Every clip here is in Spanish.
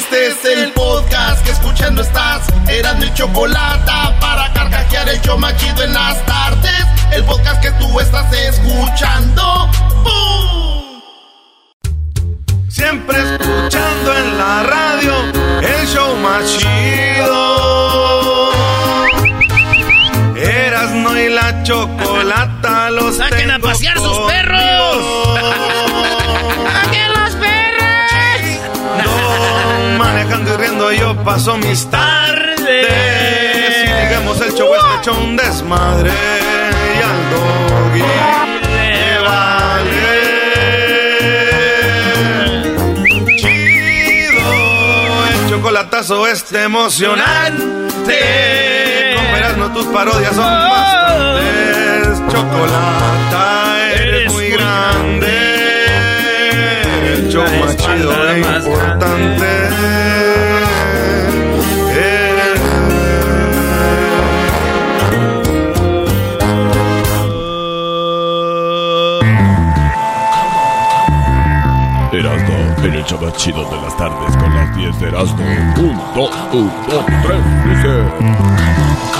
Este es el podcast que escuchando estás. Eran mi chocolate para carcajear el yo machido en las tardes. El podcast que tú estás escuchando. ¡Bum! Siempre escuchando en la radio el show machido. Eras no y la chocolata los ¡Saquen a pasear sus perros! Paso mis tardes. Si digamos el show este hecho un desmadre y al doggy le vale. Chido, el chocolatazo este emocionante. Con no tus parodias son bastantes. Chocolata, eres muy grande. El show más chido e importante. En el show más chido de las tardes con las 10 de Erasmo. Un, dos, un, dos, tres, dice.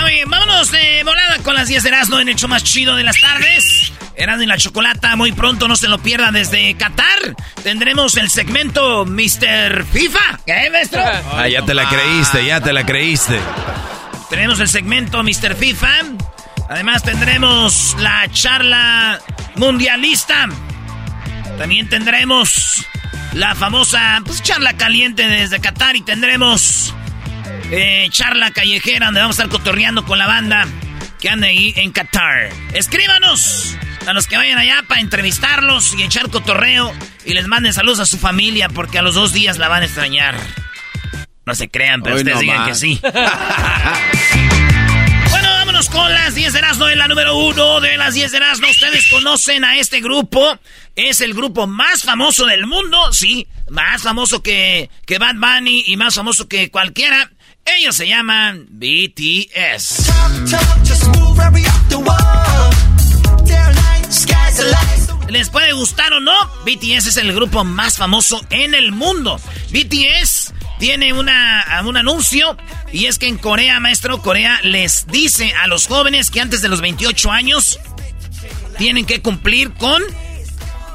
Muy bien, vámonos de volada con las 10 de Erasmo en el show más chido de las tardes. Erasmo y la Chocolata, muy pronto, no se lo pierda desde Qatar. Tendremos el segmento Mr. FIFA. ¿Qué, maestro? Ah, ya te la creíste, ya te la creíste. Tenemos el segmento Mr. FIFA. Además tendremos la charla mundialista. También tendremos la famosa pues, charla caliente desde Qatar y tendremos eh, charla callejera donde vamos a estar cotorreando con la banda que anda ahí en Qatar. Escríbanos a los que vayan allá para entrevistarlos y echar cotorreo y les manden saludos a su familia porque a los dos días la van a extrañar. No se crean, pero Hoy ustedes no digan que sí. Con las 10 de Erasmo en la número uno de las 10 de Erasmo. Ustedes conocen a este grupo. Es el grupo más famoso del mundo. Sí, más famoso que, que Bad Bunny y más famoso que cualquiera. Ellos se llaman BTS. ¿Les puede gustar o no? BTS es el grupo más famoso en el mundo. BTS tiene una, un anuncio y es que en Corea, maestro, Corea les dice a los jóvenes que antes de los 28 años tienen que cumplir con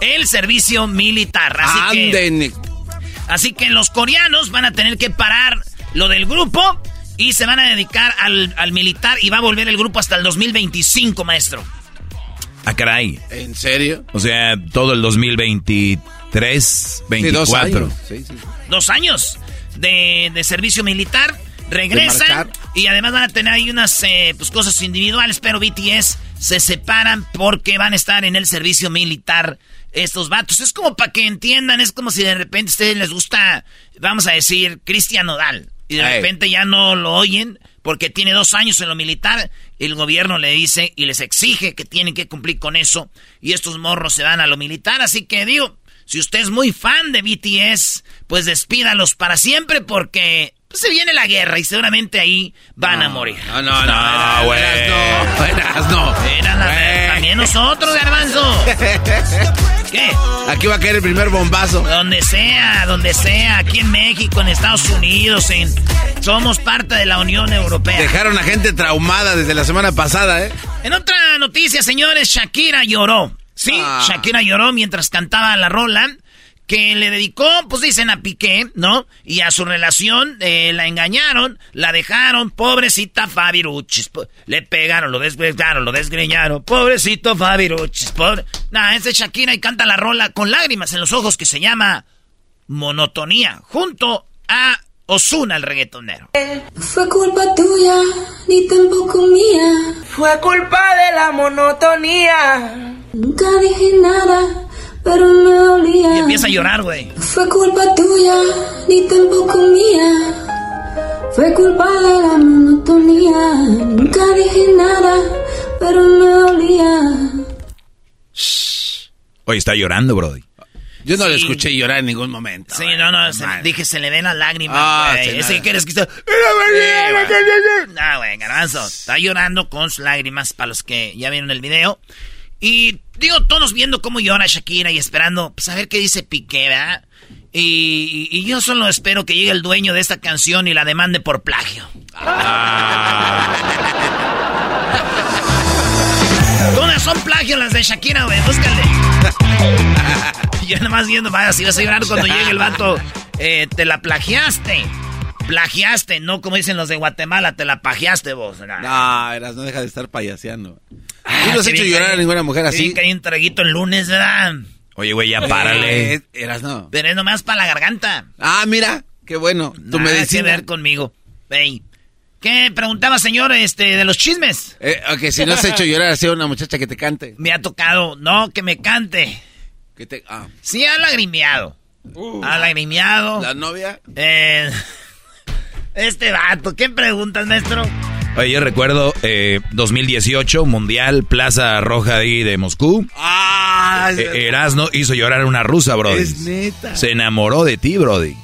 el servicio militar. Así que, Anden. así que los coreanos van a tener que parar lo del grupo y se van a dedicar al, al militar y va a volver el grupo hasta el 2025, maestro. Ah, caray. ¿En serio? O sea, todo el 2023, Sí, 24. dos años. Sí, sí. dos años de, de servicio militar, regresan y además van a tener ahí unas eh, pues, cosas individuales, pero BTS se separan porque van a estar en el servicio militar estos vatos. Es como para que entiendan, es como si de repente a ustedes les gusta, vamos a decir, Cristian Nodal, y de repente ya no lo oyen porque tiene dos años en lo militar, el gobierno le dice y les exige que tienen que cumplir con eso, y estos morros se van a lo militar, así que digo, si usted es muy fan de BTS, pues despídalos para siempre porque pues, se viene la guerra y seguramente ahí van a morir. No, no, no. Güey. No, eras no. También nosotros, garbanzo. ¿Qué? Aquí va a caer el primer bombazo. Donde sea, donde sea, aquí en México, en Estados Unidos, en, Somos parte de la Unión Europea. Dejaron a gente traumada desde la semana pasada, ¿eh? En otra noticia, señores, Shakira lloró. Sí, Ah. Shakira lloró mientras cantaba la rola que le dedicó, pues dicen a Piqué, ¿no? Y a su relación eh, la engañaron, la dejaron, pobrecita Fabiruchis. po- Le pegaron, lo desgreñaron, lo desgreñaron. Pobrecito Fabiruchis, pobre. Nah, es de Shakira y canta la rola con lágrimas en los ojos que se llama Monotonía, junto a Osuna, el reggaetonero. Fue culpa tuya, ni tampoco mía. Fue culpa de la monotonía. Nunca dije nada, pero me dolía. Y empieza a llorar, güey. Fue culpa tuya, ni tampoco mía. Fue culpa de la monotonía. Nunca dije nada, pero me dolía. Oye, está llorando, Brody. Yo no le Sí. escuché llorar en ningún momento. Sí, eh. no, no, se- dije, se le ven las lágrimas, Ah, güey. sí, Ese que quieres que está... No, güey, garbanzo. Está llorando con sus lágrimas para los que ya vieron el video. Y digo, todos viendo cómo llora Shakira y esperando, pues a ver qué dice Piqué, ¿verdad? Y, y yo solo espero que llegue el dueño de esta canción y la demande por plagio. Todas son plagios las de Shakira, güey, búscale. Yo nada más viendo, vaya, si vas a llorar cuando llegue el vato. Eh, te la plagiaste. Plagiaste, no como dicen los de Guatemala, te la pagiaste vos. Nah. No, eras, no deja de estar payaseando. Ah, Tú no has hecho llorar que- a ninguna mujer así. que hay un traguito el lunes, ¿verdad? Oye, güey, ya párale. Eh, eras no. Pero es nomás para la garganta. Ah, mira, qué bueno. Nada que medicina. ver conmigo. Ey. ¿Qué preguntaba, señor, este, de los chismes? Eh, ok, si no has hecho llorar así a una muchacha que te cante. Me ha tocado, no, que me cante. Que te, ah. Sí, ha lagrimeado. ha lagrimeado. Uh. La novia. Eh, este vato, ¿qué preguntas, maestro? Oye, yo recuerdo eh, 2018, Mundial, Plaza Roja ahí de Moscú. Ah, Eh, Erasno hizo llorar a una rusa, Brody. es neta. Se enamoró de ti, Brody.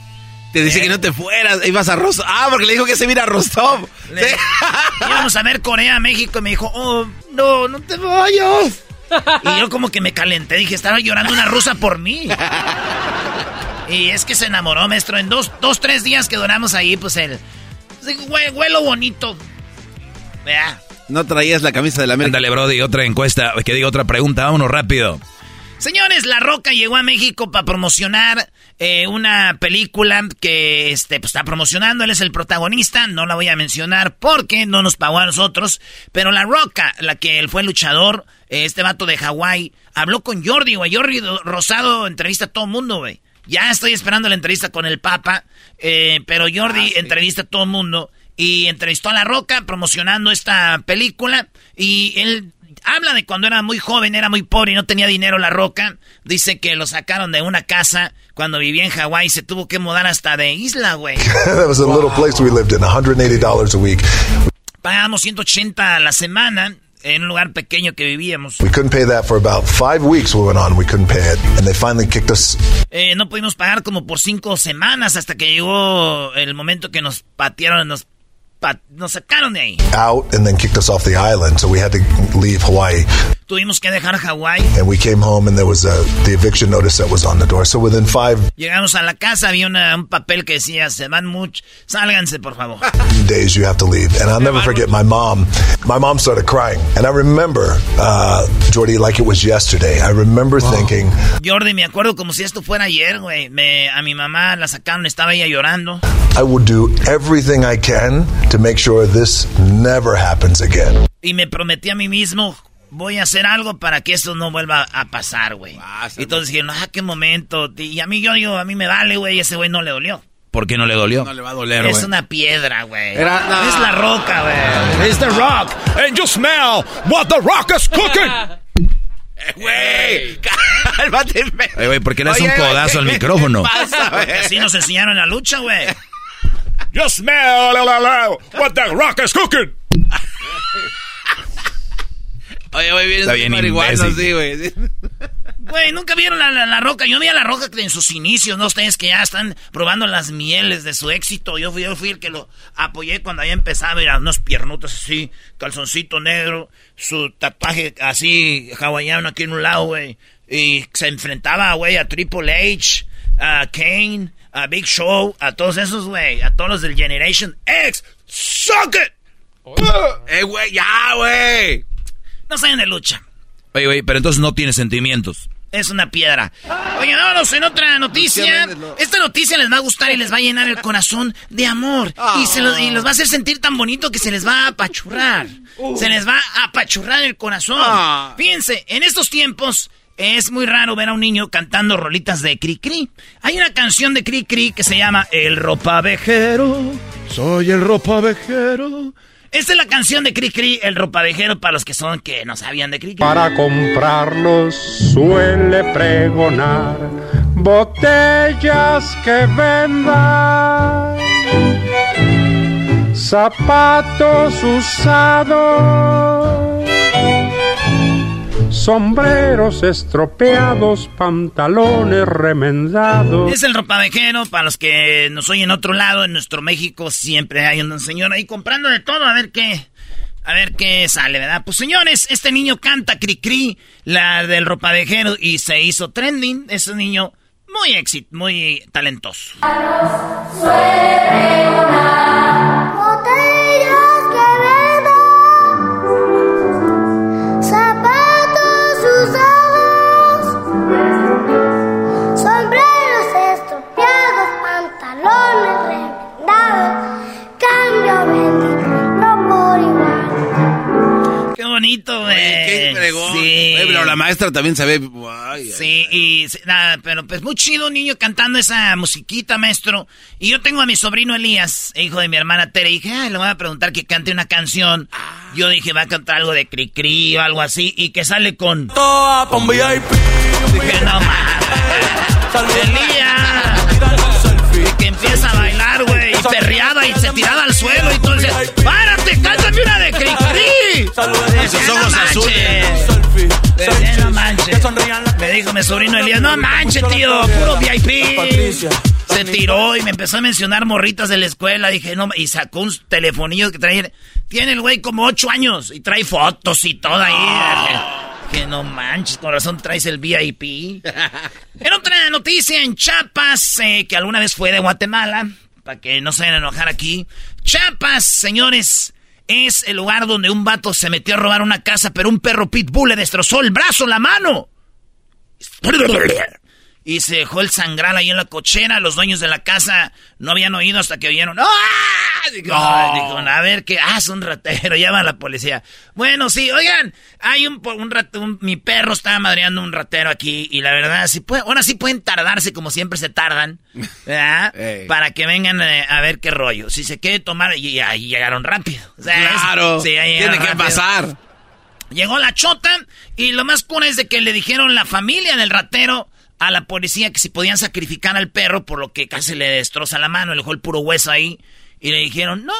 Te dice que no te fueras, ibas a Rostov. Ah, porque le dijo que se viera a Rostov. Le- Sí. íbamos a ver Corea, México, y me dijo, oh, no, no te vayas. Y yo como que me calenté, dije, estaba llorando una rusa por mí. Y es que se enamoró, maestro. En dos, dos tres días que duramos ahí, pues el... pues, hue- Huelo bonito. Vea. No traías la camisa de la América. Ándale, Brody, otra encuesta, que diga otra pregunta, vámonos rápido. Señores, La Roca llegó a México para promocionar eh, una película que este, pues, está promocionando. Él es el protagonista. No la voy a mencionar porque no nos pagó a nosotros. Pero La Roca, la que él fue luchador, eh, este vato de Hawái, habló con Jordi, güey. Jordi Rosado entrevista a todo mundo, güey. Ya estoy esperando la entrevista con el Papa. eh, pero Jordi entrevista a todo mundo. Y entrevistó a La Roca promocionando esta película. Y él habla de cuando era muy joven, era muy pobre y no tenía dinero La Roca. Dice que lo sacaron de una casa cuando vivía en Hawái. Se tuvo que mudar hasta de isla, güey. that was a little place we lived in, $180 a week. Pagábamos 180 a la semana en un lugar pequeño que vivíamos. We couldn't pay that for about five weeks we went on. We couldn't pay it. And they finally kicked us Eh, no pudimos pagar como por cinco semanas hasta que llegó el momento que nos patearon, nos, pa- nos sacaron de ahí. out and then kicked us off the island. So we had to leave Hawaii. Tuvimos que dejar Hawái. And we came home and there was a, the eviction notice that was on the door. So within five Llegamos a la casa, había una- un papel que decía, se van mucho, sálganse por favor. days you have to leave. And I'll never forget my mom. My mom started crying. And I remember, uh, Jordy, like it was yesterday. I remember thinking, Jordi, me acuerdo como si esto fuera ayer, güey. A mi mamá la sacaron, estaba ella llorando. I will do everything I can to make sure this never happens again. Y me prometí a mí mismo, voy a hacer algo para que esto no vuelva a pasar, güey. Y entonces dijeron, ah, qué momento. Y a mí, yo digo, a mí me vale, güey, ese güey no le dolió. ¿Por qué no le dolió? No le va a doler, es güey. una piedra, güey. No. Es la roca, güey. Es the rock. And you smell what the rock is cooking. Güey, cálmate. güey, ¿por qué le das un codazo al ¿qué micrófono? pasa, güey? Así nos enseñaron en la lucha, güey. You smell la, la, la, what the rock is cooking. Oye, güey, vienes bien marihuano, imbécil. sí, güey. Güey, nunca vieron la, la- la roca. Yo vi a la roca en sus inicios, ¿no? Ustedes que ya están probando las mieles de su éxito. Yo fui, yo fui el que lo apoyé cuando había empezado. Era unos piernotas así, calzoncito negro, su tatuaje así, hawaiano aquí en un lado, güey. Y se enfrentaba, güey, a Triple H, a Kane, a Big Show, a todos esos, güey, a todos los del Generation X. ¡Suck it! ¡Eh, güey, ya, güey! No saben de lucha. Oye, güey, pero entonces no tiene sentimientos. Es una piedra. Oye, vámonos en otra noticia. Esta noticia les va a gustar y les va a llenar el corazón de amor. Y, se lo- y los va a hacer sentir tan bonito que se les va a apachurrar. Se les va a apachurrar el corazón. Ah. Fíjense, en estos tiempos es muy raro ver a un niño cantando rolitas de Cri Cri. Hay una canción de Cri Cri que se llama El ropavejero. Soy el ropavejero. Esta es la canción de Cri Cri, el ropavejero, para los que son que no sabían de Cri Cri. Para comprarlos suele pregonar botellas que vendan, zapatos usados, sombreros estropeados, pantalones remendados. Es el ropavejero, para los que nos oyen otro lado, en nuestro México siempre hay un señor ahí comprando de todo, a ver qué, a ver qué sale, ¿verdad? Pues señores, este niño canta Cri Cri, la del ropavejero, y se hizo trending, es un niño muy éxito, muy talentoso. Bonito, güey. ¡Qué fregón! Sí. Oye, pero la maestra también sabe... Ay, Sí, y nada, pero pues muy chido un niño cantando esa musiquita, maestro. Y yo tengo a mi sobrino Elías, hijo de mi hermana Tere, y dije, ay, le voy a preguntar que cante una canción. Yo dije, va a cantar algo de Cri Cri o algo así, y que sale con... Toa con VIP. Dije, no mames. Elías. Y que empieza a bailar, güey, y perreada, y se tiraba al suelo, y entonces, ¡párate, cántame una de Cri Cri! Esos ojos azules. Decía, no manches. Me dijo mi sobrino Elías, no manches, tío, puro VIP. Se tiró y me empezó a mencionar morritas de la escuela. Dije, no, y sacó un telefonillo que trae. Tiene el güey como ocho años y trae fotos y todo ahí. Que no manches, con razón traes el VIP. En otra noticia, en Chiapas, eh, que alguna vez fue de Guatemala, para que no se vayan a enojar aquí. Chiapas, señores, es el lugar donde un vato se metió a robar una casa, pero un perro pitbull le destrozó el brazo, la mano. Y se dejó el sangral ahí en la cochera. Los dueños de la casa no habían oído hasta que oyeron. ¡Ah! Dijo, dijo, a ver qué. Ah, es un ratero. Llama a la policía. Bueno, sí, oigan. Hay un, un rato. un- mi perro estaba madreando un ratero aquí. Y la verdad, sí puede, ahora sí pueden tardarse como siempre se tardan. ¿Verdad? Para que vengan eh, a ver qué rollo. Si se quiere tomar. Y ahí llegaron rápido. O sea, es- Claro. sí, ahí Tiene que rápido. pasar. Llegó la chota y lo más cura es de que le dijeron la familia del ratero a la policía que si podían sacrificar al perro por lo que casi le destroza la mano, le dejó el puro hueso ahí y le dijeron, no,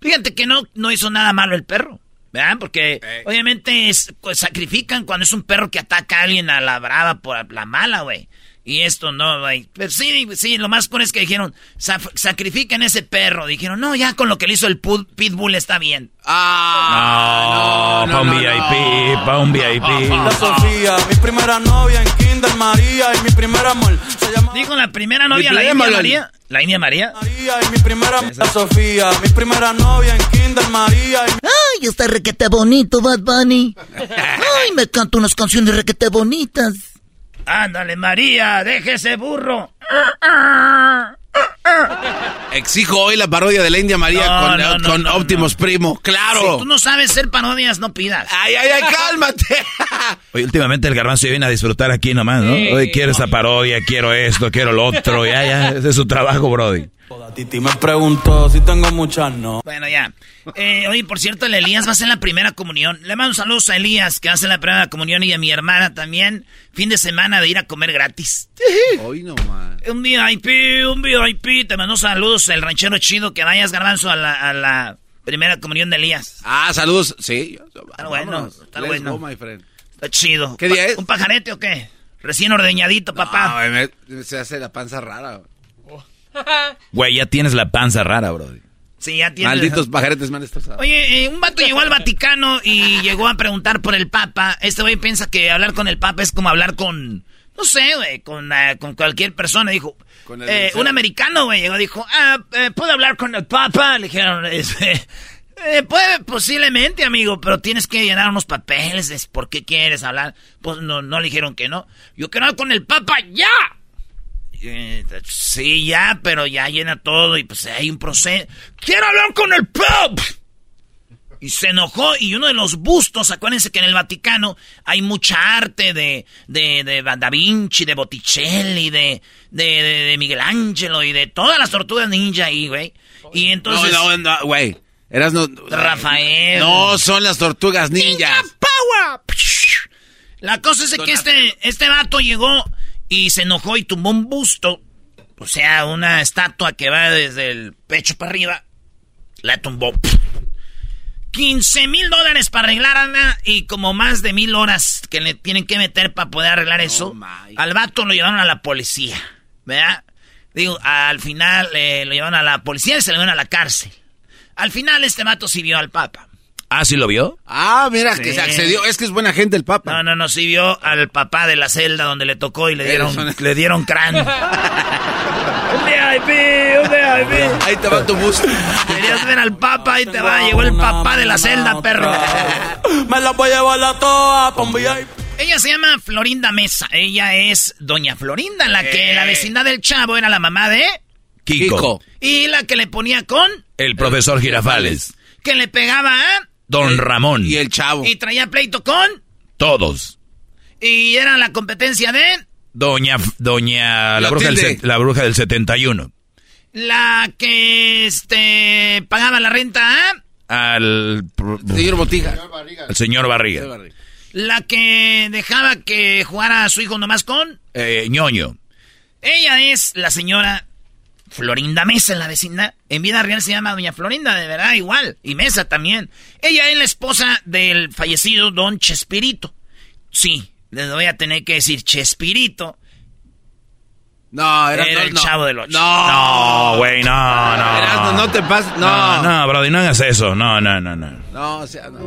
fíjate que no, no hizo nada malo el perro. ¿Verdad? Porque obviamente es, pues, sacrifican cuando es un perro que ataca a alguien a la brava por la mala, güey. Y esto no, güey. Pero sí, sí, lo más cura es que dijeron, "Sa- sacrifiquen ese perro. Dijeron, no, ya con lo que le hizo el pitbull está bien. Ah, No, pa' un VIP, pa' un VIP. La Sofía, mi primera novia en Kinder María y mi primer amor se llama Digo, la primera novia, la India María. La India María. María y mi primera la Sofía, mi primera novia en Kinder María y Ay, está requete bonito, Bad Bunny. Ay, me canto unas canciones requete bonitas. Ándale, María, deje ese burro. Exijo hoy la parodia de la India María No, con, no, no, con no, Optimus Primo. ¡Claro! Si tú no sabes ser parodias, no pidas. ¡Ay, ay, ay, cálmate! Oye, últimamente el garbanzo viene a disfrutar aquí nomás, ¿no? Oye, quiero esa parodia, quiero esto, quiero lo otro. Ya, ya, ese es su trabajo, Brody. Titi me preguntó si tengo muchas no. Bueno, ya. Eh, oye, por cierto, el Elías va a hacer la primera comunión. Le mando saludos a Elías, que va a hacer la primera comunión, y a mi hermana también. Fin de semana de ir a comer gratis. Hoy nomás. Un VIP, un VIP. Te mando saludos, el ranchero chido, que vayas, garbanzo, a la, a la primera comunión de Elías. Ah, saludos. Sí. Está bueno, está Let's bueno. go, my friend. Está chido. ¿Qué día es? ¿Un pajarete o qué? Recién ordeñadito, papá. Ay, me- se hace la panza rara. Güey, ya tienes la panza rara, Brody. Sí, ya tiene. Malditos pajaretes me han destrozado. Oye, eh, un vato llegó al Vaticano y llegó a preguntar por el Papa. Este güey piensa que hablar con el Papa es como hablar con, no sé, güey, con, ah, con cualquier persona. Dijo, Con el eh, un americano, güey, llegó, dijo, ah, eh, ¿puedo hablar con el papa? Le dijeron, este, eh, puede, posiblemente, amigo, pero tienes que llenar unos papeles. es, ¿Por qué quieres hablar? Pues no, no le dijeron que no. Yo quiero hablar con el papa ya. Eh, sí, ya, pero ya llena todo y pues hay un proceso. ¡Quiero hablar con el papa! Y se enojó y uno de los bustos, acuérdense que en el Vaticano hay mucha arte de, de, de Da Vinci, de Botticelli, de, de, de, Miguel Ángelo y de todas las tortugas ninja ahí, güey. Y entonces... No, no, no, güey. Eras no. Rafael. No, son las tortugas ninjas. Power. La cosa es que este, este vato llegó y se enojó y tumbó un busto. O sea, una estatua que va desde el pecho para arriba. La tumbó. 15 mil dólares para arreglar Ana y como más de mil horas que le tienen que meter para poder arreglar eso. Al vato lo llevaron a la policía, ¿verdad? Digo, al final eh, lo llevaron a la policía y se lo llevaron a la cárcel. Al final este vato sí vio al papa. ¿Ah, sí lo vio? Ah, mira, que Sí. se accedió. Es que es buena gente el Papa. No, no, no, sí vio al papá de la celda donde le tocó y le dieron, le dieron cráneo. un VIP, un VIP. Ahí te va tu bus. Querías ver al papa y te va, llegó el papá de la celda, perro. Me la voy a llevar la toa un VIP. Ella se llama Florinda Mesa. Ella es Doña Florinda, la que Eh. la vecindad del chavo era la mamá de... Kiko. Kiko. Y la que le ponía con... El profesor Girafales. Que le pegaba a... Don Ramón. Y el chavo. Y traía pleito con... Todos. Y era la competencia de... Doña, doña, la, La bruja del, la bruja del 71. La que, este... Pagaba la renta a... Al, Señor Botija. al señor Barriga. La que dejaba que jugara a su hijo nomás con... Eh, ñoño. Ella es la señora Florinda Mesa en la vecindad. En vida real se llama Doña Florinda, de verdad, igual. Y Mesa también. Ella es la esposa del fallecido Don Chespirito. Sí, les voy a tener que decir Chespirito. No, era, Era no, el no. chavo del ocho. No, güey, no, no. Erasmo, no te pases. No, No. no, Brody, no hagas eso. No, no, no, no. No, o sea, no.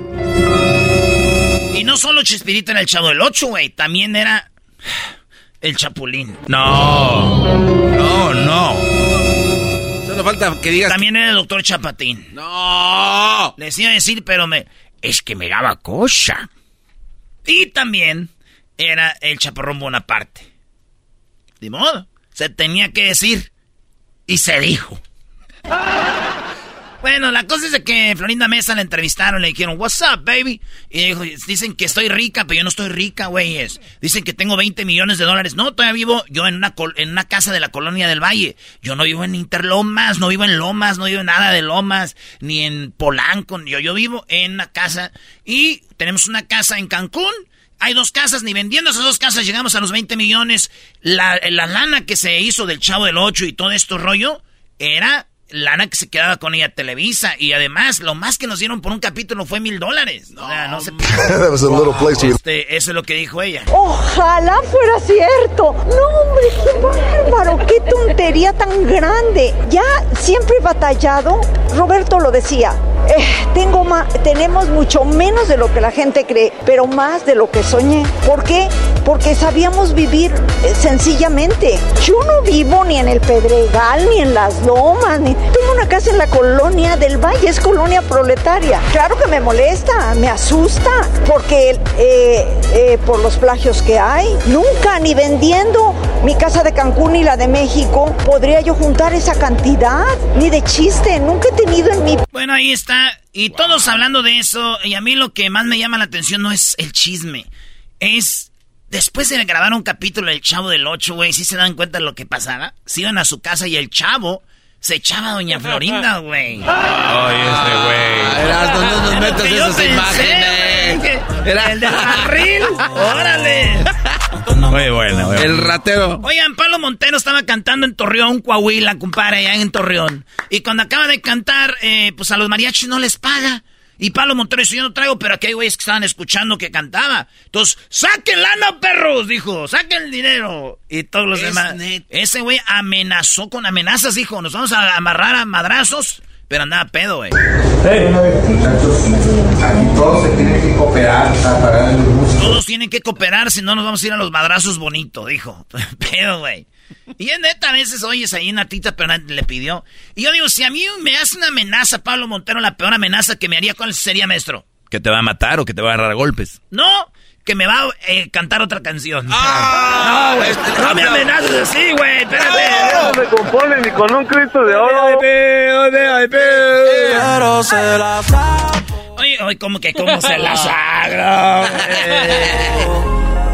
Y no solo Chespirito era el chavo del 8, güey. También era el Chapulín. No. No, no. Solo falta que digas. También era el doctor Chapatín. No. Les iba a decir, pero me... Es que me daba cosa. Y también era el chaparrón Bonaparte. De modo. Se tenía que decir. Y se dijo. Bueno, la cosa es de que Florinda Mesa la entrevistaron, le dijeron, what's up, baby? Y dijo, dicen que estoy rica, pero yo no estoy rica, güeyes. Dicen que tengo 20 millones de dólares. No, todavía vivo yo en una, col- en una casa de la colonia del Valle. Yo no vivo en Interlomas, no vivo en Lomas, no vivo en nada de Lomas, ni en Polanco. Yo, yo vivo en una casa y tenemos una casa en Cancún. Hay dos casas, ni vendiendo esas dos casas llegamos a los 20 millones. La, la lana que se hizo del Chavo del 8 y todo esto rollo era lana que se quedaba con ella Televisa. Y además, lo más que nos dieron por un capítulo fue mil dólares. O sea, no se to Este, eso es lo que dijo ella. Ojalá fuera cierto. No, hombre, qué bárbaro, qué tontería tan grande. Ya siempre he batallado. Roberto lo decía. Eh, tengo tenemos mucho menos de lo que la gente cree, pero más de lo que soñé. ¿Por qué? Porque sabíamos vivir eh, sencillamente. Yo no vivo ni en el Pedregal, ni en las lomas. Tengo una casa en la colonia del Valle, es colonia proletaria. Claro que me molesta, me asusta, porque eh, eh, por los plagios que hay, nunca, ni vendiendo mi casa de Cancún y la de México, podría yo juntar esa cantidad, ni de chiste, nunca he tenido en mi... Bueno, ahí está. Y todos hablando de eso. Y a mí lo que más me llama la atención no es el chisme. Es. Después de grabar un capítulo del Chavo del 8, güey, ¿sí se dan cuenta de lo que pasaba? Se iban a su casa y el chavo se echaba a Doña Florinda, güey. Ay, este güey. No nos Es lo metas que yo esas pensé, imágenes. El del barril. Órale. Muy bueno, güey. El ratero. Oigan, Pablo Montero estaba cantando en Torreón, Coahuila, compadre, allá en Torreón. Y cuando acaba de cantar, eh, pues a los mariachis no les paga. Y Pablo Montero dice, yo no traigo, pero aquí hay güeyes que estaban escuchando que cantaba. Entonces, ¡saquen lana, perros! Dijo, ¡saquen el dinero! Y todos los Es demás. Ese güey amenazó con amenazas, dijo, nos vamos a amarrar a madrazos pero andaba pedo, güey. todos se tienen que cooperar para el Todos tienen que cooperar, si no nos vamos a ir a los madrazos bonitos, dijo. pedo, güey. Y es neta, a veces oyes ahí una tita, pero nadie le pidió. Y yo digo, si a mí me hace una amenaza, Pablo Montero, la peor amenaza que me haría, ¿cuál sería, maestro? ¿Que te va a matar o que te va a agarrar a golpes? No, que me va a eh, cantar otra canción. Ah, no, güey. No me amenaces así, güey. Espérate. No se compone ni con un Cristo de oro. Pero se la Oye, oye, ¿cómo que cómo se la sagro?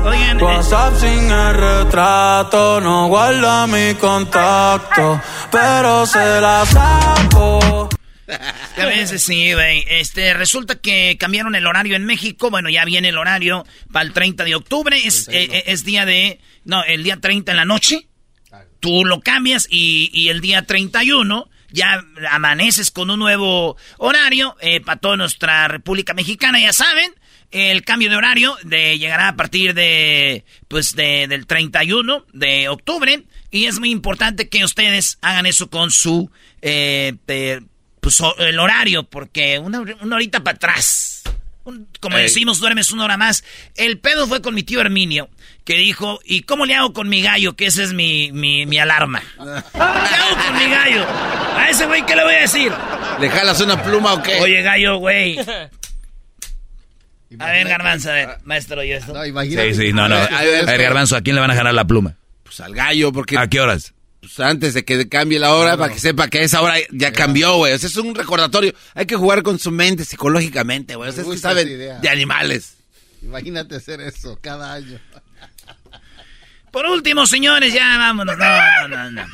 Oigan, Tu WhatsApp sin el retrato no guarda mi contacto, pero se la saco. A veces sí, güey. Este, resulta que cambiaron el horario en México. Bueno, ya viene el horario para el 30 de octubre. Es, eh, es día de... No, el día 30 en la noche. Tú lo cambias y, y el día 31 ya amaneces con un nuevo horario eh, para toda nuestra República Mexicana, ya saben. El cambio de horario de, llegará a partir de, pues, de, del 31 de octubre. Y es muy importante que ustedes hagan eso con su, eh, pues, el horario, porque una, una horita para atrás. Un- como Ey. decimos, duermes una hora más. El pedo fue con mi tío Herminio, que dijo, ¿y cómo le hago con mi gallo? Que esa es mi, mi, mi alarma. ¿Qué hago con mi gallo? A ese güey, ¿qué le voy a decir? ¿Le jalas una pluma o qué? Oye, gallo, güey. A ver, Garbanzo, a ver, maestro, yo esto. Sí, sí, no, no. A ver, Garbanzo, ¿a quién le van a jalar la pluma? Pues al gallo, porque ¿A qué horas? Pues, antes de que cambie la hora, para que sepa que esa hora ya cambió, güey. O sea, es un recordatorio. Hay que jugar con su mente psicológicamente, güey. O sea, es que saben de animales. Imagínate hacer eso cada año. Por último, señores, ya vámonos. No, no, no, no.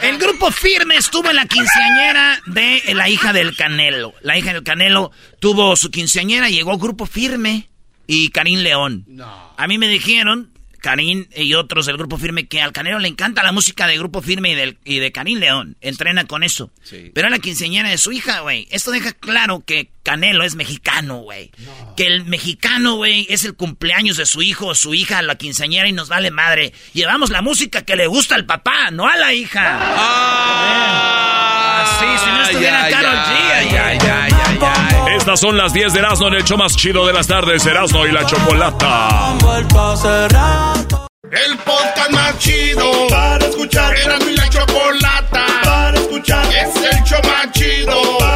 El grupo Firme estuvo en la quinceañera de la hija del Canelo. La hija del Canelo tuvo su quinceañera, llegó Grupo Firme y Karim León. A mí me dijeron, Karim y otros del Grupo Firme, que al Canelo le encanta la música de Grupo Firme y, del, y de Karim León. Entrena con eso. Pero la quinceañera de su hija, güey. Esto deja claro que Canelo es mexicano, güey. Que el mexicano, güey, es el cumpleaños de su hijo o su hija, la quinceañera, y nos vale madre. Llevamos la música que le gusta al papá, no a la hija. Así, si no estuviera G. Estas son las 10 de Erasmo en el show más chido de las tardes, Erasmo y la Chocolata. El podcast más chido para escuchar. Era mi la chocolata para escuchar. Es el show más chido para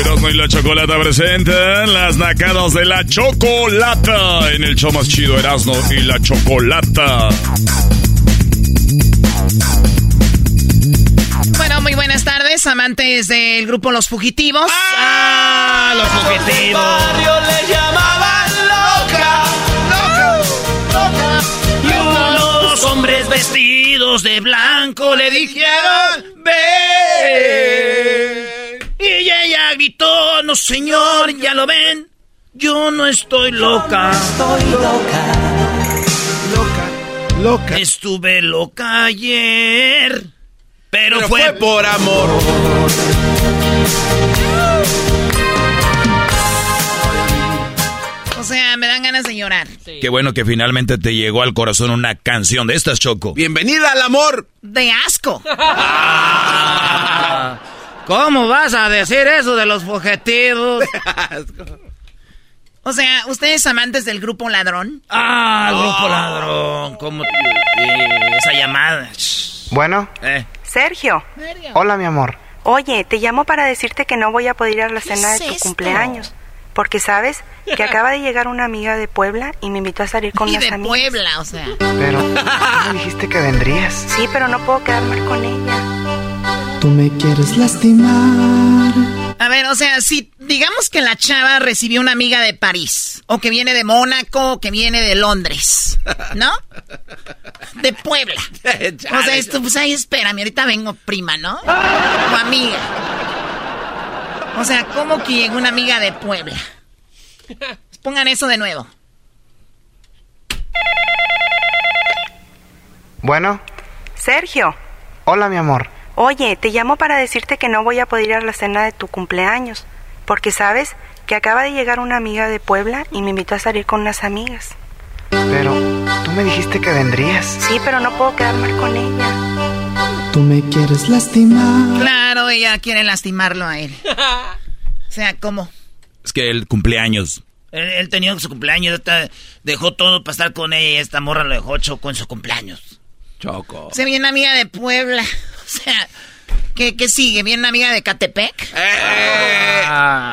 Erasmo y la Chocolata presentan las nacadas de la Chocolata en el show más chido Erasmo y la Chocolata. Bueno, muy buenas tardes, amantes del grupo Los Fugitivos. ¡Ah! Los Fugitivos. le llamaban loca, loca, Y unos hombres vestidos de blanco le dijeron, ven. Ella gritó, no señor, ya lo ven, yo no estoy loca. Estoy loca. Loca. Estuve loca ayer, pero, Pero fue, fue por amor. O sea, me dan ganas de llorar. Qué bueno que finalmente te llegó al corazón una canción de estas, Choco. Bienvenida al amor. De asco. ¿Cómo vas a decir eso de los fugitivos? O sea, ¿ustedes amantes del grupo ladrón? Ah, grupo ladrón. ¿Cómo? eh, esa llamada. Bueno, Eh. Sergio. Hola, mi amor. Oye, te llamo para decirte que no voy a poder ir a la cena es de tu esto? cumpleaños. Porque sabes que acaba de llegar una amiga de Puebla y me invitó a salir con Y las de amigas. Puebla, o sea. Pero tú me dijiste que vendrías. Sí, pero no puedo quedarme con ella. Tú me quieres lastimar. A ver, o sea, si digamos que la chava recibió una amiga de París, o que viene de Mónaco, o que viene de Londres, ¿no? De Puebla. O sea, esto, pues ahí espérame, ahorita vengo prima, ¿no? O amiga. O sea, ¿cómo que llegó una amiga de Puebla? Pongan eso de nuevo. Bueno. Sergio. Hola, mi amor. Oye, te llamo para decirte que no voy a poder ir a la cena de tu cumpleaños. Porque sabes que acaba de llegar una amiga de Puebla y me invitó a salir con unas amigas. Pero tú me dijiste que vendrías. Sí, pero no puedo quedarme con ella. Tú me quieres lastimar. Claro, ella quiere lastimarlo a él. O sea, ¿cómo? Es que el cumpleaños. Él, él tenía su cumpleaños, dejó todo para estar con ella y esta morra lo dejó choco en su cumpleaños. Choco. Se viene una amiga de Puebla. O sea, ¿qué, qué sigue? ¿Viene una amiga de Catepec?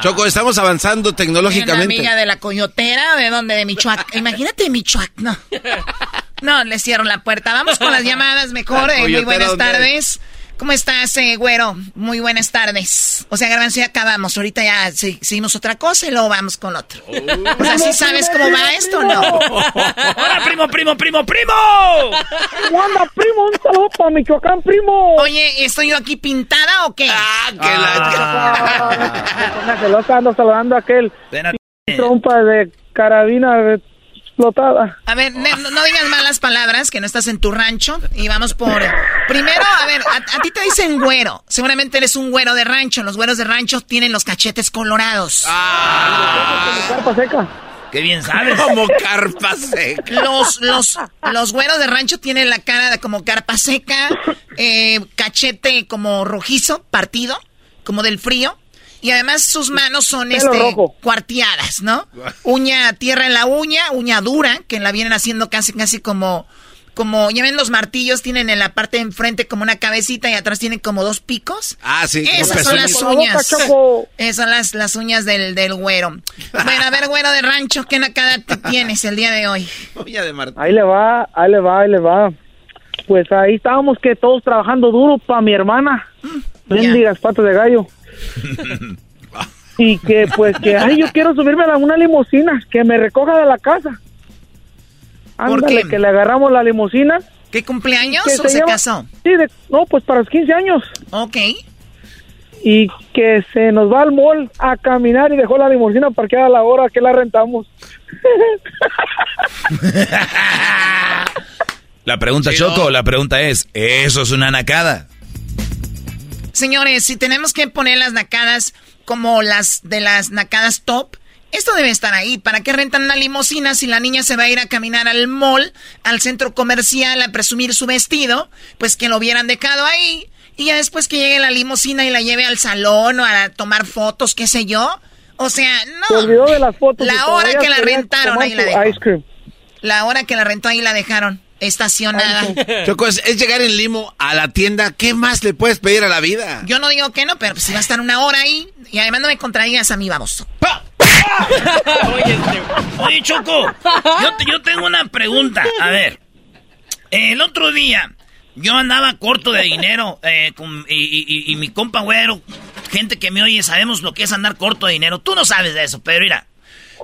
Choco, estamos avanzando ¿Viene una tecnológicamente. amiga de la Coyotera? ¿De dónde? ¿De Michoacán? Imagínate Michoacán. No. No, le cierro la puerta. Vamos con las llamadas mejor. La Eh, muy buenas ¿dónde tardes. ¿Cómo estás, eh, güero? Muy buenas tardes. O sea, Garbanzo, ya acabamos. Ahorita ya se- seguimos otra cosa y luego vamos con otro. O sea, ¿sí sabes cómo va esto o no? ¡Hola, primo, primo, primo, primo! ¿Cómo anda, primo? Un saludo para Michoacán, primo. Oye, ¿estoy yo aquí pintada o qué? Una celosa ando saludando a aquel trompa de carabina explotada. A ver, no, no digas malas palabras, que no estás en tu rancho. Y vamos por... Primero, a ver, a, a ti te dicen güero. Seguramente eres un güero de rancho. Los güeros de rancho tienen los cachetes colorados. Carpa seca. ¡Qué bien sabes! Como carpa seca. Los, los, los güeros de rancho tienen la cara de como carpa seca, eh, cachete como rojizo, partido, como del frío. Y además sus manos son este rojo. cuarteadas, ¿no? Uña, tierra en la uña, uña dura, que la vienen haciendo casi, casi como, como, ya ven los martillos, tienen en la parte de enfrente como una cabecita y atrás tienen como dos picos. Ah, sí. Esas son las uñas. Esas son las, las uñas del, del güero. Bueno, a ver, güero de rancho, ¿qué nacada te tienes el día de hoy? Uña de Martín. Ahí le va, ahí le va, ahí le va. Pues ahí estábamos que todos trabajando duro para mi hermana. Bendigas patas de gallo. y que pues que, ay, yo quiero subirme a una limusina, que me recoja de la casa. ¿Por Ándale, que le agarramos la limusina. ¿Qué cumpleaños que o se lleva- casó? Sí, de- no, pues para los 15 años. Ok. Y que se nos va al mall a caminar y dejó la limusina parqueada a la hora que la rentamos. La pregunta, Choco, la pregunta es, ¿eso es una nacada? Señores, si tenemos que poner las nacadas como las de las nacadas top, esto debe estar ahí. ¿Para qué rentan una limusina si la niña se va a ir a caminar al mall, al centro comercial, a presumir su vestido? Pues que lo hubieran dejado ahí. Y ya después que llegue la limusina y la lleve al salón o a tomar fotos, qué sé yo. O sea, Se no. olvidó de las fotos. La hora que la rentaron, ahí la cream. La hora que la rentó ahí la dejaron estacionada. Choco, es, es llegar en limo a la tienda. ¿Qué más le puedes pedir a la vida? Yo no digo que no, pero pues si va a estar una hora ahí y además no me contradigas a mí, vamos. Oye, Choco, yo, te- yo tengo una pregunta. A ver, el otro día yo andaba corto de dinero eh, con- y, y- y- y mi compa güero, gente que me oye, sabemos lo que es andar corto de dinero. Tú no sabes de eso, pero mira,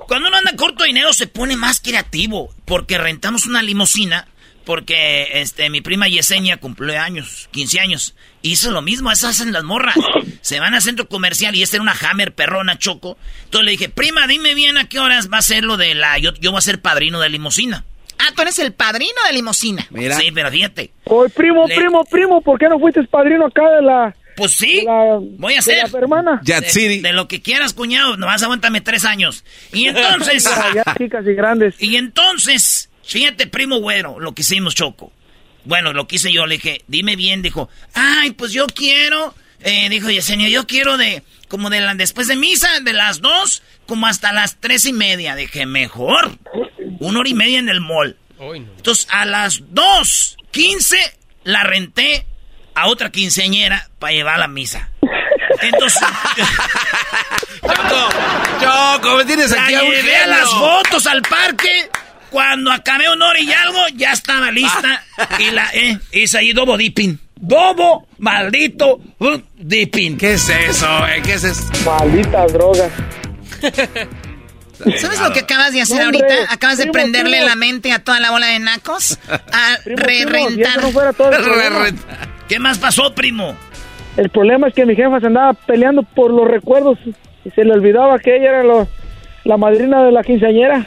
cuando uno anda corto de dinero se pone más creativo porque rentamos una limusina. Porque este, mi prima Yesenia cumplió años, 15 años. Hizo lo mismo, eso hacen las morras. Se van al centro comercial y esta era una Hammer perrona choco. Entonces le dije, prima, dime bien a qué horas va a ser lo de la. Yo, yo voy a ser padrino de limusina. Ah, tú eres el padrino de limusina. Sí, pero fíjate. Oye, primo, Le- primo, primo, ¿por qué no fuiste padrino acá de la... Pues sí, de la- voy a de hacer. la hermana? De, de lo que quieras, cuñado. Nomás aguántame tres años. Y entonces. Ya, ya, chicas y grandes. Y entonces, fíjate, primo güero, lo que hicimos, Choco. Bueno, lo que hice yo, le dije, dime bien, dijo, ay, pues yo quiero eh, dijo Yesenia, yo quiero de, como de la, después de misa, de las dos, como hasta las tres y media. Dije, mejor, una hora y media en el mall. Entonces, a las dos, quince, la renté a otra quinceañera para llevar a la misa. Entonces. Choco, Choco, me tienes aquí a un llevé a las fotos al parque. Cuando acabé un hora y algo, ya estaba lista. y la eh, hice ahí dobo dipping. Dobo, maldito uh, dipping. ¿Qué es eso? eh? ¿Qué es eso? Malditas drogas. ¿Sabes lo que acabas de hacer hombre, ahorita? Acabas de prenderle primo. la mente a toda la bola de nacos a primo, re-rentar. no todo. ¿Qué más pasó, primo? El problema es que mi jefa se andaba peleando por los recuerdos y se le olvidaba que ella era lo- la madrina de la quinceañera.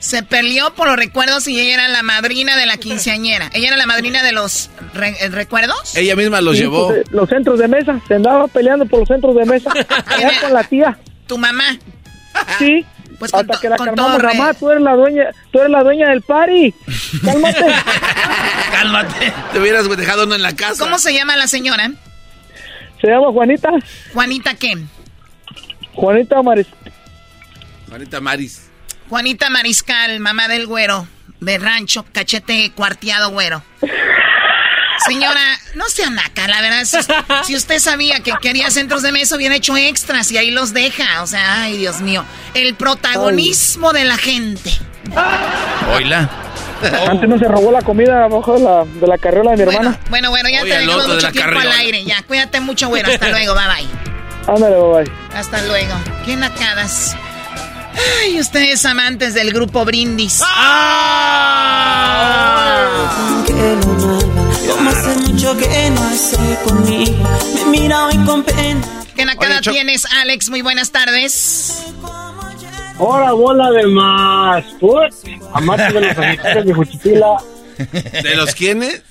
Se peleó por los recuerdos y ella era la madrina de la quinceañera. ¿Ella era la madrina de los re- eh, recuerdos? Ella misma los Sí, llevó. pues, eh, los centros de mesa. Se andaba peleando por los centros de mesa. Allá con la tía. ¿Tu mamá? Sí. Pues con Hasta que la con calmamos, mamá, tú eres la dueña, tú eres la dueña del party. Cálmate. Cálmate. Te hubieras dejado uno en la casa. ¿Cómo se llama la señora? Se llama Juanita. Juanita qué? Juanita Maris. Juanita Maris. Juanita Mariscal, mamá del güero, de rancho, cachete cuarteado güero. Señora, no sea naca, la verdad. Si, si usted sabía que quería centros de mesa, hubiera hecho extras y ahí los deja. O sea, ay, Dios mío. El protagonismo de la gente. Oila. Antes no se robó la comida abajo de la, de la carriola de mi hermana. Bueno, bueno, ya Oye, te dejamos de mucho tiempo al aire. Ya, cuídate mucho, güero. Hasta luego, bye bye. Ándale, bye bye. Hasta luego. Qué nacadas. Ay, ustedes amantes del grupo Brindis. Pena. ¿Qué nacada tienes, Alex? Muy buenas tardes. Ahora bola de más. Put. Amante de los Sagitarios de Juchipila. ¿De los quiénes?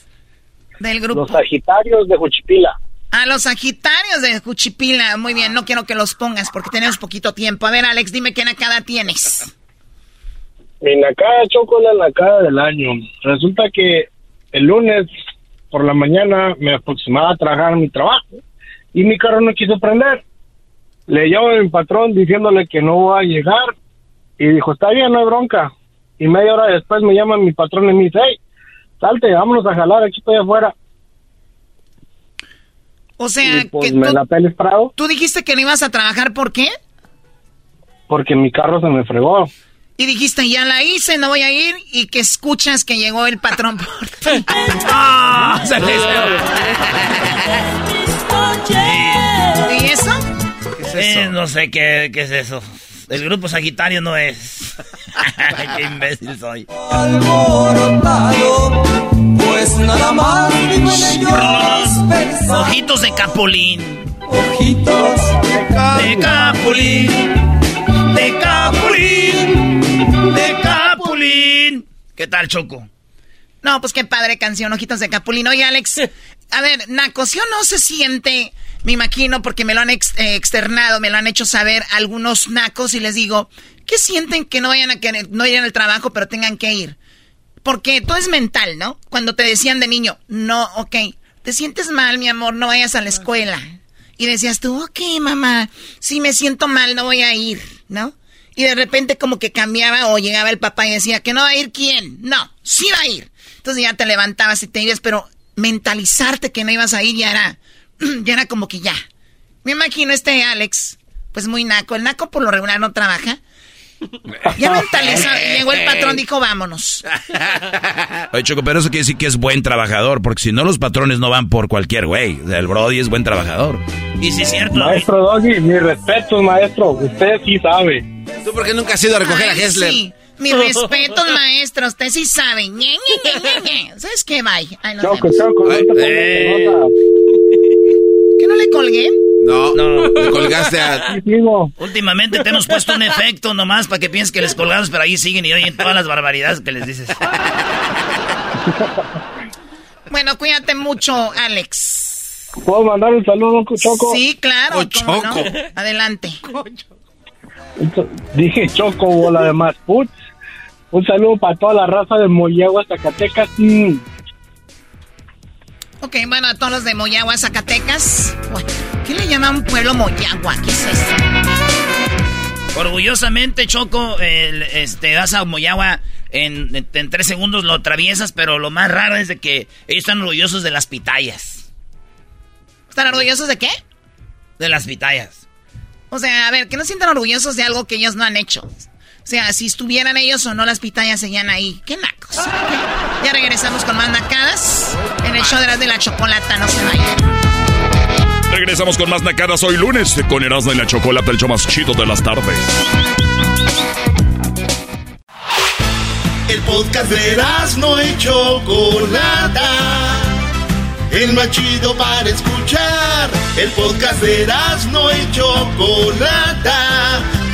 Del grupo. Los Sagitarios de Juchipila. A los Sagitarios de Juchipila. Muy bien, no quiero que los pongas porque tenemos poquito tiempo. A ver, Alex, dime qué nacada tienes. Mi nacada choco la nacada del año. Resulta que el lunes por la mañana me aproximaba a trabajar mi trabajo y mi carro no quiso prender. Le llamo a mi patrón diciéndole que no va a llegar y dijo, está bien, no hay bronca. Y media hora después me llama mi patrón y me dice, hey, salte, vámonos a jalar, aquí estoy afuera. O sea, Y pues que me tú, la peles parado tú dijiste que no ibas a trabajar, ¿por qué? porque mi carro se me fregó. Y dijiste, ya la hice, no voy a ir. Y que escuchas que llegó el patrón por ti. ¡Ah! Se le ¿Y eso? Eh, no sé qué, qué es eso. El grupo Sagitario no es. qué imbécil soy. Alborotado, pues nada más en ellos pensar. Ojitos de Capulín. Ojitos De Capulín. De Capulín. De Capulín. ¿Qué tal, Choco? No, pues qué padre canción, Ojitos de Capulín. Oye, Alex, a ver, Naco, ¿sí o no se siente? Me imagino, porque me lo han ex- eh, externado, me lo han hecho saber algunos nacos y les digo, ¿qué sienten que no vayan a querer, no vayan al trabajo, pero tengan que ir? Porque todo es mental, ¿no? Cuando te decían de niño, no, ok, te sientes mal, mi amor, no vayas a la escuela. Y decías tú, ok, mamá, si me siento mal, no voy a ir, ¿no? Y de repente como que cambiaba o llegaba el papá y decía, ¿que no va a ir quién? No, sí va a ir. Entonces ya te levantabas y te ibas, pero mentalizarte que no ibas a ir ya era, ya era como que ya. Me imagino este Alex, pues muy naco. El naco por lo regular no trabaja. Ya mentalizó, llegó el patrón, dijo, vámonos. Oye, Choco, pero eso quiere decir que es buen trabajador, porque si no los patrones no van por cualquier güey. El Brody es buen trabajador. Y si es cierto. Maestro Doggy, mi respeto, maestro. Usted sí sabe. ¿Tú por qué nunca has ido a recoger Ay, a Hessler? Sí, mis respetos, maestro. Usted sí sabe. Ñe, Ñe, Ñe, Ñe, Ñe. ¿Sabes qué? Bye. Ay, Choco, vemos. choco, eh. ¿Que no le colgué? No, No. le colgaste a... Últimamente te hemos puesto un efecto nomás para que pienses que les colgamos, pero ahí siguen y oyen todas las barbaridades que les dices. Bueno, cuídate mucho, Alex. ¿Puedo mandar un saludo, Choco? Sí, claro. Oh. Choco. Adelante. Dije Choco, bola de más. Put. Un saludo para toda la raza de Mollagua, Zacatecas. Mm. Ok, bueno, a todos los de Moyagua, Zacatecas. ¿Qué le llama un pueblo Moyagua? ¿Qué es eso? Orgullosamente, Choco, este, vas a Moyagua en, tres segundos lo atraviesas, pero lo más raro es de que ellos están orgullosos de las pitayas. ¿Están orgullosos de qué? De las pitayas. O sea, a ver, que no sientan orgullosos de algo que ellos no han hecho. O sea, si estuvieran ellos o no, las pitayas seguían ahí. ¡Qué nacos! Ya regresamos con más nacadas en el show de las de la chocolata. No se vayan. Regresamos con más nacadas hoy lunes con Erasmo y la Chocolata, el show más chido de las tardes. El podcast de Erasmo y Chocolata. El más chido para escuchar. El podcast de Erasmo y Chocolata.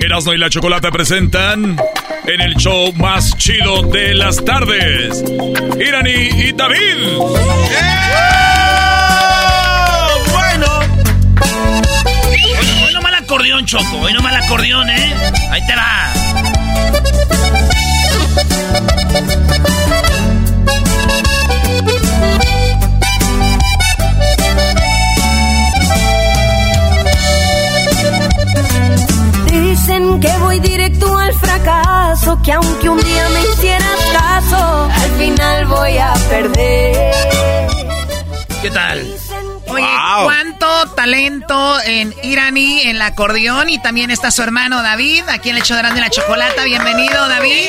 Erasmo y la Chocolata presentan en el show más chido de las tardes, Irani y David. Bueno. Hoy, no mal acordeón, Choco. Hoy no mal acordeón, ¿eh? Ahí te va. Dicen que voy directo al fracaso, que aunque un día me hicieras caso, al final voy a perder. ¿Qué tal? Oye, cuánto talento en Irani, en el acordeón, y también está su hermano David, aquí en el hecho de la chocolata. Bienvenido, David.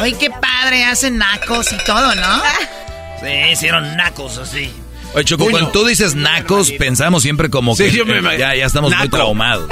Oye, qué padre, hacen nacos y todo, ¿no? Sí, hicieron nacos así. Oye, Choco, cuando tú dices nacos, pensamos siempre como que ya, ya estamos muy traumados.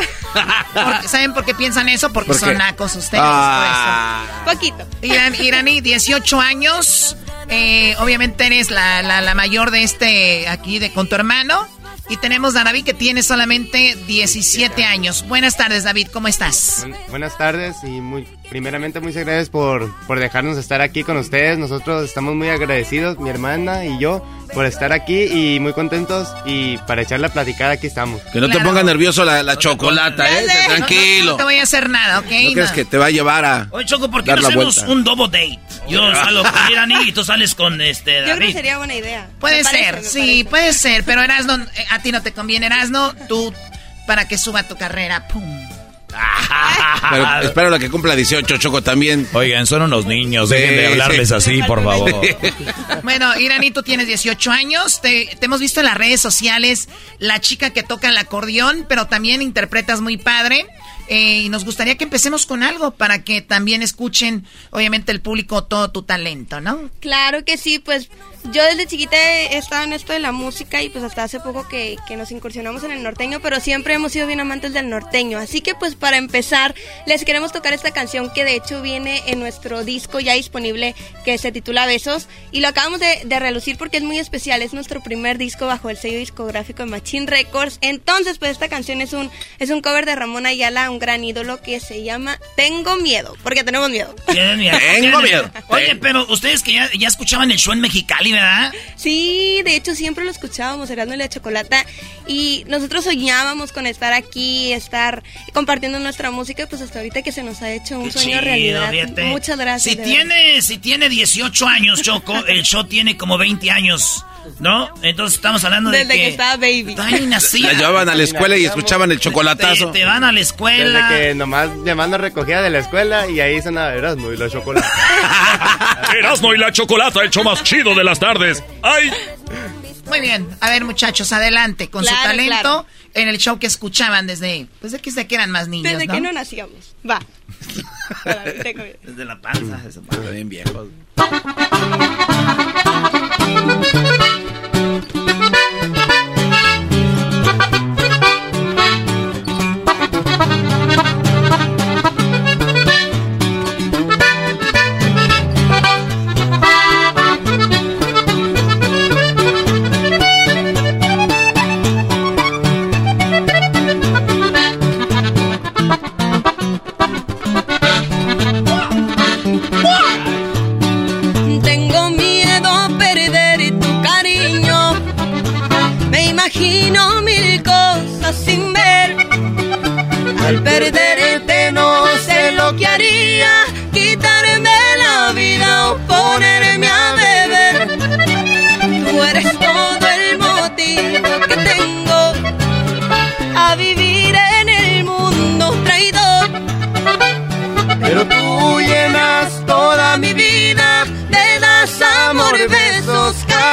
¿Saben por qué piensan eso? Porque son nacos ustedes. Ah. Poquito. Irani, 18 años. Eh, obviamente eres la, la, mayor de este aquí de con tu hermano. Y tenemos a David que tiene solamente 17 años. Buenas tardes, David, ¿cómo estás? buenas tardes y muy primeramente muchas gracias por, por dejarnos estar aquí con ustedes. Nosotros estamos muy agradecidos, mi hermana y yo, por estar aquí y muy contentos y para echar la platicada aquí estamos. Que no te ponga nervioso la, la chocolata, ¿eh? Tranquilo. No, te voy a hacer nada, ¿ok? No, crees que te va a llevar a. Oye, Choco, ¿por qué no hacemos un double date? Yo salgo con Irani y tú sales con este. David. Yo creo que sería buena idea. Puede ser, sí, puede ser, pero Erasno, eh, a ti no te conviene, Erasno, tú para que suba tu carrera, pum. Pero espero que cumpla 18, Choco, también. Oigan, son unos niños, dejen de hablarles así, por favor. Bueno, Irani, tú tienes 18 años, te, te, hemos visto en las redes sociales, la chica que toca el acordeón, pero también interpretas muy padre. Eh, y nos gustaría que empecemos con algo para que también escuchen, obviamente, el público todo tu talento, ¿no? Claro que sí, pues yo desde chiquita he estado en esto de la música y pues hasta hace poco que, que, nos incursionamos en el norteño, pero siempre hemos sido bien amantes del norteño. Así que pues para empezar les queremos tocar esta canción que de hecho viene en nuestro disco ya disponible que se titula Besos y lo acabamos de, de relucir porque es muy especial, es nuestro primer disco bajo el sello discográfico de Machine Records. Entonces pues esta canción es un, es un cover de Ramón Ayala, un gran ídolo que se llama Tengo Miedo, porque tenemos miedo. Tengo miedo. Oye, pero ustedes que ya, ya escuchaban el show en Mexicali, ¿verdad? Sí, de hecho siempre lo escuchábamos, Erasmo y la Chocolata, y nosotros soñábamos con estar aquí, estar compartiendo nuestra música, pues hasta ahorita que se nos ha hecho un sueño realidad. Muchas gracias. Si tiene, si tiene 18 años, Choco, el show tiene como 20 años ¿No? Entonces estamos hablando de Desde que, estaba baby. Ay, nacida. La llevaban a la escuela y escuchaban el chocolatazo. Te, te van a la escuela. Desde que nomás llamando recogía de la escuela y ahí sonaba Erasmo y la chocolate. Erasmo y la chocolata, el show más chido de las tardes. ¡Ay! Muy bien. A ver, muchachos, adelante con su Claro, talento claro. en el show que escuchaban desde, pues, desde que eran más niños, Desde ¿no? que no nacíamos. Va. Desde la panza. Eso, bien viejos. Thank you.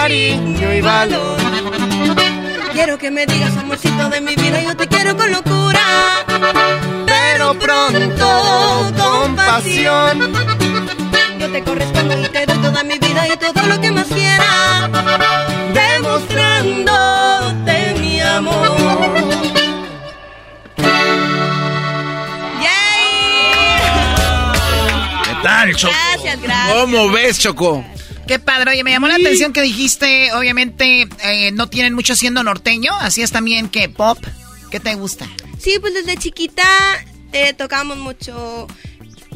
Cariño y valor. Quiero que me digas, amorcito de mi vida, yo te quiero con locura, pero pronto con pasión. Yo te correspondo y te doy toda mi vida y todo lo que más quiera, demostrándote mi amor. ¿Qué tal, Choco? Gracias, gracias. ¿Cómo ves, Choco? Qué padre. Oye, me llamó la atención que dijiste, obviamente, eh, no tienen mucho siendo norteño. Así es también que pop. ¿Qué te gusta? Sí, pues desde chiquita eh, tocamos mucho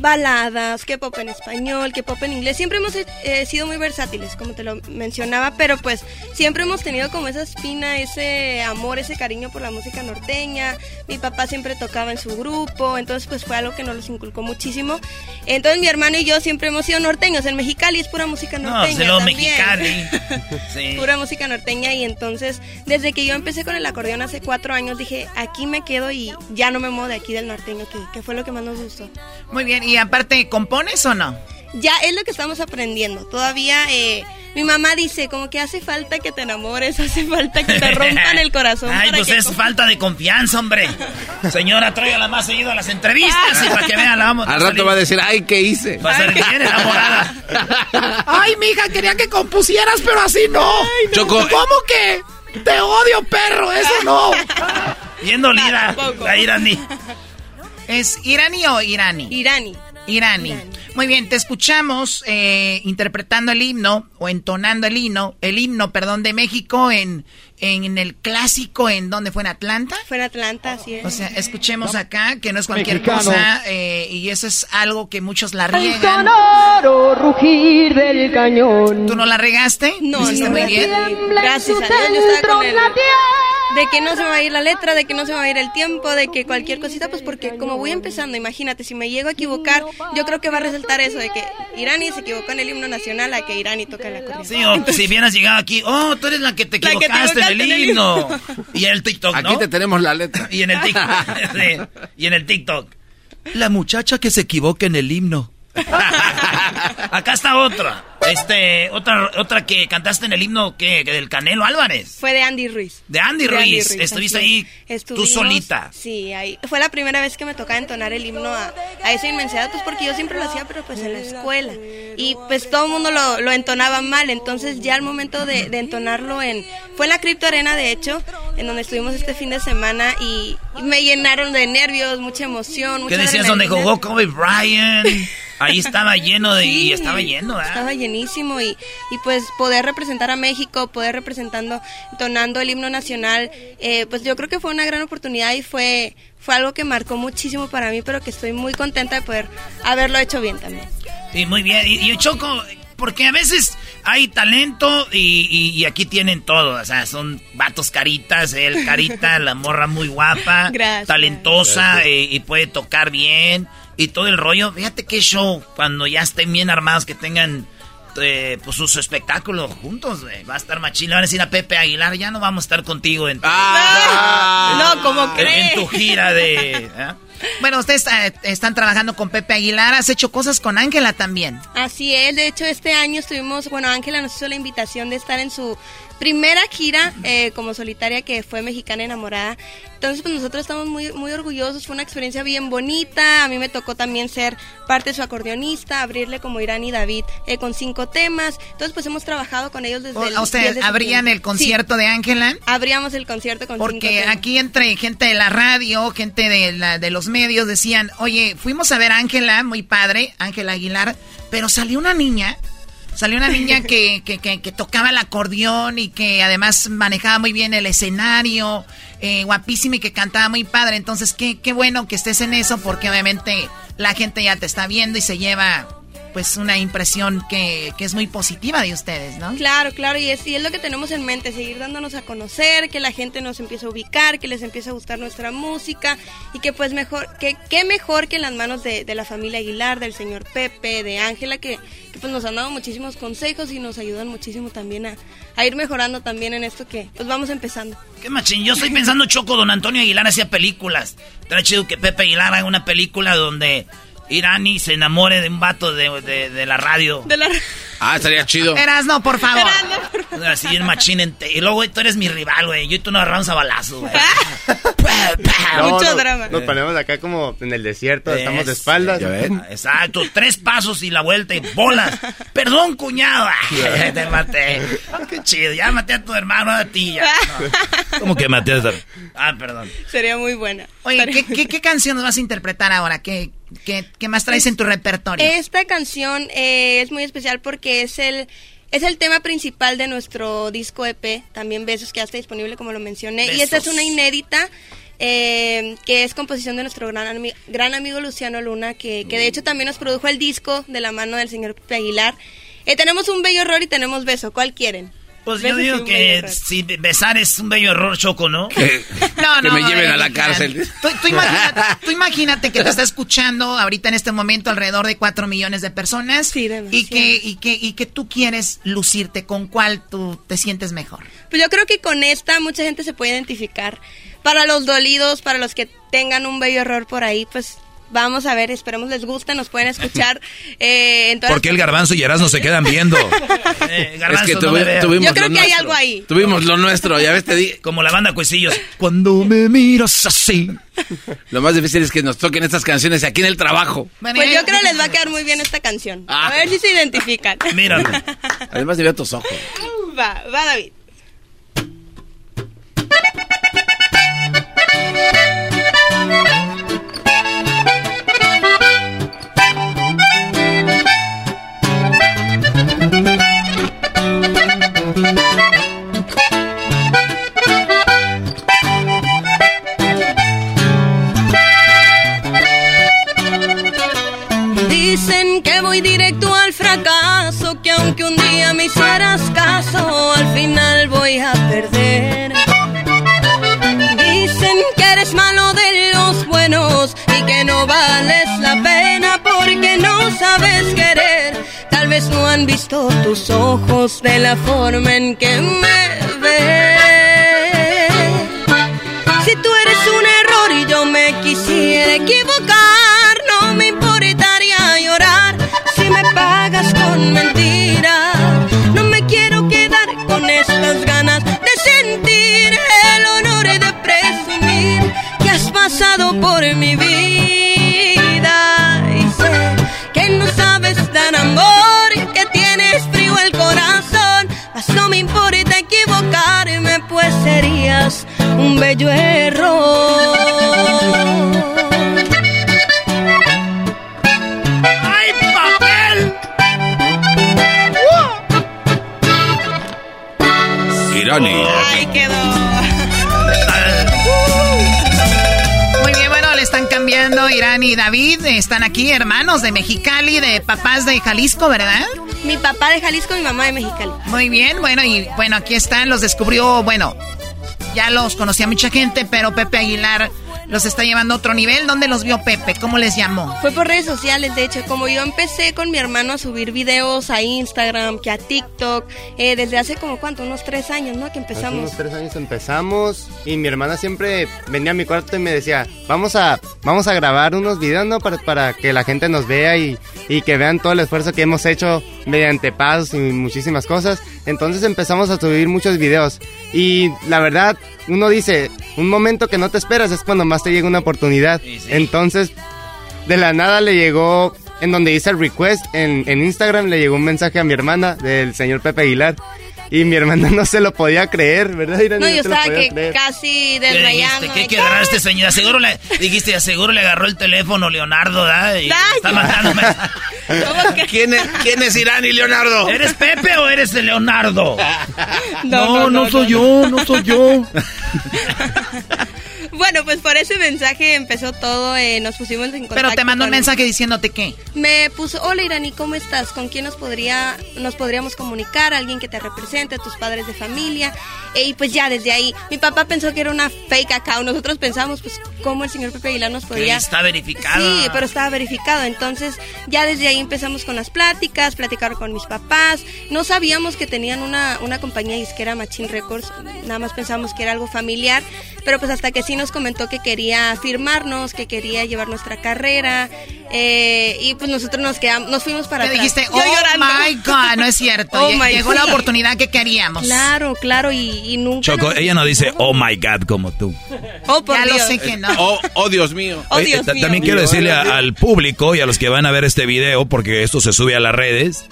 baladas, que pop en español, que pop en inglés. Siempre hemos eh, sido muy versátiles, como te lo mencionaba, pero pues siempre hemos tenido como esa espina, ese amor, ese cariño por la música norteña. Mi papá siempre tocaba en su grupo, entonces pues fue algo que nos los inculcó muchísimo. Entonces mi hermano y yo siempre hemos sido norteños. En Mexicali es pura música No, norteña. también. mexicali. Sí. pura música norteña y entonces desde que yo empecé con el acordeón hace cuatro años dije aquí me quedo y ya no me muevo de aquí del norteño que, que fue lo que más nos gustó Muy bien. Y aparte, ¿compones o no? ya es lo que estamos aprendiendo todavía eh, mi mamá dice como que hace falta que te enamores hace falta que te rompan el corazón Ay, para pues que es falta de confianza, hombre. Señora, tráigala más seguido a las entrevistas y para que vean la vamos. Al rato va a decir, ay, ¿qué hice? Va a ser bien enamorada. Ay, mija, quería que compusieras, pero así no. Choco. ¿Cómo que? Te odio, perro, eso no. Bien dolida, la iraní. ¿Es iraní o irani? Irani. Irani. Muy bien, te escuchamos eh, interpretando el himno o entonando el himno, el himno, perdón, de México en, en el clásico, ¿en dónde fue? ¿En Atlanta? fue en Atlanta así es O sea, escuchemos acá que no es cualquier Mexicano. cosa eh, y eso es algo que muchos la El riegan. sonoro rugir del cañón. ¿Tú no la regaste? no, ¿Lo hiciste no, muy bien. gracias a Dios yo estaba con el de que no se me va a ir la letra, de que no se me va a ir el tiempo, de que cualquier cosita, pues porque como voy empezando, imagínate, si me llego a equivocar, yo creo que va a resaltar eso de que Irani se equivocó en el himno nacional a que Irani toca la acordeón. Sí, o si hubieras llegado aquí, oh, tú eres la que te La que te equivocaste en el en himno. Y en el TikTok, ¿no? Aquí te tenemos la letra. Y en el TikTok. sí, y en el TikTok. La muchacha que se equivoca en el himno. Acá está otra. Este, otra, otra que cantaste en el himno que, del Canelo Álvarez. Fue de Andy Ruiz. De Andy Ruiz. Estuviste ahí tú solita. Sí, ahí. Fue la primera vez que me tocaba entonar el himno a, a esa inmensidad, pues porque yo siempre lo hacía, pero pues en la escuela. Y pues todo el mundo lo, lo entonaba mal, entonces ya al momento de, de entonarlo en... Fue en la Cripto Arena, de hecho, en donde estuvimos este fin de semana y, y me llenaron de nervios, mucha emoción, mucha ¿Qué decías donde jugó Kobe Bryant? Ahí estaba lleno de... Sí, Y estaba lleno, ¿verdad? Estaba llenísimo y, y pues poder representar a México, poder representando, entonando el himno nacional, eh, pues yo creo que fue una gran oportunidad y fue, fue algo que marcó muchísimo para mí, pero que estoy muy contenta de poder haberlo hecho bien también. Sí, muy bien. Y, y Choco, porque a veces hay talento y, y- y aquí tienen todo. O sea, son vatos caritas, él carita, la morra muy guapa, Gracias. talentosa eh, y puede tocar bien y todo el rollo. Fíjate qué show cuando ya estén bien armados, que tengan eh, pues su espectáculo juntos, güey. Va a estar machín. Le van a decir a Pepe Aguilar, ya no vamos a estar contigo en tu, Ah. no, ¿cómo en- crees? en tu gira de... ¿eh? Bueno, ustedes eh, están trabajando con Pepe Aguilar. Has hecho cosas con Ángela también. Así es, de hecho este año estuvimos, bueno, Ángela nos hizo la invitación de estar en su primera gira eh, como solitaria que fue Mexicana Enamorada. Entonces pues nosotros estamos muy, muy orgullosos, fue una experiencia bien bonita, a mí me tocó también ser parte de su acordeonista, abrirle como Irán y David eh, con cinco temas. Entonces pues hemos trabajado con ellos desde... O- el ¿A ustedes 10 de abrían el concierto Sí, de Ángela? abríamos el concierto con cinco Porque temas. aquí entre gente de la radio, gente de, la, de los medios decían, oye, fuimos a ver a Ángela, muy padre, Ángela Aguilar, pero salió una niña, salió una niña que, que, que- que tocaba el acordeón y que además manejaba muy bien el escenario, eh, guapísima y que cantaba muy padre. Entonces, qué, qué bueno que estés en eso porque obviamente la gente ya te está viendo y se lleva pues una impresión que, que es muy positiva de ustedes, ¿no? Claro, claro, y es, y es lo que tenemos en mente, seguir dándonos a conocer, que la gente nos empiece a ubicar, que les empiece a gustar nuestra música y que pues mejor, que qué mejor que en las manos de, de la familia Aguilar, del señor Pepe, de Ángela, que, que, pues nos han dado muchísimos consejos y nos ayudan muchísimo también a, a ir mejorando también en esto que pues vamos empezando. Qué machín. Yo estoy pensando, Choco, don Antonio Aguilar hacía películas. Estaría chido que Pepe Aguilar haga una película donde Irani se enamore de un vato de, de- de la radio. De la... Ah, estaría chido. Erasno, por favor. Así en machín. en te- Y luego, güey, tú eres mi rival, güey. Yo y tú nos agarramos a balazos, güey. No, Mucho no, drama. Nos ponemos acá como en el desierto, estamos de Es- espaldas. Exacto, tres pasos y la vuelta y bolas. Perdón, cuñado. Te maté. Qué chido, ya maté a tu hermano, a ti ya. No. ¿Cómo que maté a tu Ah, perdón. Sería muy buena. Oye, ¿qué, qué, qué canción nos vas a interpretar ahora? ¿Qué, qué, qué más traes en tu repertorio? Esta canción eh, es muy especial porque es el es el tema principal de nuestro disco EP, también Besos, que ya está disponible como lo mencioné. Y esta es una inédita eh, que es composición de nuestro gran, ami- gran amigo Luciano Luna, que, que de hecho también nos produjo el disco de la mano del señor Pepe Aguilar. Eh, tenemos un bello error y tenemos beso. ¿Cuál quieren? Pues yo digo que si besar es un bello error, Choco, ¿no? No, que no, me lleven a la cárcel. Tú, tú imagínate, tú imagínate que te está escuchando ahorita en este momento alrededor de 4 millones de personas y, que, y, que, y que tú quieres lucirte con cuál tú te sientes mejor. Pues yo creo que con esta mucha gente se puede identificar. Para los dolidos, para los que tengan un bello error por ahí, pues vamos a ver, esperemos les guste, nos pueden escuchar. eh, en todas ¿Por qué el garbanzo y Erasmo se quedan viendo? Eh, Es que no tuvi- veas. tuvimos Yo creo lo que hay nuestro. algo ahí. Tuvimos lo nuestro, ya ves, te di. Como la banda Cuecillos. Cuando me miras así. Lo más difícil es que nos toquen estas canciones aquí en el trabajo. Pues yo creo les va a quedar muy bien esta canción. A ver si se identifican. Mírame. Además de ver tus ojos. Va, va David. Que voy directo al fracaso, que aunque un día me hicieras caso, al final voy a perder. Dicen que eres malo de los buenos y que no vales la pena porque no sabes querer. Tal vez no han visto tus ojos de la forma en que me ves. Si tú eres un error y yo me quisiera equivocar, con mentiras. No me quiero quedar con estas ganas de sentir el honor de presumir que has pasado por mi vida. Y sé que no sabes dar amor, que tienes frío el corazón, mas no me importa equivocarme, pues serías un bello error. Irani. Ay, quedó. Muy bien, bueno, le están cambiando Irán y David. Están aquí, hermanos de Mexicali, de papás de Jalisco, ¿verdad? Mi papá de Jalisco, mi mamá de Mexicali. Muy bien, bueno, y bueno, aquí están, los descubrió, bueno, ya los conocía mucha gente, pero Pepe Aguilar los está llevando a otro nivel. ¿Dónde los vio Pepe? ¿Cómo les llamó? Fue por redes sociales, de hecho, como yo empecé con mi hermano a subir videos a Instagram, que a TikTok, eh, desde hace como cuánto, unos tres años, ¿no? Que Hace empezamos. unos tres años empezamos y mi hermana siempre venía a mi cuarto y me decía, vamos a, vamos a grabar unos videos, ¿no? Para, para que la gente nos vea y, y que vean todo el esfuerzo que hemos hecho mediante pasos y muchísimas cosas. Entonces empezamos a subir muchos videos y la verdad, uno dice, un momento que no te esperas es cuando más te llega una oportunidad. Entonces, de la nada le llegó, en donde hice el request, en, en Instagram le llegó un mensaje a mi hermana del señor Pepe Aguilar. Y mi hermana no se lo podía creer, ¿verdad? Irani? No, yo estaba que creer. casi ¿Qué desmayando. ¿Qué de quedará este señor? Seguro le dijiste, seguro le agarró el teléfono Leonardo, ¿verdad? Y está mensajes. ¿Quién es, ¿Quién es Irán y Leonardo? ¿Eres Pepe o eres el Leonardo? No, no, no, soy no, yo, no soy yo. Bueno, pues por ese mensaje empezó todo, eh, nos pusimos en contacto. Pero te mandó un mensaje diciéndote qué. Me puso, hola Irani, ¿cómo estás? ¿Con quién nos podría, nos podríamos comunicar? Alguien que te represente, tus padres de familia. E, y pues ya desde ahí, mi papá pensó que era una fake account. Nosotros pensamos, pues, ¿cómo el señor Pepe Aguilar nos Que podría... está verificado. Sí, pero estaba verificado. Entonces, ya desde ahí empezamos con las pláticas, platicar con mis papás. No sabíamos que tenían una, una compañía disquera Machine Records. Nada más pensamos que era algo familiar. Pero pues hasta que sí nos comentó que quería firmarnos, que quería llevar nuestra carrera. eh, y pues nosotros nos quedamos, nos fuimos para atrás. dijiste, oh llorando. my God, no es cierto. Oh Llegó la oportunidad que queríamos. Claro, claro, y, y nunca. Choco, nos- ella no dice, oh my God, como tú. Oh, por Ya lo Dios. sé que no. Oh, oh, Dios mío. Oh, Dios mío. También quiero decirle a- al público y a los que van a ver este video, porque esto se sube a las redes,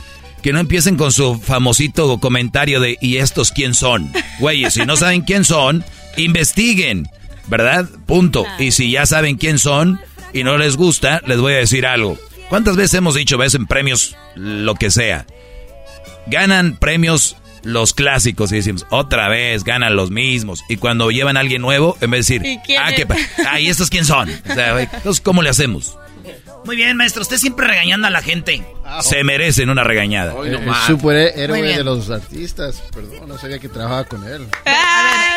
que no empiecen con su famosito comentario de ¿y estos quién son? Güeyes, si no saben quién son, investiguen, ¿verdad? Punto. Y si ya saben quién son y no les gusta, les voy a decir algo. ¿Cuántas veces hemos dicho, ves en premios lo que sea? Ganan premios los clásicos y decimos, otra vez ganan los mismos. Y cuando llevan a alguien nuevo, en vez de ¿Y decir, quién ah, qué pa- ah, ¿y estos quién son? O sea, güey, entonces, ¿cómo le hacemos? Muy bien, maestro, usted siempre regañando a la gente. Se merecen una regañada. No El más. superhéroe de los artistas. Perdón, no sabía que trabajaba con él.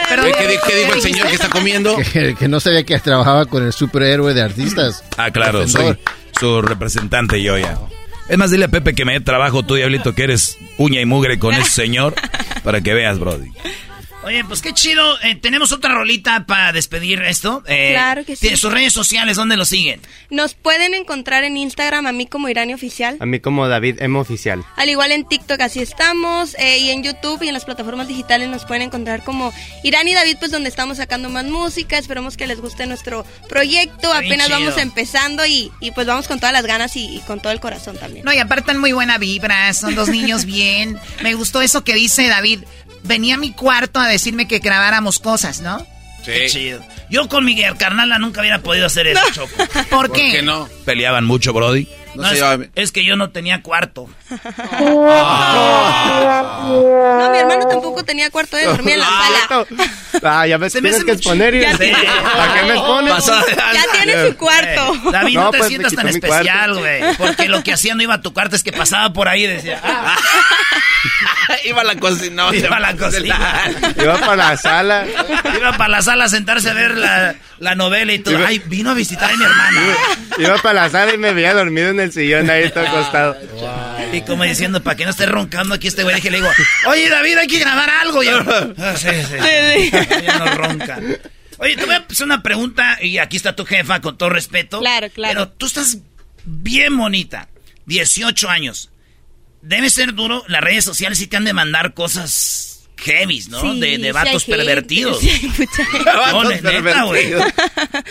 Pero, ¿Qué, qué di- qué dijo el señor que está comiendo? Que, que no sabía que trabajaba con el superhéroe de artistas. Ah, claro, soy su representante yo ya. Es más, dile a Pepe que me dé trabajo tú, Diablito, que eres uña y mugre con ese señor, para que veas, Brody. Oye, pues qué chido. Eh, Tenemos otra rolita para despedir esto. Eh, Claro que sí. tiene Sus redes sociales, ¿dónde lo siguen? Nos pueden encontrar en Instagram a mí como Irani Oficial. A mí como David M. Oficial. Al igual en TikTok así estamos. eh, y en YouTube y en las plataformas digitales nos pueden encontrar como Irani David, pues donde estamos sacando más música. Esperemos que les guste nuestro proyecto. Apenas chido. vamos empezando y, y pues vamos con todas las ganas y, y con todo el corazón también. no, y aparte muy buena vibra, son dos niños bien. Me gustó eso que dice David. Venía a mi cuarto a decirme que grabáramos cosas, ¿no? Qué chido. Yo con mi carnala nunca hubiera podido hacer eso, Choco. ¿Por ¿Por qué? qué no? Peleaban mucho, Brody. No, No, se es, lleva- es que yo no tenía cuarto. No, mi hermano tampoco tenía cuarto de dormir en la sala. Ah, ya ves, Se tienes que exponer y... Ya sé. ¿Para qué me expones? Pasada Ya tiene su cuarto. Eh, David, no, No, te pues, sientas tan especial, cuarto. güey. Porque lo que hacía no iba a tu cuarto, es que pasaba por ahí y decía, ah, Iba a la cocina. no, iba a la cocina. Iba para la sala. Iba para la sala a sentarse a ver la, la novela y todo. Iba- Ay, vino a visitar a mi hermana. Iba para la sala y me veía dormido en el sillón ahí todo acostado. Y como diciendo, para que no esté roncando aquí este güey, dije, le digo, oye David, hay que grabar algo. Y yo, "Ah, sí, sí. Ya no ronca. Oye, te voy a hacer una pregunta y aquí está tu jefa, con todo respeto. Claro, claro. Pero tú estás bien bonita, 18 años. Debe ser duro, las redes sociales sí te han de mandar cosas heavies, ¿no? Sí, de, de vatos pervertidos. sí. No, neta, pervertidos.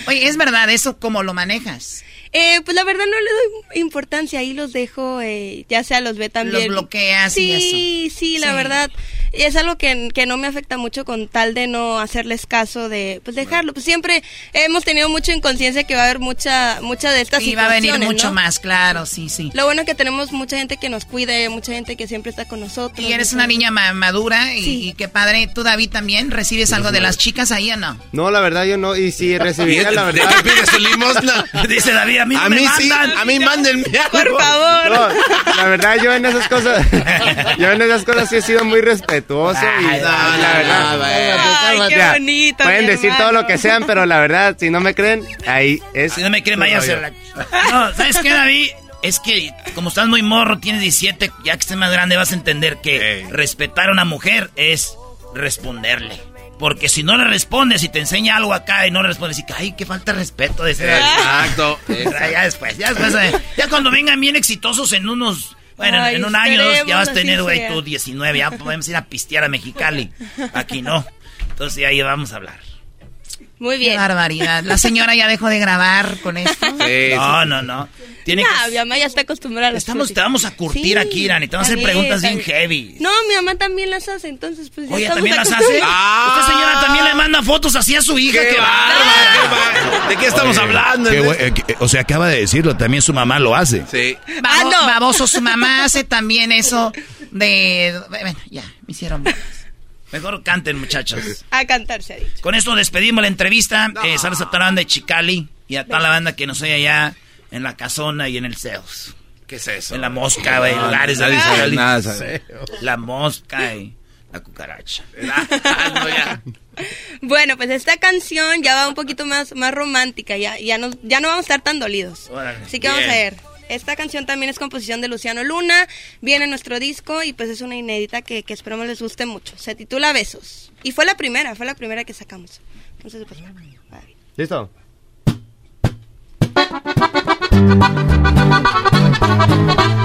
Oye, es verdad, eso cómo lo manejas. Eh, pues la verdad no le doy importancia, ahí los dejo, eh, ya sea los ve también. Los bloqueas y Sí, sí, la Sí. verdad. Es algo que, que no me afecta mucho con tal de no hacerles caso de, pues dejarlo. Pues siempre hemos tenido mucho inconsciencia que va a haber mucha, mucha de estas Y va a venir situaciones, mucho ¿no? más, claro, sí, sí. Lo bueno es que tenemos mucha gente que nos cuide, mucha gente que siempre está con nosotros. Y eres una niña ma- madura y, Sí. y qué padre. ¿Tú, David, también recibes algo de las chicas ahí o no? No, la verdad yo no. Y sí recibiría, la ¿De verdad. qué pides su limosna? Dice David, a mí no A me mí sí, mandan. a mí mándenme algo. Por favor. No, la verdad yo en esas cosas, yo en esas cosas sí he sido muy respetuoso. y Ay, la no, verdad. no, güey. Ay, qué bonito, Pueden decir hermano. todo lo que sean, pero la verdad, si no me creen, ahí es. Si no me creen, vaya a hacer la... No, ¿sabes qué, David? Es que como estás muy morro, tienes 17, ya que estés más grande vas a entender que respetar a una mujer es responderle. Porque si no le respondes y te enseña algo acá y no le respondes, y que, ay, qué falta de respeto de ese. Exacto, Ya, ya después, ya después, eh, ya cuando vengan bien exitosos en unos, bueno, en- Ay, en un año, dos, ya vas a tener, güey, tú 19, ya podemos ir a pistear a Mexicali. Aquí no. Entonces ahí vamos a hablar. Muy Qué bien. barbaridad. La señora ya dejó de grabar con esto. no, no, no. Tiene No, que... mi mamá ya está acostumbrada a las Estamos, te vamos a curtir Sí, aquí, Irán, y te vamos a hacer preguntas está bien heavy. No, mi mamá también las hace, entonces pues ya Oye, ¿también las hace? acostumbrados. Esta señora también le manda fotos así a su hija. ¡Qué, bárbara! ¿De qué estamos Oye, hablando? qué eh, o sea, acaba de decirlo, también su mamá lo hace. Sí. Babo- Baboso, su mamá hace también eso de... Bueno, ya, me hicieron... Mejor canten, muchachos. A cantar se ha dicho. Con esto despedimos la entrevista. Eh, saludos a toda la banda de Chicali y a toda la banda que nos oye allá en la casona y en el Zeus. ¿Qué es eso? En la mosca, güey, No, lugares de nada, sabe. La mosca y la cucaracha. Bueno, pues esta canción ya va un poquito más, más romántica, ya, ya, no, ya no vamos a estar tan dolidos. Órale. Así que vamos a ver. Esta canción también es composición de Luciano Luna, viene en nuestro disco y pues es una inédita que, que esperamos les guste mucho. Se titula Besos. Y fue la primera, fue la primera que sacamos. Entonces, pues, ¿Listo? Besos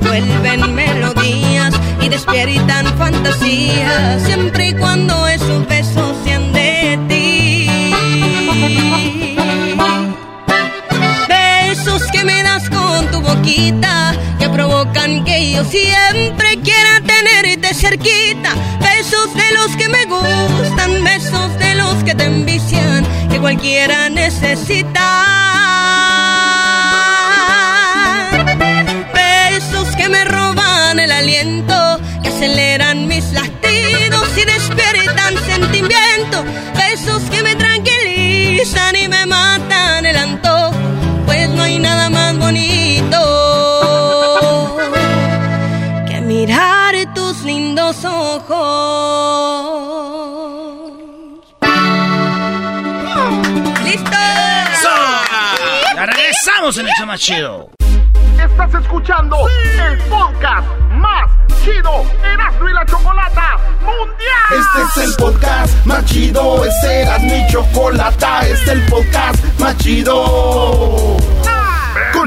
vuelven melodías y despiertan fantasías siempre y cuando esos besos sean de ti. Besos que me das con tu boquita que provocan que yo siempre quiera tenerte cerquita. Besos de los que me gustan, besos de los que te envician, que cualquiera necesita. Que me roban el aliento, que aceleran mis latidos y despiertan sentimiento. Besos que me tranquilizan y me matan el antojo, pues no hay nada más bonito que mirar tus lindos ojos. ¡Listo! Ya regresamos en el show más chido. Estás escuchando el podcast más chido Erasmo y la Chocolata Mundial. Este es el podcast más chido, este era mi chocolata, este es el podcast más chido.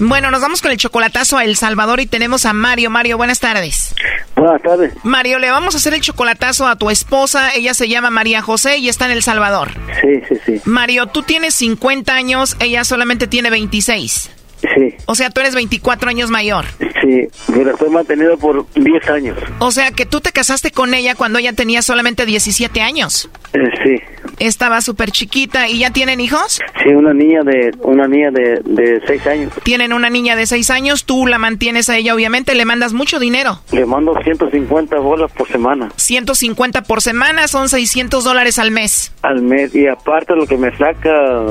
Bueno, nos vamos con el chocolatazo a El Salvador y tenemos a Mario. Mario, buenas tardes. Buenas tardes. Mario, le vamos a hacer el chocolatazo a tu esposa. Ella se llama María José y está en El Salvador. Sí, sí, sí. Mario, tú tienes 50 años, ella solamente tiene 26. Sí. O sea, tú eres 24 años mayor. Sí, me la estoy manteniendo por 10 años. O sea, que tú te casaste con ella cuando ella tenía solamente 17 años. Eh, sí. Estaba súper chiquita. ¿Y ya tienen hijos? Sí, una niña de una niña de, de 6 años. Tienen una niña de 6 años. Tú la mantienes a ella, obviamente. Le mandas mucho dinero. Le mando 150 bolas por semana. 150 por semana son 600 dólares al mes. Al mes. Y aparte lo que me saca...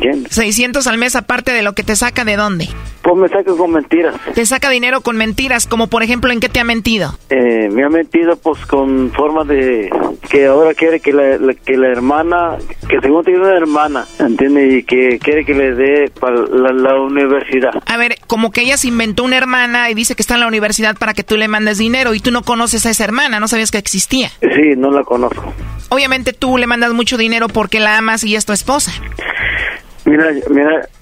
Jen, 600 al mes aparte de lo que te saca de dónde? Pues me saca con mentiras. Te saca dinero con mentiras, como por ejemplo, ¿en qué te ha mentido? Eh, me ha mentido pues con forma de que ahora quiere que la, la- que la hermana, que según tiene una hermana, ¿entiendes? Y que quiere que le dé para la, la universidad. A ver, como que ella se inventó una hermana y dice que está en la universidad para que tú le mandes dinero y tú no conoces a esa hermana, no sabías que existía. Sí, no la conozco. Obviamente tú le mandas mucho dinero porque la amas y es tu esposa. Mira, mira,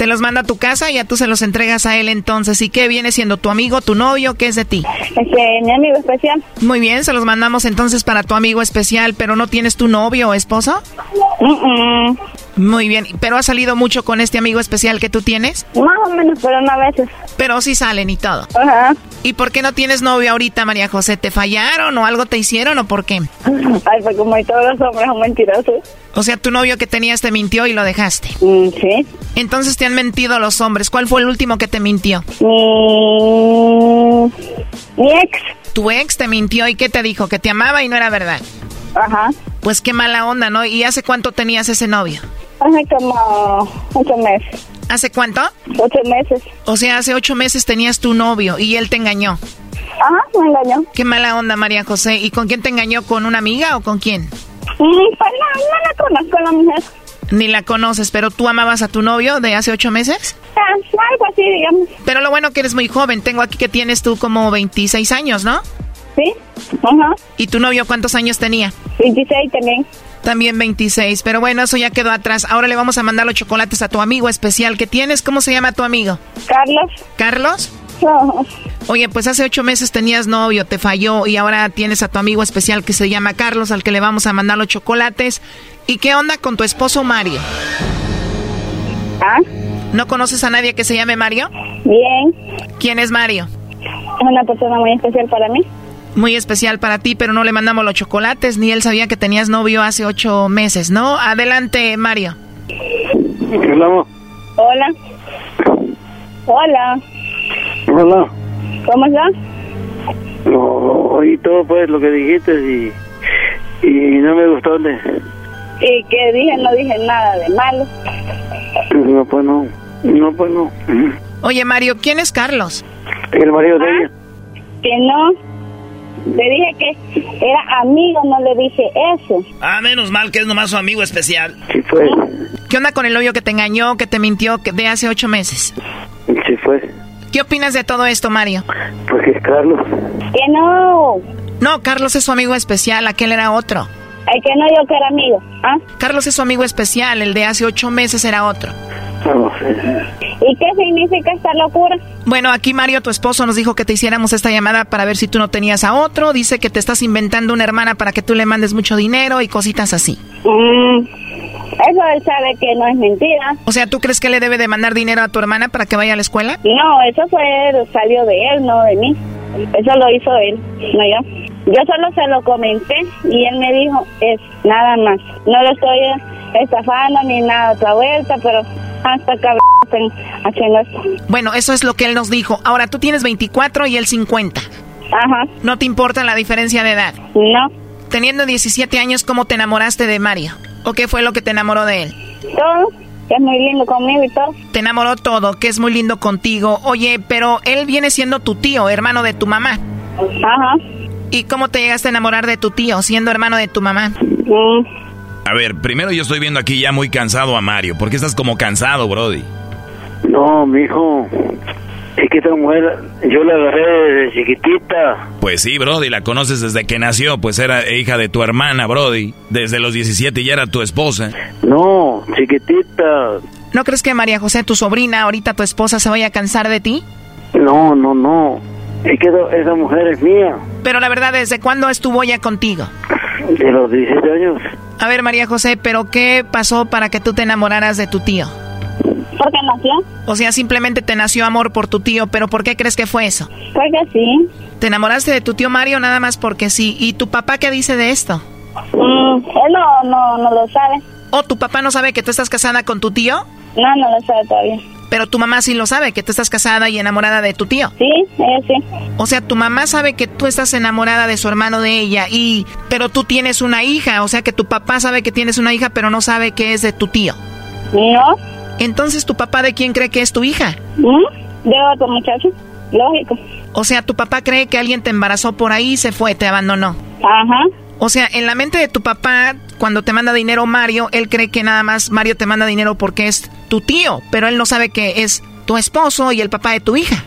Te los manda a tu casa y ya tú se los entregas a él entonces. ¿Y qué viene siendo tu amigo, tu novio? ¿Qué es de ti? Este, mi amigo especial. Muy bien, se los mandamos entonces para tu amigo especial, pero ¿no tienes tu novio o esposo? Mm, Muy bien, ¿pero has salido mucho con este amigo especial que tú tienes? Más o menos, pero no a veces. Pero sí salen y todo. Ajá. ¿Y por qué no tienes novio ahorita, María José? ¿Te fallaron o algo te hicieron o por qué? Ay, pues como todos los hombres son mentirosos. O sea, tu novio que tenías te mintió y lo dejaste. Mm, sí. Entonces te han mentido los hombres. ¿Cuál fue el último que te mintió? Mi... Mi ex. Tu ex te mintió y ¿qué te dijo? Que te amaba y no era verdad. Ajá. Pues qué mala onda, ¿no? ¿Y hace cuánto tenías ese novio? Hace como ocho meses. ¿Hace cuánto? Ocho meses. O sea, hace ocho meses tenías tu novio y él te engañó. Ajá, me engañó. Qué mala onda, María José. ¿Y con quién te engañó? ¿Con una amiga o con quién? Pues no, no la conozco la mujer. Ni la conoces, pero tú amabas a tu novio de hace ocho meses. Ah, algo así, digamos. Pero lo bueno que eres muy joven. Tengo aquí que tienes tú como 26 años, ¿no? Sí. Ajá. ¿Y tu novio cuántos años tenía? 26 también. También 26. Pero bueno, eso ya quedó atrás. Ahora le vamos a mandar los chocolates a tu amigo especial que tienes. ¿Cómo se llama tu amigo? Carlos. ¿Carlos? No. Oye, pues hace ocho meses tenías novio, te falló y ahora tienes a tu amigo especial que se llama Carlos, al que le vamos a mandar los chocolates. ¿Y qué onda con tu esposo Mario? ¿Ah? ¿No conoces a nadie que se llame Mario? Bien. ¿Quién es Mario? Es una persona muy especial para mí. Muy especial para ti, pero no le mandamos los chocolates, ni él sabía que tenías novio hace ocho meses, ¿no? Adelante, Mario. Hola. Hola. Hola. Hola. ¿Cómo estás? No, oí todo pues lo que dijiste y, y no me gustó. De... ¿Y qué dije? No dije nada de malo. No, pues no. No, pues no. Oye, Mario, ¿quién es Carlos? El marido de ella. Que no. Le dije que era amigo, no le dije eso. Ah, menos mal que es nomás su amigo especial. Sí fue. ¿Qué onda con el novio que te engañó, que te mintió que de hace ocho meses? Sí fue. ¿Qué opinas de todo esto, Mario? Pues que es Carlos. Que no. No, Carlos es su amigo especial, aquel era otro. El que no yo que era amigo. ¿Ah? Carlos es su amigo especial, el de hace ocho meses era otro. No sé. ¿Y qué significa esta locura? Bueno, aquí Mario, tu esposo, nos dijo que te hiciéramos esta llamada para ver si tú no tenías a otro. Dice que te estás inventando una hermana para que tú le mandes mucho dinero y cositas así. Mm, eso él sabe que no es mentira. O sea, ¿tú crees que le debe de mandar dinero a tu hermana para que vaya a la escuela? No, eso fue, salió de él, no de mí. Eso lo hizo él, no yo. Yo solo se lo comenté y él me dijo, es nada más. No lo estoy estafando ni nada otra vuelta, pero hasta esto. Bueno, eso es lo que él nos dijo. Ahora, tú tienes 24 y él 50. Ajá. ¿No te importa la diferencia de edad? No. Teniendo 17 años, ¿cómo te enamoraste de Mario? ¿O qué fue lo que te enamoró de él? Todo, que es muy lindo conmigo y todo. Te enamoró todo, que es muy lindo contigo. Oye, pero él viene siendo tu tío, hermano de tu mamá. Ajá. ¿Y cómo te llegaste a enamorar de tu tío, siendo hermano de tu mamá? Mm. A ver, primero yo estoy viendo aquí ya muy cansado a Mario. ¿Por qué estás como cansado, Brody? No, mijo. Es que esta mujer, yo la agarré desde chiquitita. Pues sí, Brody, la conoces desde que nació, pues era hija de tu hermana, Brody. Desde los 17 ya era tu esposa. No, chiquitita. ¿No crees que María José, tu sobrina, ahorita tu esposa, se vaya a cansar de ti? No, no, no. Es que esa- mujer es mía. Pero la verdad, ¿desde cuándo estuvo ya contigo? De los 17 años. A ver, María José, ¿pero qué pasó para que tú te enamoraras de tu tío? ¿Por qué nació? O sea, simplemente te nació amor por tu tío, pero ¿por qué crees que fue eso? Porque sí. ¿Te enamoraste de tu tío Mario nada más porque sí? ¿Y tu papá qué dice de esto? Mm, él no, no, no lo sabe. ¿O tu papá no sabe que tú estás casada con tu tío? No, no lo sabe todavía. Pero tu mamá sí lo sabe, que tú estás casada y enamorada de tu tío. Sí, ella sí. O sea, tu mamá sabe que tú estás enamorada de su hermano de ella y pero tú tienes una hija, o sea que tu papá sabe que tienes una hija, pero no sabe que es de tu tío. No. Entonces, ¿tu papá de quién cree que es tu hija? ¿Mm? De otro muchacho. Lógico. O sea, tu papá cree que alguien te embarazó por ahí y se fue, te abandonó. Ajá. O sea, en la mente de tu papá, cuando te manda dinero Mario, él cree que nada más Mario te manda dinero porque es tu tío, pero él no sabe que es tu esposo y el papá de tu hija.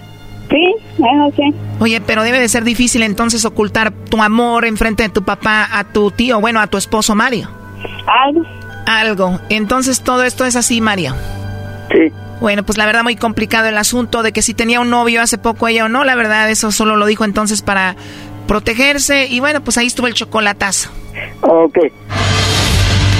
Sí, eso sí. Oye, pero debe de ser difícil entonces ocultar tu amor enfrente de tu papá a tu tío, bueno, a tu esposo Mario. Algo. Algo. Entonces todo esto es así, Mario. Sí. Bueno, pues la verdad muy complicado el asunto de que si tenía un novio hace poco ella o no, la verdad eso solo lo dijo entonces para protegerse y bueno, pues ahí estuvo el chocolatazo. Ok.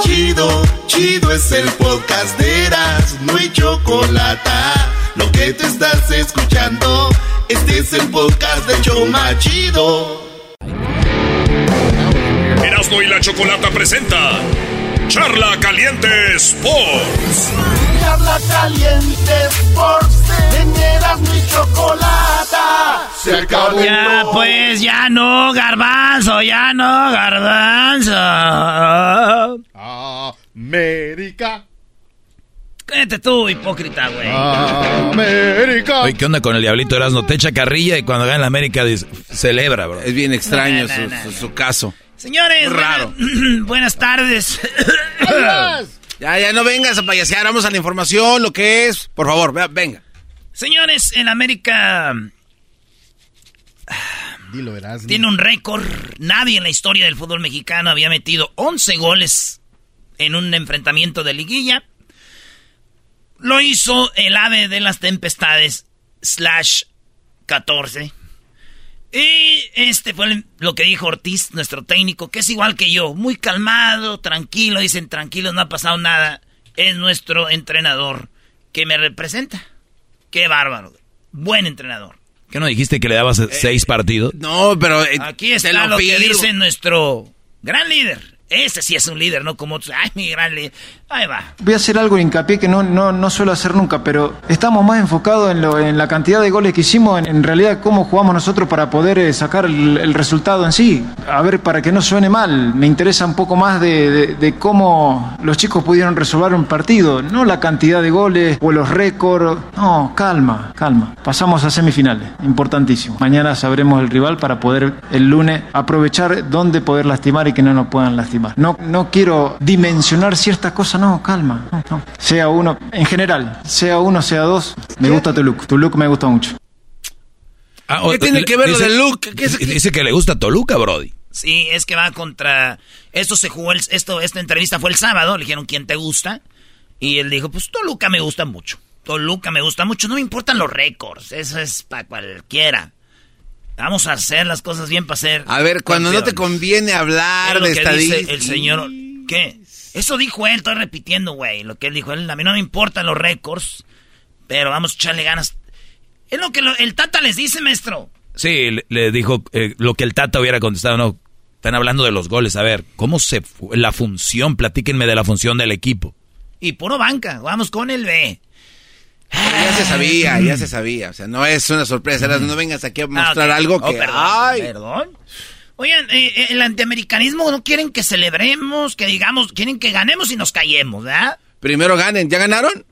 Chido, chido es el podcast de Eras, no hay chocolate. Lo que te estás escuchando, este es el podcast de Choma Chido. Erasno y la chocolata presenta Charla Caliente Sports. Charla caliente Sports. En Erasmo y chocolata. Se acabó. Ya, pues, ya no, garbanzo, ya no, garbanzo. América. Cállate tú, hipócrita, güey. América. Oye, ¿qué onda con el diablito Erasmo? Te echa carrilla y cuando gana la América dice, celebra, bro. Es bien extraño No, no, su, no, su- no. su caso. Señores, Muy raro. buena- buenas tardes. Ya, ya no vengas a payasear, vamos a la información, lo que es. Por favor, venga. Señores, en América Dilo, tiene un récord. Nadie en la historia del fútbol mexicano había metido 11 goles en un enfrentamiento de liguilla. Lo hizo el ave de las tempestades, slash 14. Y este fue lo que dijo Ortiz, nuestro técnico, que es igual que yo, muy calmado, tranquilo, dicen tranquilo, no ha pasado nada. Es nuestro entrenador que me representa. Qué bárbaro. Buen entrenador. ¿Qué no dijiste que le dabas seis partidos? No, pero... eh, Aquí está lo lo, que dice nuestro gran líder. Ese sí es un líder, no como otros. Ay, mi gran líder. Voy a hacer algo hincapié que no, no, no suelo hacer nunca, pero estamos más enfocados en, la cantidad de goles que hicimos, en, realidad cómo jugamos nosotros para poder eh, sacar el, resultado en sí. A ver, para que no suene mal, me interesa un poco más de, de- de cómo los chicos pudieron resolver un partido, no la cantidad de goles o los récords. No, calma, calma. Pasamos a semifinales, importantísimo. Mañana sabremos el rival para poder el lunes aprovechar dónde poder lastimar y que no nos puedan lastimar. No, no quiero dimensionar ciertas cosas, no, calma. no, no. Sea uno, en general, sea uno, sea dos, me gusta tu look. Tu look me gusta mucho. Ah, ¿Qué tiene que ver lo dice- del look? ¿Qué es- Dice que le gusta Toluca, Brody. Sí, es que va contra. Esto se jugó. el- esto, esta entrevista fue el sábado. Le dijeron quién te gusta. Y él dijo: Pues Toluca me gusta mucho. Toluca me gusta mucho. No me importan los récords. Eso es para cualquiera. Vamos a hacer las cosas bien para ser. A ver, cuando no te conviene hablar Es lo de que estadística... dice el señor. ¿Qué? Eso dijo él, estoy repitiendo, güey. Lo que él dijo, él, a mí no me importan los récords, pero vamos a echarle ganas. Es lo que lo- el Tata les dice, maestro. Sí, le, le dijo eh, lo que el Tata hubiera contestado. No, están hablando de los goles. A ver, ¿cómo se fu- la función? Platíquenme de la función del equipo. Y puro banca, vamos con el B. Ya se sabía, ya se sabía. O sea, no es una sorpresa. No vengas aquí a mostrar Ah, ok. algo Oh, que... perdón, ¡Ay! perdón. Oigan, eh, eh, el antiamericanismo no quieren que celebremos, que digamos, quieren que ganemos y nos callemos, ¿verdad? Primero ganen. ¿Ya ganaron?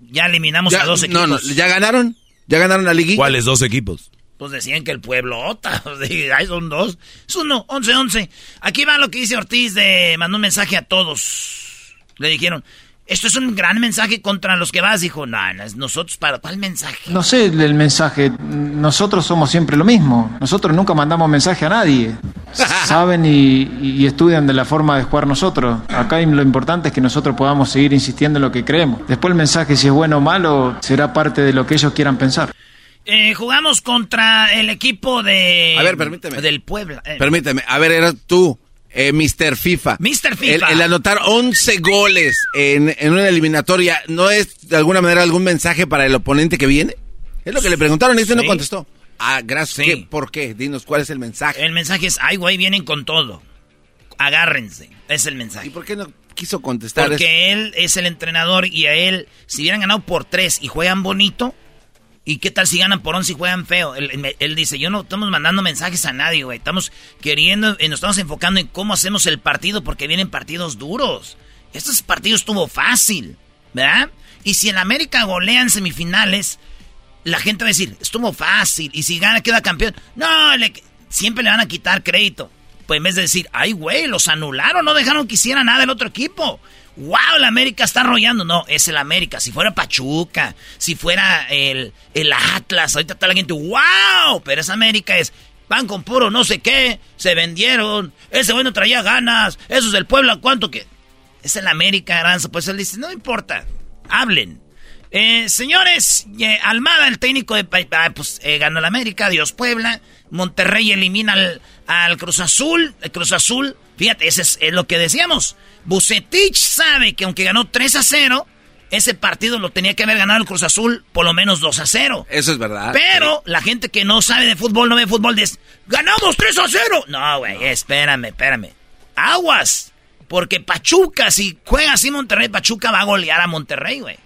Ya eliminamos Ya- a dos equipos. No, no, ¿ya ganaron? ¿Ya ganaron la liguilla? ¿Cuáles dos equipos? Pues decían que el pueblo ota. Ahí son dos. Es uno, once, once. Aquí va lo que dice Ortiz de mandó un mensaje a todos. Le dijeron, esto es un gran mensaje contra los que vas. Dijo, no, no, es nosotros para cuál mensaje. No sé el mensaje, nosotros somos siempre lo mismo, nosotros nunca mandamos mensaje a nadie. Saben y, y estudian de la forma de jugar nosotros. Acá lo importante es que nosotros podamos seguir insistiendo en lo que creemos. Después el mensaje, si es bueno o malo, será parte de lo que ellos quieran pensar. Eh, jugamos contra el equipo de... A ver, permíteme. Del Puebla. Eh, Permíteme. A ver, eras tú, eh, Mr. FIFA. Mr. FIFA. El, el anotar 11 goles en, en una eliminatoria, ¿no es de alguna manera algún mensaje para el oponente que viene? Es lo que le preguntaron y usted no contestó. Ah, gracias. Sí. ¿Qué? ¿Por qué? Dinos, ¿cuál es el mensaje? El mensaje es, ay, güey, vienen con todo. Agárrense. Es el mensaje. ¿Y por qué no quiso contestar Porque él es el entrenador y a él, si hubieran ganado por tres y juegan bonito, ¿y qué tal si ganan por once y juegan feo? Él, dice, yo no estamos mandando mensajes a nadie, güey. Estamos queriendo, nos estamos enfocando en cómo hacemos el partido porque vienen partidos duros. Estos partidos estuvo fácil, ¿verdad? Y si en América golean semifinales, la gente va a decir, estuvo fácil. Y si gana, queda campeón. No, le- siempre le van a quitar crédito. Pues en vez de decir, ay, güey, los anularon, no dejaron que hiciera nada el otro equipo. ¡Wow! La América está arrollando. No, es el América. Si fuera Pachuca, si fuera el, el Atlas, ahorita está la gente, ¡wow! Pero esa América es, van con puro no sé qué, se vendieron, ese bueno traía ganas, esos del Puebla, ¿cuánto que? Es el América, Aranza. Pues él dice, no importa, hablen. Eh, señores, eh, Almada, el técnico de... Ah, pues eh, ganó el América, Dios Puebla. Monterrey elimina al, al Cruz Azul. El Cruz Azul, fíjate, ese es, es lo que decíamos. Bucetich sabe que aunque ganó 3 a 0, ese partido lo tenía que haber ganado el Cruz Azul por lo menos 2 a 0. Eso es verdad. Pero la gente que no sabe de fútbol, no ve fútbol, dice, ¡ganamos 3 a 0! No, güey, espérame, espérame. Aguas. Porque Pachuca, si juega así Monterrey, Pachuca va a golear a Monterrey, güey.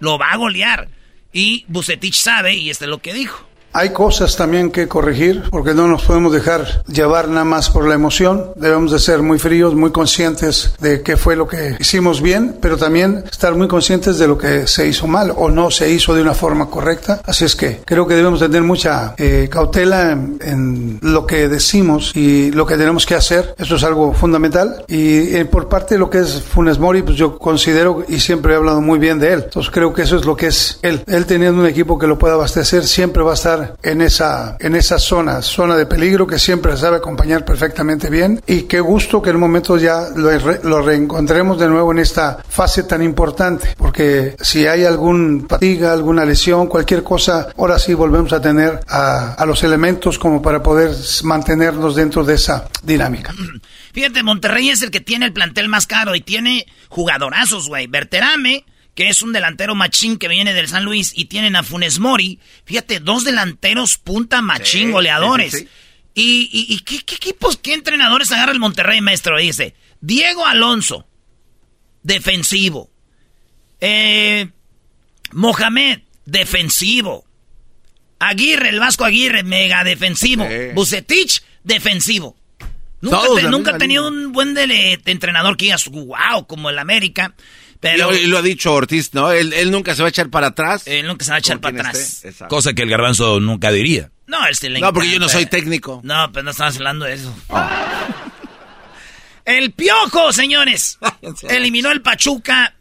Lo va a golear. Y Bucetich sabe, y este es lo que dijo. Hay cosas también que corregir porque no nos podemos dejar llevar nada más por la emoción. Debemos de ser muy fríos, muy conscientes de qué fue lo que hicimos bien, pero también estar muy conscientes de lo que se hizo mal o no se hizo de una forma correcta. Así es que creo que debemos tener mucha eh, cautela en, en lo que decimos y lo que tenemos que hacer. Eso es algo fundamental. Y eh, por parte de lo que es Funes Mori, pues yo considero y siempre he hablado muy bien de él. Entonces creo que eso es lo que es él. Él teniendo un equipo que lo pueda abastecer, siempre va a en esa, en esa zona, zona de peligro que siempre sabe acompañar perfectamente bien. Y qué gusto que en un momento ya lo, lo reencontremos de nuevo en esta fase tan importante. Porque si hay algún fatiga, alguna lesión, cualquier cosa, ahora sí volvemos a tener a, a los elementos como para poder mantenernos dentro de esa dinámica. Fíjate, Monterrey es el que tiene el plantel más caro y tiene jugadorazos, güey. Berterame, que es un delantero machín que viene del San Luis, y tienen a Funes Mori. Fíjate, dos delanteros punta machín, Sí, goleadores. sí, sí, sí. ¿Y, y, y qué, qué equipos, qué entrenadores agarra el Monterrey, maestro? Dice, Diego Alonso, defensivo. Eh, Mohamed, defensivo. Aguirre, el Vasco Aguirre, mega defensivo. Bucetich, defensivo. Nunca, te- nunca ha tenido un buen de, de entrenador que digas, wow, como el América. Pero Y lo ha dicho Ortiz, ¿no? Él, él nunca se va a echar para atrás. Él nunca se va a echar para atrás. Cosa que el garbanzo nunca diría. No, le No, porque yo no soy técnico. No, pero no estamos hablando de eso. El Piojo, señores. Eliminó el Pachuca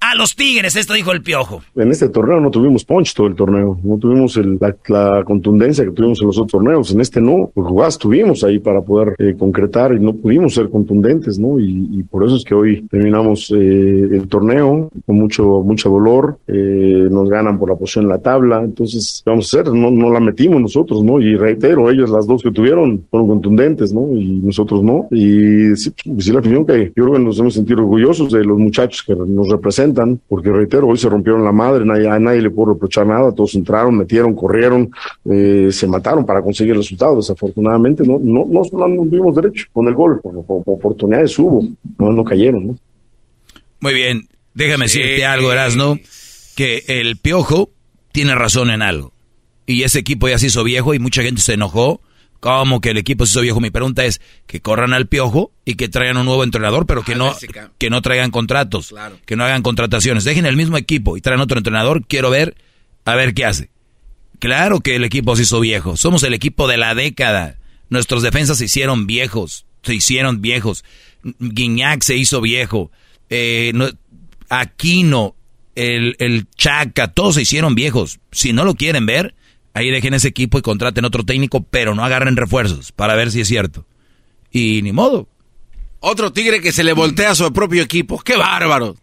a los Tigres, esto dijo el Piojo. En este torneo no tuvimos punch todo el torneo, no tuvimos el- la, la contundencia que tuvimos en los otros torneos. En este no, pues jugadas tuvimos ahí para poder eh, concretar y no pudimos ser contundentes, ¿no? Y, y por eso es que hoy terminamos eh, el torneo con mucho mucho dolor, eh, nos ganan por la posición en la tabla, entonces, ¿qué vamos a hacer? No, no la metimos nosotros, ¿no? Y reitero, ellos las dos que tuvieron fueron contundentes, ¿no? Y nosotros no. Y sí, pues, sí la opinión que yo creo que nos hemos sentido orgullosos de los muchachos que nos representan, porque reitero, hoy se rompieron la madre, nadie, a nadie le puedo reprochar nada, todos entraron, metieron, corrieron, eh, se mataron para conseguir el resultado. Desafortunadamente no, no, no, no tuvimos derecho con el gol, por, por- por oportunidades hubo, no, no cayeron, ¿no? Muy bien, déjame decirte algo, Erasno, que el Piojo tiene razón en algo. Y ese equipo ya se hizo viejo y mucha gente se enojó. ¿Cómo que el equipo se hizo viejo? Mi pregunta es que corran al Piojo y que traigan un nuevo entrenador, pero que no, que no traigan contratos, que no hagan contrataciones. Dejen el mismo equipo y traen otro entrenador. Quiero ver, a ver qué hace. Claro que el equipo se hizo viejo. Somos el equipo de la década. Nuestros defensas se hicieron viejos. Se hicieron viejos. Guiñac se hizo viejo. Eh, no- Aquino, el, el Chaca, todos se hicieron viejos. Si no lo quieren ver, ahí dejen ese equipo y contraten otro técnico, pero no agarren refuerzos para ver si es cierto. Y ni modo. Otro tigre que se le voltea a su propio equipo. ¡Qué bárbaro!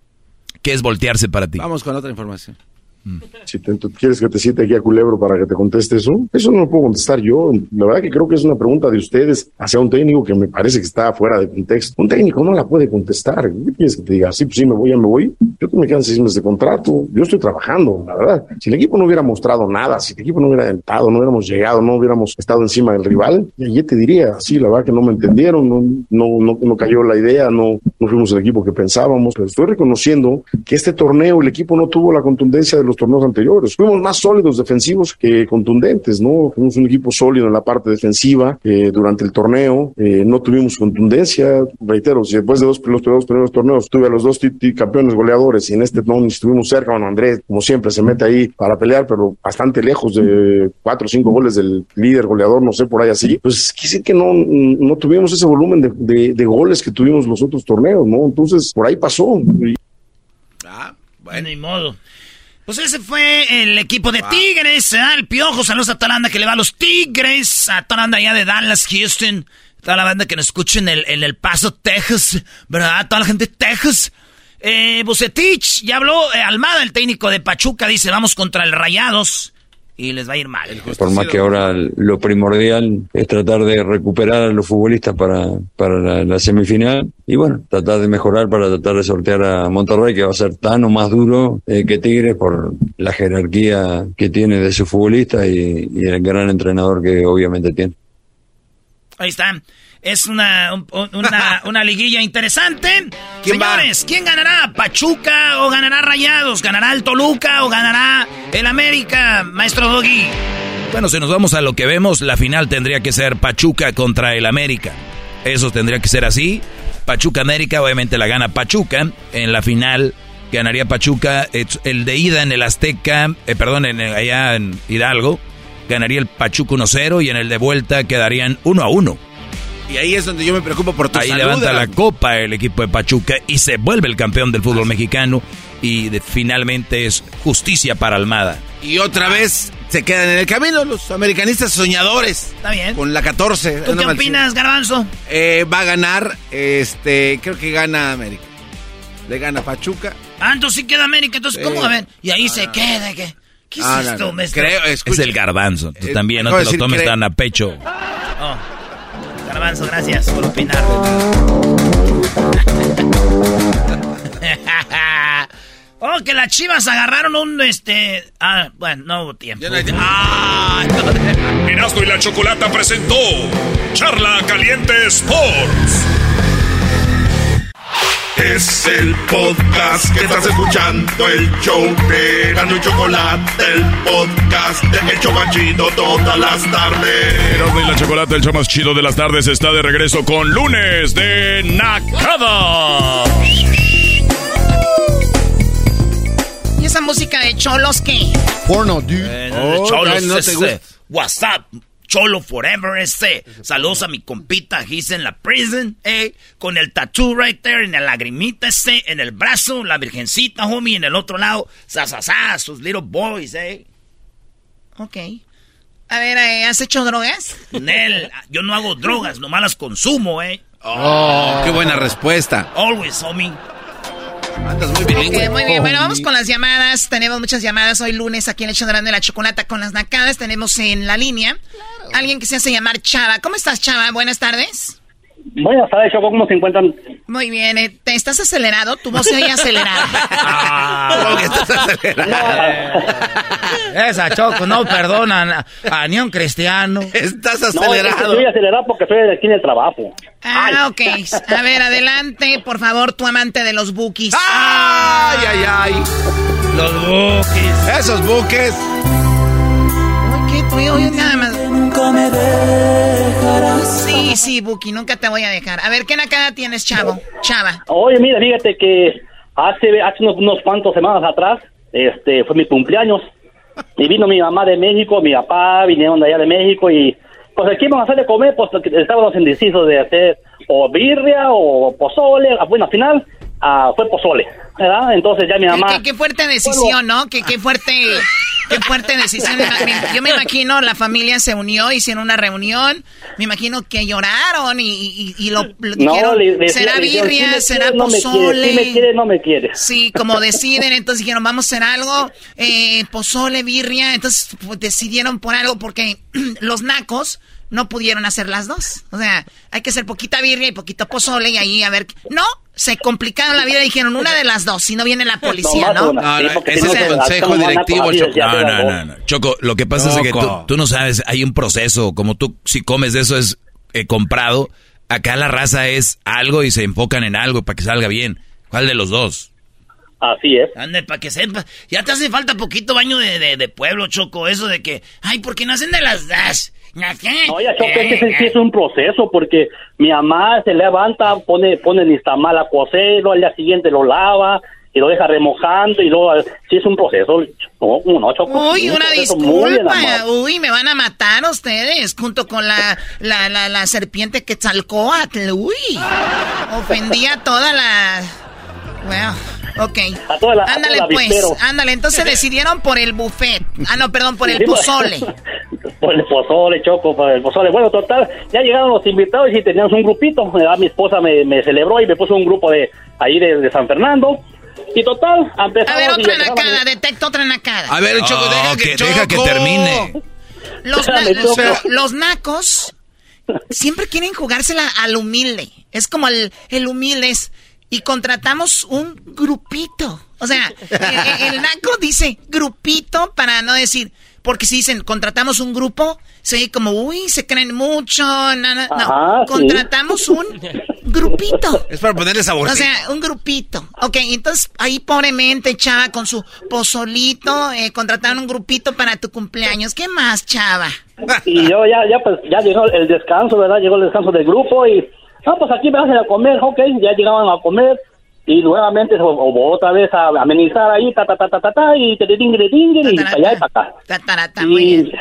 ¿Qué es voltearse para ti? Vamos con otra información. Si te- quieres que te siente aquí a Culebro para que te conteste eso, eso no lo puedo contestar yo. La verdad que creo que es una pregunta de ustedes hacia un técnico que me parece que está fuera de contexto. Un técnico no la puede contestar. ¿Qué quieres que te diga? Sí, pues sí, me voy, ya me voy. Yo me quedan seis meses de contrato. Yo estoy trabajando, la verdad. Si el equipo no hubiera mostrado nada, si el equipo no hubiera entrado, no hubiéramos llegado, no hubiéramos estado encima del rival, ya te diría, sí, la verdad que no me entendieron, no, no, no, no cayó la idea, no, no fuimos el equipo que pensábamos. Pero estoy reconociendo que este torneo el equipo no tuvo la contundencia de los torneos anteriores. Fuimos más sólidos defensivos que contundentes, ¿no? Fuimos un equipo sólido en la parte defensiva eh, durante el torneo, eh, no tuvimos contundencia. Reitero, si después de dos, los dos primeros torneos tuve a los dos campeones goleadores y en este no estuvimos cerca, bueno, Andrés, como siempre, se mete ahí para pelear, pero bastante lejos de cuatro o cinco goles del líder goleador, no sé, por ahí así. Pues decir que no, no tuvimos ese volumen de, de- de goles que tuvimos los otros torneos, ¿no? Entonces, por ahí pasó. Y- Bueno, ni modo. Pues ese fue el equipo de Tigres, ¿eh? el Piojo, saludos a toda la banda que le va a los Tigres, a toda la banda allá de Dallas, Houston, toda la banda que nos escucha en el, en el Paso, Texas, ¿verdad? Toda la gente de Texas. Eh, Bucetich, ya habló eh, Almada, el técnico de Pachuca, dice, vamos contra el Rayados y les va a ir mal. Por más que ahora lo primordial es tratar de recuperar a los futbolistas para, para la, la semifinal y bueno, tratar de mejorar para tratar de sortear a Monterrey que va a ser tan o más duro eh, que Tigres por la jerarquía que tiene de sus futbolistas y, y el gran entrenador que obviamente tiene. Ahí está. Es una, un- una, una liguilla interesante. Señores, ¿quién ganará? ¿Pachuca o ganará Rayados? ¿Ganará el Toluca o ganará el América, maestro Doggy? Bueno, si nos vamos a lo que vemos, la final tendría que ser Pachuca contra el América. Eso tendría que ser así. Pachuca América, obviamente la gana Pachuca. En la final ganaría Pachuca. El de ida en el Azteca, eh, perdón, en, allá en Hidalgo, ganaría el Pachuca 1-0 y en el de vuelta quedarían 1-1. Y ahí es donde yo me preocupo por tu Ahí levanta la copa el equipo de Pachuca y se vuelve el campeón del fútbol mexicano y finalmente es justicia para Almada. Y otra vez se quedan en el camino los americanistas soñadores. Está bien. Con la 14. ¿Tú qué opinas, Garbanzo? Eh, va a ganar, este, creo que gana América. Le gana Pachuca. Ah, entonces sí queda América. Entonces, ¿cómo? A ver, y ahí se queda. ¿Qué, ¿Qué es Ah, esto, no? Creo, Es el garbanzo. Tú Eh, también, no te lo tomes tan a pecho. Oh. Garbanzo, gracias por opinar. oh, que las chivas agarraron un este. Ah, bueno, no hubo tiempo. Ah, no. Erasmo y la Chocolata presentó Charla Caliente Sports. Es el podcast que estás escuchando, el show de Gano y Chocolate, el podcast de El Chobachito todas las tardes. Erasmo y la Chocolata, el show más chido de las tardes, está de regreso con lunes de Nakada. ¿Y esa música de cholos qué? Porno, dude. Eh, Oh, cholos, no te gusta. What's up? Cholo Forever ese. Saludos a mi compita, he's en la prison, eh. Con el tattoo right there, en la lagrimita ese, en el brazo, la virgencita, homie, en el otro lado, sa, sa, sa, sus little boys, eh. Ok. A ver, eh, ¿has hecho drogas? Nel, yo no hago drogas, nomás las consumo, eh. Oh, qué buena respuesta. Always, homie. Andas muy bilingüe. Ok, muy bien, bueno, vamos con las llamadas. Tenemos muchas llamadas hoy lunes aquí en el grande de la chocolata con las nacadas. Tenemos en la línea alguien que se hace llamar Chava. ¿Cómo estás, Chava? Buenas tardes. Buenas tardes, Choco, ¿cómo se encuentran? Muy bien, eh, ¿te estás acelerado? Tu voz se oye acelerada. ¿Cómo que estás acelerado? Esa Choco no perdonan a, a ni a un cristiano. Estás No, es que estoy acelerado porque estoy aquí en el trabajo. Ah, ok. A ver, adelante, por favor, tu amante de los bookies. ¡Ay, ay, ay! Los buques. Esos buques. ¿Qué? Tú y yo nada más. Nunca me dejarás. Sí, sí, Buki, nunca te voy a dejar. A ver, ¿qué nacada tienes, chavo? Chava. Oye, mira, fíjate que hace, hace unos, unos cuantos semanas atrás, este, fue mi cumpleaños. Y vino mi mamá de México, mi papá vinieron de allá de México y pues aquí íbamos a hacer de comer, pues estábamos indecisos de hacer o birria o pozole. Bueno, al final ah, fue pozole, ¿verdad? Entonces ya mi mamá... Qué, qué fuerte decisión, ¿no? Qué, qué fuerte, qué fuerte decisión. Yo me imagino la familia se unió, hicieron una reunión. Me imagino que lloraron y, y- y lo, lo dijeron. le- le- será le birria, "Sí me será quiere, no me quiere, pozole. sí me quiere, no me quiere. Sí, como deciden, entonces dijeron, vamos a hacer algo, eh, pozole, birria, entonces pues, decidieron por algo porque los nacos no pudieron hacer las dos. O sea, hay que hacer poquita birria y poquito pozole y ahí a ver... No, se complicaron la vida y dijeron una de las dos, si no viene la policía, ¿no? No, no, ese es el consejo directivo, Choco. No, no, no, no. Choco, lo que pasa es que tú, tú no sabes, hay un proceso, como tú si comes de eso es eh, comprado, acá la raza es algo y se enfocan en algo para que salga bien. ¿Cuál de los dos? Así es. Ande, para que sepa. Ya te hace falta poquito baño de, de- de pueblo, Choco. Eso de que, ay, ¿por qué nacen de las das? No, ya Choco, es que sí, sí es un proceso porque mi mamá se levanta, pone, pone el tamal a cocer, luego al día siguiente lo lava y lo deja remojando y luego sí es un proceso. No, no, Choco. Uy, un una disculpa. Uy, me van a matar ustedes junto con la, la, la, la serpiente Quetzalcóatl. Uy, ofendí a toda la... Bueno, ok. A toda la- a ándale toda la pues, ándale. Entonces decidieron por el buffet. Ah, no, perdón, por el Sí, pues. pozole. Por el pozole, Choco, por el pozole. Bueno, total, ya llegaron los invitados y teníamos un grupito. ¿verdad? Mi esposa me, me celebró y me puso un grupo de ahí de, de San Fernando. Y total, empezamos A ver, otra nacada, detecto otra nacada. A ver, Choco, deja que, deja que Choco. termine. Los, na- Espérame, los, Choco. los nacos siempre quieren jugársela al humilde. Es como el, el humilde es. Y contratamos un grupito. O sea, el, el naco dice grupito para no decir, porque si dicen contratamos un grupo, se oye como, uy, se creen mucho. No, no, no. Ajá, sí. contratamos un grupito. Es para ponerle sabor. O sea, un grupito. Ok, entonces ahí pobremente, chava, con su pozolito, eh, contrataron un grupito para tu cumpleaños. ¿Qué más, chava? Y yo ya, ya, pues, ya llegó el descanso, ¿verdad? Llegó el descanso del grupo y, ah, pues aquí me hacen a comer, ok, ya llegaban a comer y nuevamente o, o otra vez a amenizar ahí, ta, ta, ta, ta, ta, ta, y te tingre, tingre, y para allá y para acá. Tatarata, muy bien.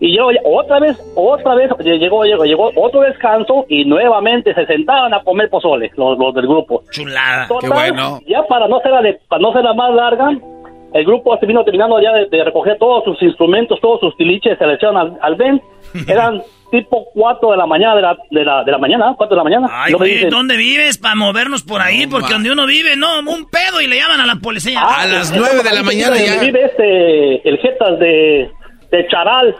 Y, y yo otra vez, otra vez, llegó, llegó, llegó otro descanso y nuevamente se sentaban a comer pozole, los, los del grupo. Chulada. Total, Ya para no ser la de- para no ser la más larga, el grupo se vino terminando ya de, de recoger todos sus instrumentos, todos sus tiliches, se le echaron al, al Ben. Eran tipo 4 de la mañana de la, de la, de la mañana, 4 de la mañana. Ay, güey, dicen, ¿dónde vives para movernos por ahí? Porque donde uno vive, no, un pedo y le llaman a la policía. Ah, A las pues, 9 de la mañana ya. Vive este, el Jetas de, de Charal,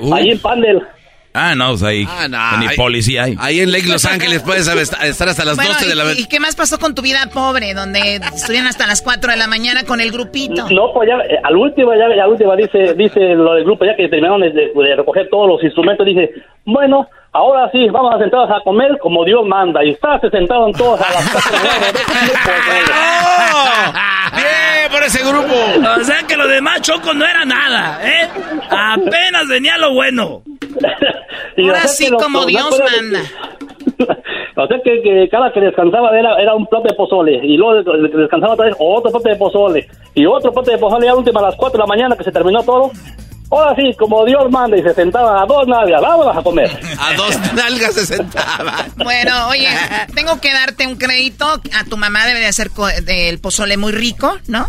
Uh. ahí en Pandel. Ah, no, pues ahí. Ah, no, Ni ahí- policía hay. Ahí en Lake Los Ángeles puedes estar estar hasta las Bueno, 12 de la ¿y, mañana. y qué más pasó con tu vida pobre, donde estuvieron hasta las 4 de la mañana con el grupito? No, pues ya, eh, al último, ya, al último dice, dice lo del grupo, ya que terminaron de, de recoger todos los instrumentos, dice, bueno, ahora sí, vamos a sentarnos a comer como Dios manda. Y está, se sentaron todos a las de la mañana. ¡Bien por ese grupo! O sea que lo demás Choco no era nada, ¿eh? Apenas venía lo bueno. Y Ahora o sea sí, como los Dios manda. O sea que, que cada que descansaba era, era un plato de pozole. Y luego de- de- descansaba otra vez otro plato de pozole. Y otro plato de pozole ya última a las 4 de la mañana que se terminó todo. Ahora sí, como Dios manda, y se sentaban a dos nalgas, vámonos a comer. A dos nalgas se sentaba. Bueno, oye, tengo que darte un crédito. A tu mamá debe de hacer del pozole muy rico, ¿no?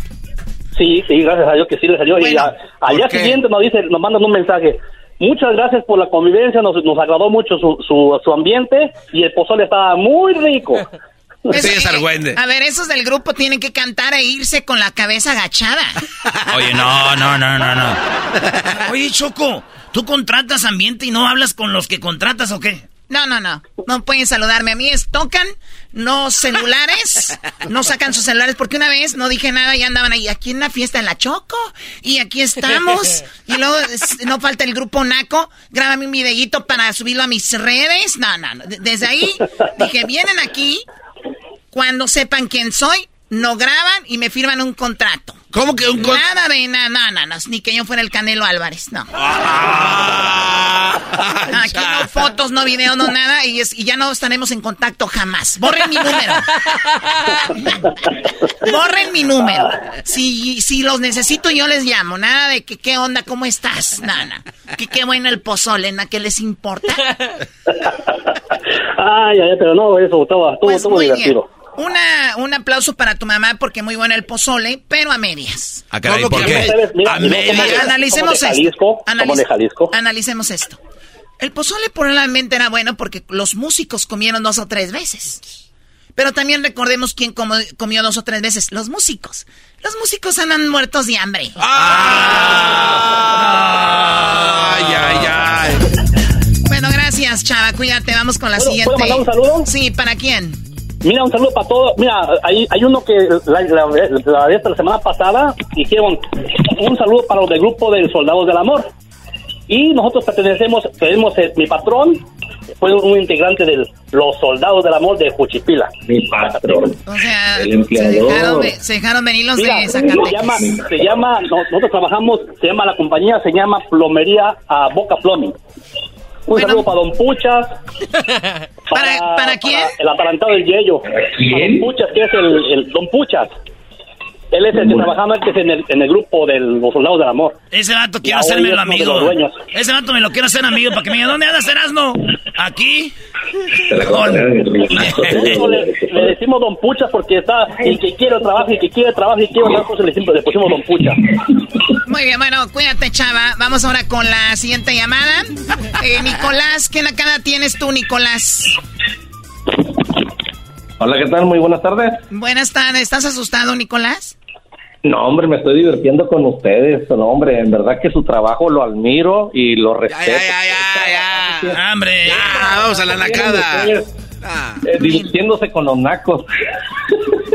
Sí, sí, gracias a Dios que sí le salió. y Bueno, a- al día qué? siguiente nos dice, nos mandan un mensaje. Muchas gracias por la convivencia, nos, nos agradó mucho su, su, su ambiente y el pozole estaba muy rico. Pues, Sí, es eh, argüende. a ver, esos del grupo tienen que cantar e irse con la cabeza agachada. Oye, no, no, no, no, no. Oye, Choco, ¿tú contratas ambiente y no hablas con los que contratas o qué? No, no, no. No pueden saludarme. A mí es tocan, no celulares, no sacan sus celulares, porque una vez no dije nada y andaban ahí, aquí en la fiesta en la Choco, y aquí estamos, y luego no falta el grupo Naco, grábame un videíto para subirlo a mis redes. No, no, no. De- Desde ahí dije, vienen aquí, cuando sepan quién soy, no graban y me firman un contrato. ¿Cómo que un con- Nada de nada, no, no, no, ni que yo fuera el Canelo Álvarez, no. Aquí no fotos, no videos, no nada, y, es- y ya no estaremos en contacto jamás. Borren mi número. Borren mi número. Si, si los necesito, yo les llamo. Nada de que qué onda, cómo estás. Nada. Que qué bueno el pozole, ¿na? ¿Qué les importa? Ay, ay, pero no, eso estaba, estuvo, Pues estuvo muy bien. Una, un aplauso para tu mamá porque muy bueno el pozole, pero a medias. Ah, caray, ¿Cómo ¿por qué? Mira, A no, media- como de- Analicemos de esto. Jalisco, como Analiz- de Jalisco. Analicemos esto. El pozole probablemente era bueno porque los músicos comieron dos o tres veces. Pero también recordemos quién comió dos o tres veces. Los músicos. Los músicos andan muertos de hambre. Ay, ay, ay. Bueno, gracias, Chava. Cuídate. Vamos con la ¿Puedo- siguiente. puedo mandar un saludo? Sí, ¿para quién? Mira, un saludo para todos. Mira, hay, hay uno que la, la, la, la semana pasada dijeron un saludo para los del grupo de Soldados del Amor. Y nosotros pertenecemos, tenemos eh, mi patrón, fue un integrante de los Soldados del Amor de Juchipila. Mi patrón. O sea, El se dejaron, ve- se dejaron venir los Mira, de se Zacatecas. llama, se llama, no- nosotros trabajamos, se llama la compañía, se llama Plomería a Boca Plumbing. Un saludo para Don Puchas. ¿Para, para quién? el atalantado del Yello. Para Don Puchas, que es el, el Don Puchas. Él es el que trabajaba antes en el, en el grupo de los soldados del amor. Ese vato quiero de amigo. Ese vato me lo quiero hacer amigo para que me diga, ¿dónde andas, Erasmo? ¿Aquí? Le, le decimos Don Puchas porque está el que quiere trabajo y el que quiere trabajo y quiere trabajo, le, decimos- le pusimos Don Puchas. Muy bien, bueno, cuídate, Chava. Vamos ahora con la siguiente llamada. Eh, Nicolás, ¿qué nacada tienes tú, Nicolás? Hola, ¿qué tal? Muy buenas tardes. Buenas tardes. ¿Estás asustado, Nicolás? No, hombre, me estoy divirtiendo con ustedes. No, hombre, en verdad que su trabajo lo admiro y lo respeto. ¡Hombre! Ah, vamos a la nacada. Ustedes, eh, divirtiéndose con los nacos.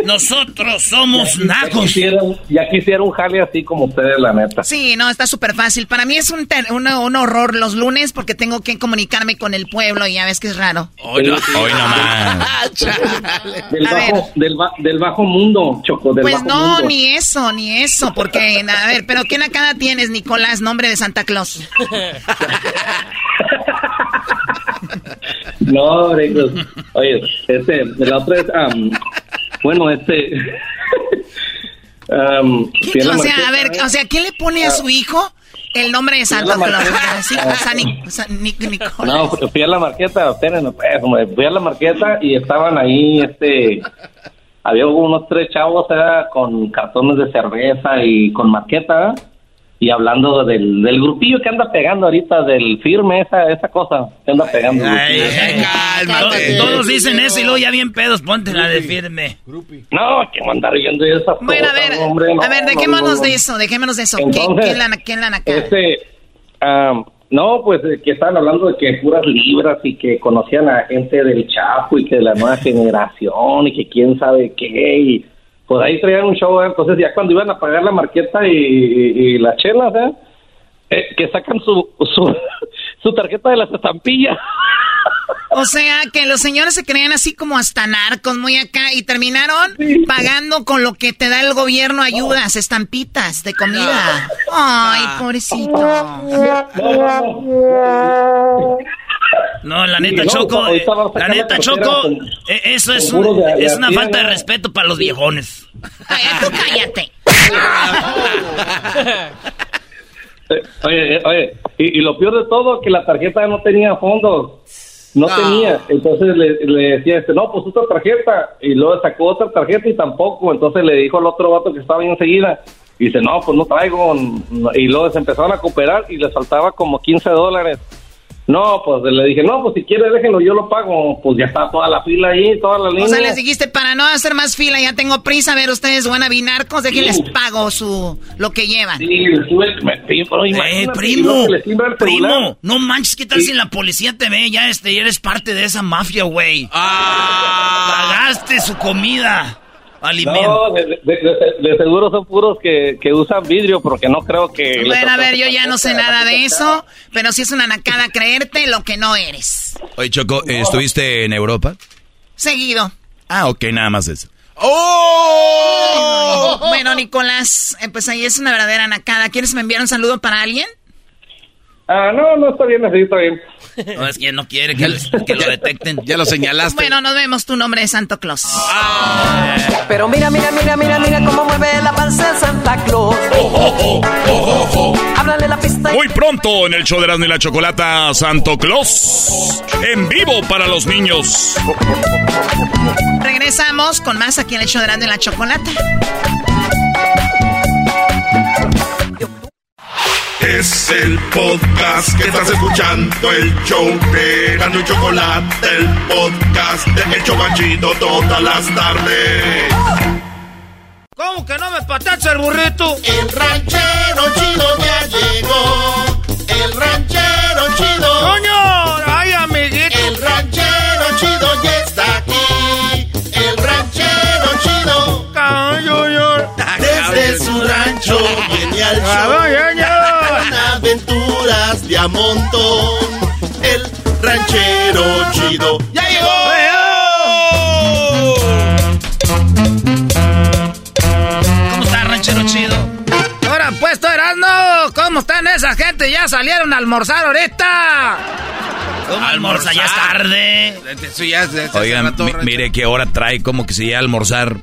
Nosotros somos Ya nacos. quisiera, ya quisiera un jale así como ustedes, la neta. Sí, no, está súper fácil. Para mí es un, ter- un, un horror los lunes porque tengo que comunicarme con el pueblo y ya ves que es raro. Hoy no, hoy nomás. Del A ver. bajo, del, ba- del bajo mundo, Choco, del Pues bajo no, mundo. ni eso, ni eso, porque, a ver, pero ¿qué nacada tienes, Nicolás, nombre de Santa Claus? No, pues, oye, este, la otra es, am, bueno, este, la O sea, a ver, o sea, ¿qué le pone a su hijo el nombre de Santa la Claus? Sí, San, Nic- San Nic- Nicolás. No, fu- fui a la marqueta, espérenme, pues, fui a la marqueta y estaban ahí, este, había unos tres chavos ¿eh? con cartones de cerveza y con marqueta. Y hablando del, del grupillo que anda pegando ahorita, del firme, esa, esa cosa que anda pegando. Ay, ay, to- Todos dicen eso y luego ya bien pedos, ponte la de firme. No, que mandar viendo esa Bueno, a ver, hombre, no, a ver, no, dejémonos no, no. de eso, dejémonos de eso. ¿Qué, Entonces, ¿Quién la, quién la nacada? Este, am, no, pues eh, que estaban hablando de que puras libras y que conocían a gente del Chapo y que de la nueva generación y que quién sabe qué y pues ahí traían un show, ¿eh? entonces ya cuando iban a pagar la marqueta y, y, y las chelas, ¿eh? Eh, que sacan su, su, su tarjeta de las estampillas. O sea, que los señores se creían así como hasta narcos, muy acá, y terminaron pagando con lo que te da el gobierno ayudas, estampitas de comida. Ay, pobrecito. No, la neta, No, Choco, eh, la neta, Choco, con- eh, eso es, un- de es una falta de respeto para los viejones. Ay, tú cállate. Oye, eh, oye, y, y lo peor de todo, que la tarjeta no tenía fondos. No No. tenía. Entonces le, le decía, este, no, pues otra tarjeta. Y luego sacó otra tarjeta y tampoco. Entonces le dijo al otro vato que estaba ahí enseguida. Y dice, no, pues no traigo. Y luego se empezaron a cooperar y les faltaba como 15 dólares. No, pues le dije, no, pues si quiere déjenlo, yo lo pago. Pues ya está toda la fila ahí, toda la línea. O sea, les dijiste, para no hacer más fila, ya tengo prisa, a ver, ustedes van a vinarcos, déjenles pago su, lo que llevan. Sí, pero Eh, primo, primo, no manches, ¿qué tal si la policía te ve? Ya este, ya eres parte de esa mafia, güey. Pagaste su comida, alimento. No, de, de- de- de seguro son puros que, que usan vidrio, porque no creo que... Bueno, a ver, yo ya no sé nada de eso, pero si es una nacada creerte lo que no eres. Oye, Choco, ¿estuviste en Europa? Seguido. Ah, ok, nada más eso. ¡Oh! Bueno, Nicolás, eh, pues ahí es una verdadera nacada. ¿Quieres me enviar un saludo para alguien? Ah, no, no, está bien, así está bien. No, es que no quiere que, que lo detecten. Ya lo señalaste. Bueno, nos vemos tu nombre de Santo Claus. Pero mira, mira, mira, mira, mira cómo mueve la panza de Santa Claus. Háblale la pista. Muy pronto en el show de Erasmo y la Chocolata, Santo Claus. En vivo para los niños. Regresamos con más aquí en el show de Erasmo y la Chocolata. Es el podcast que estás escuchando, el show de Erasmo y Chocolate, el podcast de El Chobachito todas las tardes. ¿Cómo que no me patacha el burrito? El ranchero chido ya llegó. El ranchero chido. ¡Coño! ¡Ay, amiguito! El ranchero chido ya está aquí. El ranchero chido. Desde su rancho viene al show. De a montón. El ranchero chido ya llegó. ¿Cómo está, ranchero chido? Ahora, pues, Erasmo, ¿cómo están esa gente? ¿Ya salieron a almorzar ahorita? Almorza, ya es tarde. Ya Oigan, mire qué hora trae, como que se iba a almorzar.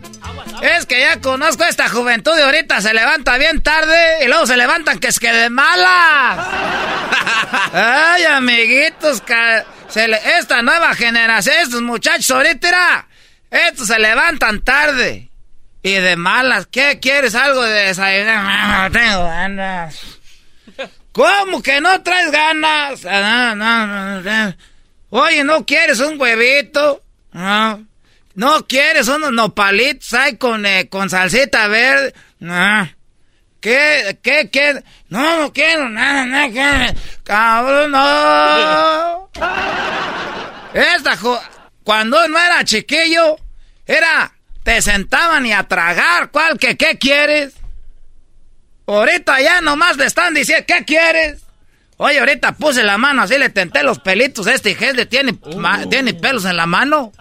Es que ya conozco a esta juventud de ahorita, se levanta bien tarde y luego se levantan que es que de malas. Ay, amiguitos, esta nueva generación, estos muchachos ahorita, era, estos se levantan tarde y de malas. ¿Qué quieres? ¿Algo de desayunar? No, tengo ganas. ¿Cómo que no traes ganas? Ah. Oye, ¿no quieres un huevito? No. ¿No quieres unos nopalitos ahí con, eh, con salsita verde? No. ¿Qué, qué, qué? No, no quiero nada, nada. Cabrón, no. Esta, jo- cuando no era chiquillo, era te sentaban y a tragar. ¿Cuál que qué quieres? Ahorita ya nomás le están diciendo, ¿qué quieres? Oye, ahorita puse la mano así, le tenté los pelitos. Este le tiene, ma- tiene pelos en la mano.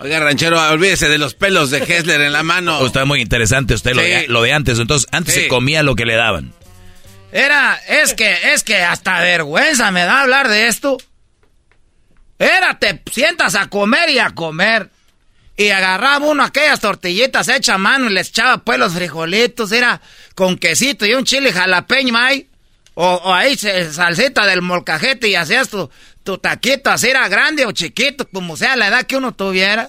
Oiga, ranchero, olvídese de los pelos de Hessler en la mano. Oh, está muy interesante usted lo, de, lo de antes. Entonces, antes Sí. se comía lo que le daban. Era, es que, es que hasta vergüenza me da hablar de esto. Era, te sientas a comer y a comer. Y agarraba uno aquellas tortillitas hechas a mano y les echaba pues los frijolitos. Era con quesito y un chile jalapeño ahí. O, o ahí se- salsita del molcajete y hacías tu, tu taquito así era grande o chiquito, como sea la edad que uno tuviera.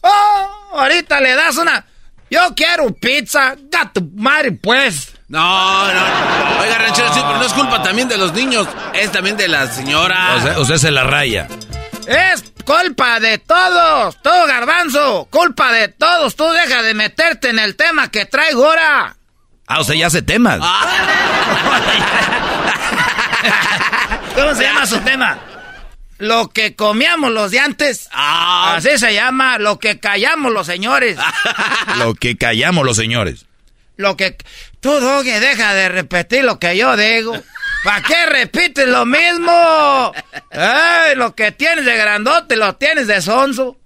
Oh, ahorita le das una... Yo quiero pizza, gato madre pues. No, no. Oiga, ranchero, sí, pero no es culpa también de los niños. Es también de la señora. O sea, usted se la raya. Es culpa de todos, todo garbanzo, culpa de todos. Tú deja de meterte en el tema que traigo ahora. Ah, usted ya hace temas. ¿Cómo se llama su tema? Lo que comíamos los de antes. Así se llama, lo que callamos los señores. Lo que callamos los señores. Lo que... Tú, Doggy, deja de repetir lo que yo digo. ¿Para qué repites lo mismo? Ay, lo que tienes de grandote lo tienes de sonso.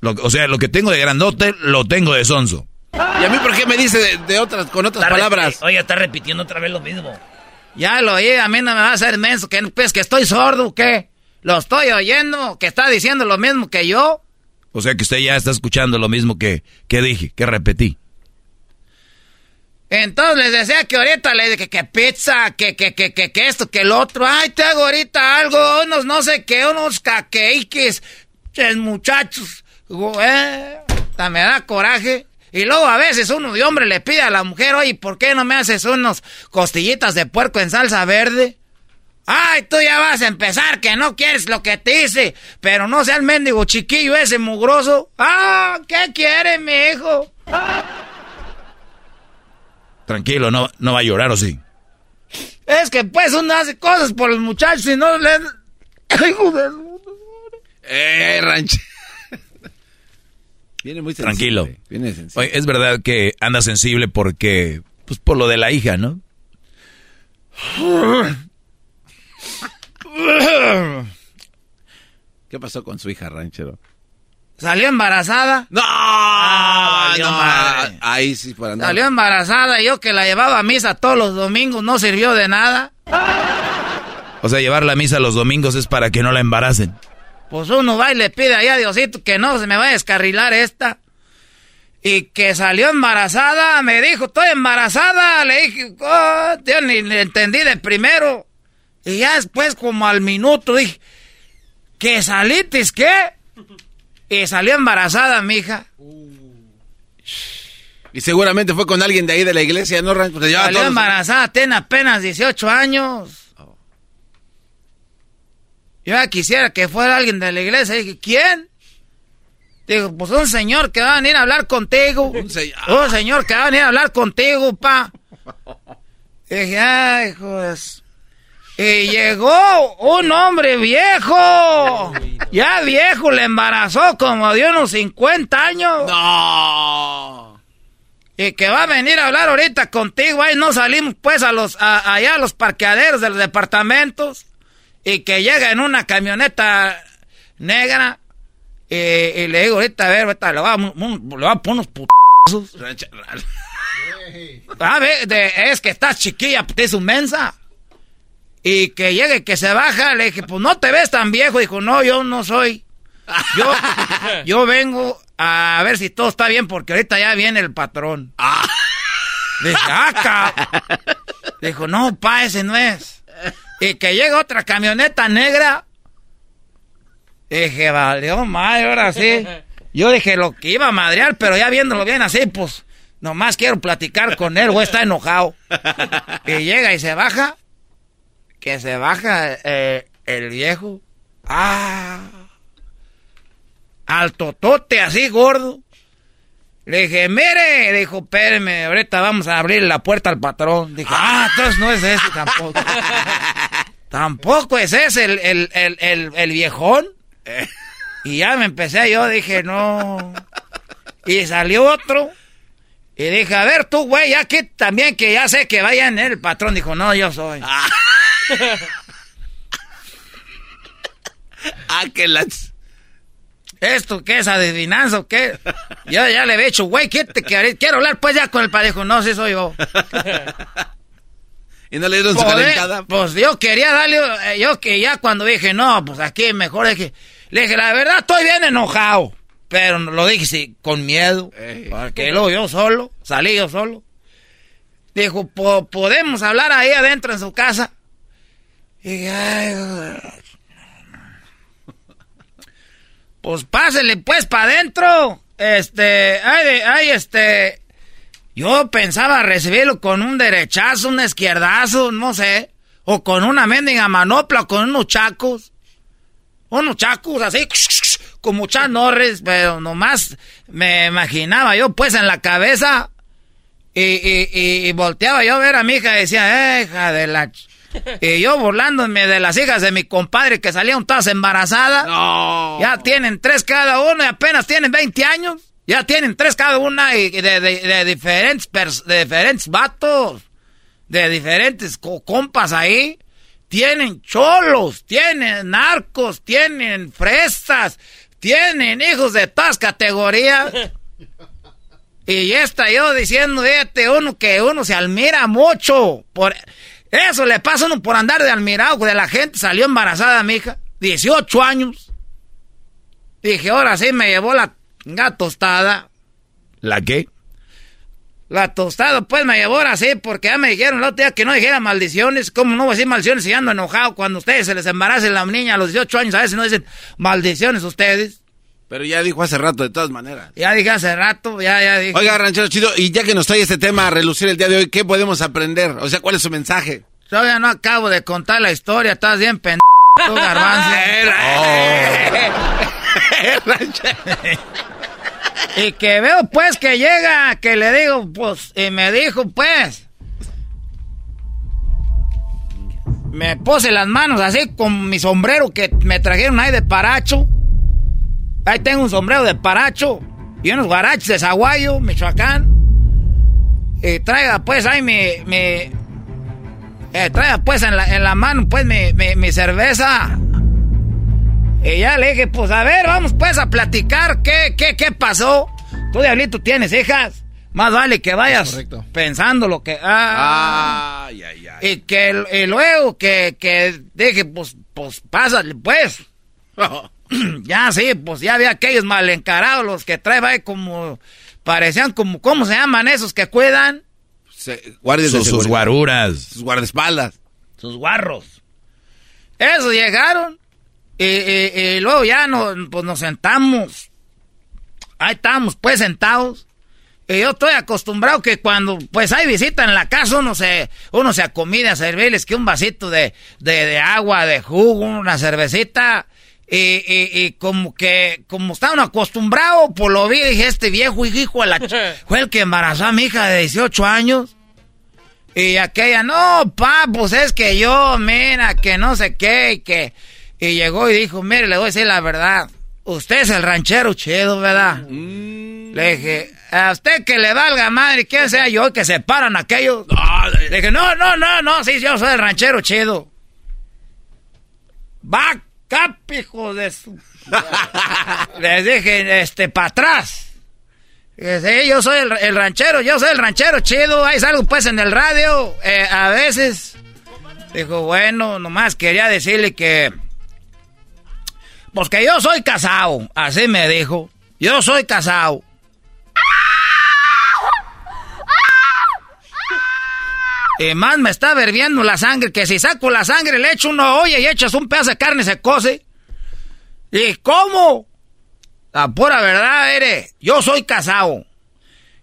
Lo- o sea, lo que tengo de grandote, lo tengo de sonso. ¿Y a mí por qué me dice de, de otras, con otras Está palabras? Oye, está repitiendo otra vez lo mismo. Ya lo oí, a mí no me va a hacer menso. que pues, que estoy sordo, ¿qué? Lo estoy oyendo, que está diciendo lo mismo que yo. O sea que usted ya está escuchando lo mismo que, que dije, que repetí. Entonces les decía que ahorita le dije que pizza, que, que, que, que, que esto, que el otro. Ay, te hago ahorita algo, unos no sé qué, unos caqueques, ches muchachos. Eh, me da coraje. Y luego a veces uno de hombre le pide a la mujer, oye, ¿por qué no me haces unos costillitas de puerco en salsa verde? Ay, tú ya vas a empezar que no quieres lo que te hice, pero no sea el mendigo chiquillo ese mugroso. Ah, ¿qué quiere mi hijo? Tranquilo, no, no va a llorar o sí. Es que pues uno hace cosas por los muchachos y no le... Hijo de... Eh, ranchero. Viene muy sensible. Tranquilo. Viene sensible. Oye, es verdad que anda sensible porque, pues por lo de la hija, ¿no? ¿Qué pasó con su hija, ranchero? Salió embarazada. ¡No! valió no, madre. ahí sí, por andar. Salió embarazada y yo que la llevaba a misa todos los domingos no sirvió de nada. O sea, llevar la misa los domingos es para que no la embaracen. Pues uno va y le pide ahí a Diosito que no se me vaya a descarrilar esta. Y que salió embarazada, me dijo, estoy embarazada. Le dije, oh, yo ni le entendí de primero. Y ya después, como al minuto, dije, ¿que salitis qué? Y salió embarazada, mija. Y seguramente fue con alguien de ahí de la iglesia, ¿no, llevaba Salió embarazada, tiene apenas 18 años. Yo ya quisiera que fuera alguien de la iglesia. Dije, ¿quién? Digo, pues un señor que va a venir a hablar contigo. Un, señor que va a venir a hablar contigo, pa. Dije, ay, joder. Y llegó un hombre viejo. Ya viejo, le embarazó como de unos 50 años. No. Y que va a venir a hablar ahorita contigo. Ahí no salimos pues a los, a- allá a los parqueaderos de los departamentos. Y que llega en una camioneta negra. Y, y le digo ahorita, a ver, ahorita le va le va a poner unos putazos. A ver, de- es que estás chiquilla, te es mensa. Y que llegue, y que se baja, le dije, pues no te ves tan viejo. Dijo, no, yo no soy. Yo, yo vengo a ver si todo está bien porque ahorita ya viene el patrón. Dije, ah, cab-". Dijo, no, pa, ese no es. Y que llega otra camioneta negra. Dije, valió madre, ahora sí. Yo dije lo que iba a madrear, pero ya viéndolo bien así, pues, nomás quiero platicar con él, güey, está enojado. Y llega y se baja. Que se baja eh, el viejo. Ah. Al totote así gordo. Le dije, mire, dijo, espéreme, ahorita vamos a abrir la puerta al patrón. Dije, ah, entonces no es ese tampoco. tampoco es ese el, el, el, el, el viejón. Y ya me empecé yo, dije, no. Y salió otro. Y dije, a ver tú, güey, ya que también que ya sé que vayan el patrón. Dijo, no, yo soy. ah, que las... ¿Esto qué es adivinanza o qué? Yo ya le he dicho, güey, ¿qué te? Quiero hablar pues ya con el padre. Dijo, no, sí soy yo. ¿Y no le dieron su Pues, calentada? Pues yo quería darle, eh, yo que ya cuando dije, no, pues aquí mejor es que... Le dije, la verdad, estoy bien enojado. Pero lo dije sí, con miedo. Porque luego yo solo, salí yo solo. Dijo, "Po- ¿podemos hablar ahí adentro en su casa? Y dije, "Ay, pues pásele pues para adentro. Este, ay, de- ay, este... Yo pensaba recibirlo con un derechazo, un izquierdazo, no sé. O con una mendiga manopla, con unos chacos. Unos chacos así, como Chuck Norris, pero nomás me imaginaba yo pues en la cabeza. Y, y, y- y volteaba yo a ver a mi hija y decía, "Eh, hija de la... ch-". Y yo burlándome de las hijas de mi compadre que salían todas embarazadas. Ya tienen tres cada una y apenas tienen 20 años. Ya tienen tres cada una de, de- de diferentes pers- de diferentes vatos. De diferentes co- compas ahí. Tienen cholos, tienen narcos, tienen fresas, tienen hijos de todas categorías. Y está yo diciendo, fíjate, uno que uno se admira mucho. Por eso le pasa a uno por andar de admirado de la gente. Salió embarazada mi hija, 18 años. Dije, ahora sí me llevó la ga tostada. ¿La qué? La tostada, pues me llevó ahora sí, porque ya me dijeron el otro día que no dijera maldiciones. ¿Cómo no voy a decir maldiciones si ando enojado? Cuando ustedes se les embarace la niña a los 18 años, a veces no dicen maldiciones ustedes. Pero ya dijo hace rato, de todas maneras. Ya dije hace rato, ya, ya dije. Oiga, ranchero chido, y ya que nos trae este tema a relucir el día de hoy, ¿qué podemos aprender? O sea, ¿cuál es su mensaje? Todavía no acabo de contar la historia, estás bien pendejo, garbanzo. y que veo pues que llega, que le digo, pues, y me dijo pues. Me puse las manos así con mi sombrero que me trajeron ahí de paracho. Ahí tengo un sombrero de paracho y unos guaraches de Zaguayo, Michoacán. Y traiga pues ahí mi, mi, eh, traiga pues en la, en la mano pues mi, mi, mi cerveza. Y ya le dije, pues a ver, vamos pues a platicar qué, qué, qué pasó. Tú, Diablito, tienes hijas. Más vale que vayas pensando lo que... Ah, Ay, ay, ay. y que y luego que, que dije, pues, pues pásale pues. ya sí, pues ya había aquellos mal encarados, los que traen ahí como... Parecían como, ¿cómo se llaman esos que cuidan? Se- guardias de Sus, sus guaruras. Sus guardaespaldas. Sus guarros. Esos llegaron y, y- y luego ya nos, pues nos sentamos. Ahí estábamos pues sentados. Y yo estoy acostumbrado que cuando pues hay visita en la casa uno se, uno se acomida a servirles que un vasito de, de, de agua, de jugo, una cervecita. Y, y, y como que, como estaban acostumbrados, por lo vi, dije, este viejo hijo de la... Fue el que embarazó a mi hija de 18 años. Y aquella, no, pa, pues es que yo, mira, que no sé qué, y que... Y llegó y dijo, mire, le voy a decir la verdad. Usted es el ranchero chido, ¿verdad? Le dije, a usted que le valga madre, quién sea yo, que se paran aquellos. Le dije, no, no, no, no, sí, yo soy el ranchero chido. Va, hijo de su... Les dije, este, para atrás. Sí, yo soy el, el ranchero, yo soy el ranchero chido, ahí salgo pues en el radio, eh, a veces. Dijo, bueno, nomás quería decirle que... Pues que yo soy casado, así me dijo. Yo soy casado. Y más me está verbiendo la sangre, que si saco la sangre le echo una olla y echas un pedazo de carne se cose. ¿Y cómo? La pura verdad, eres, yo soy casado.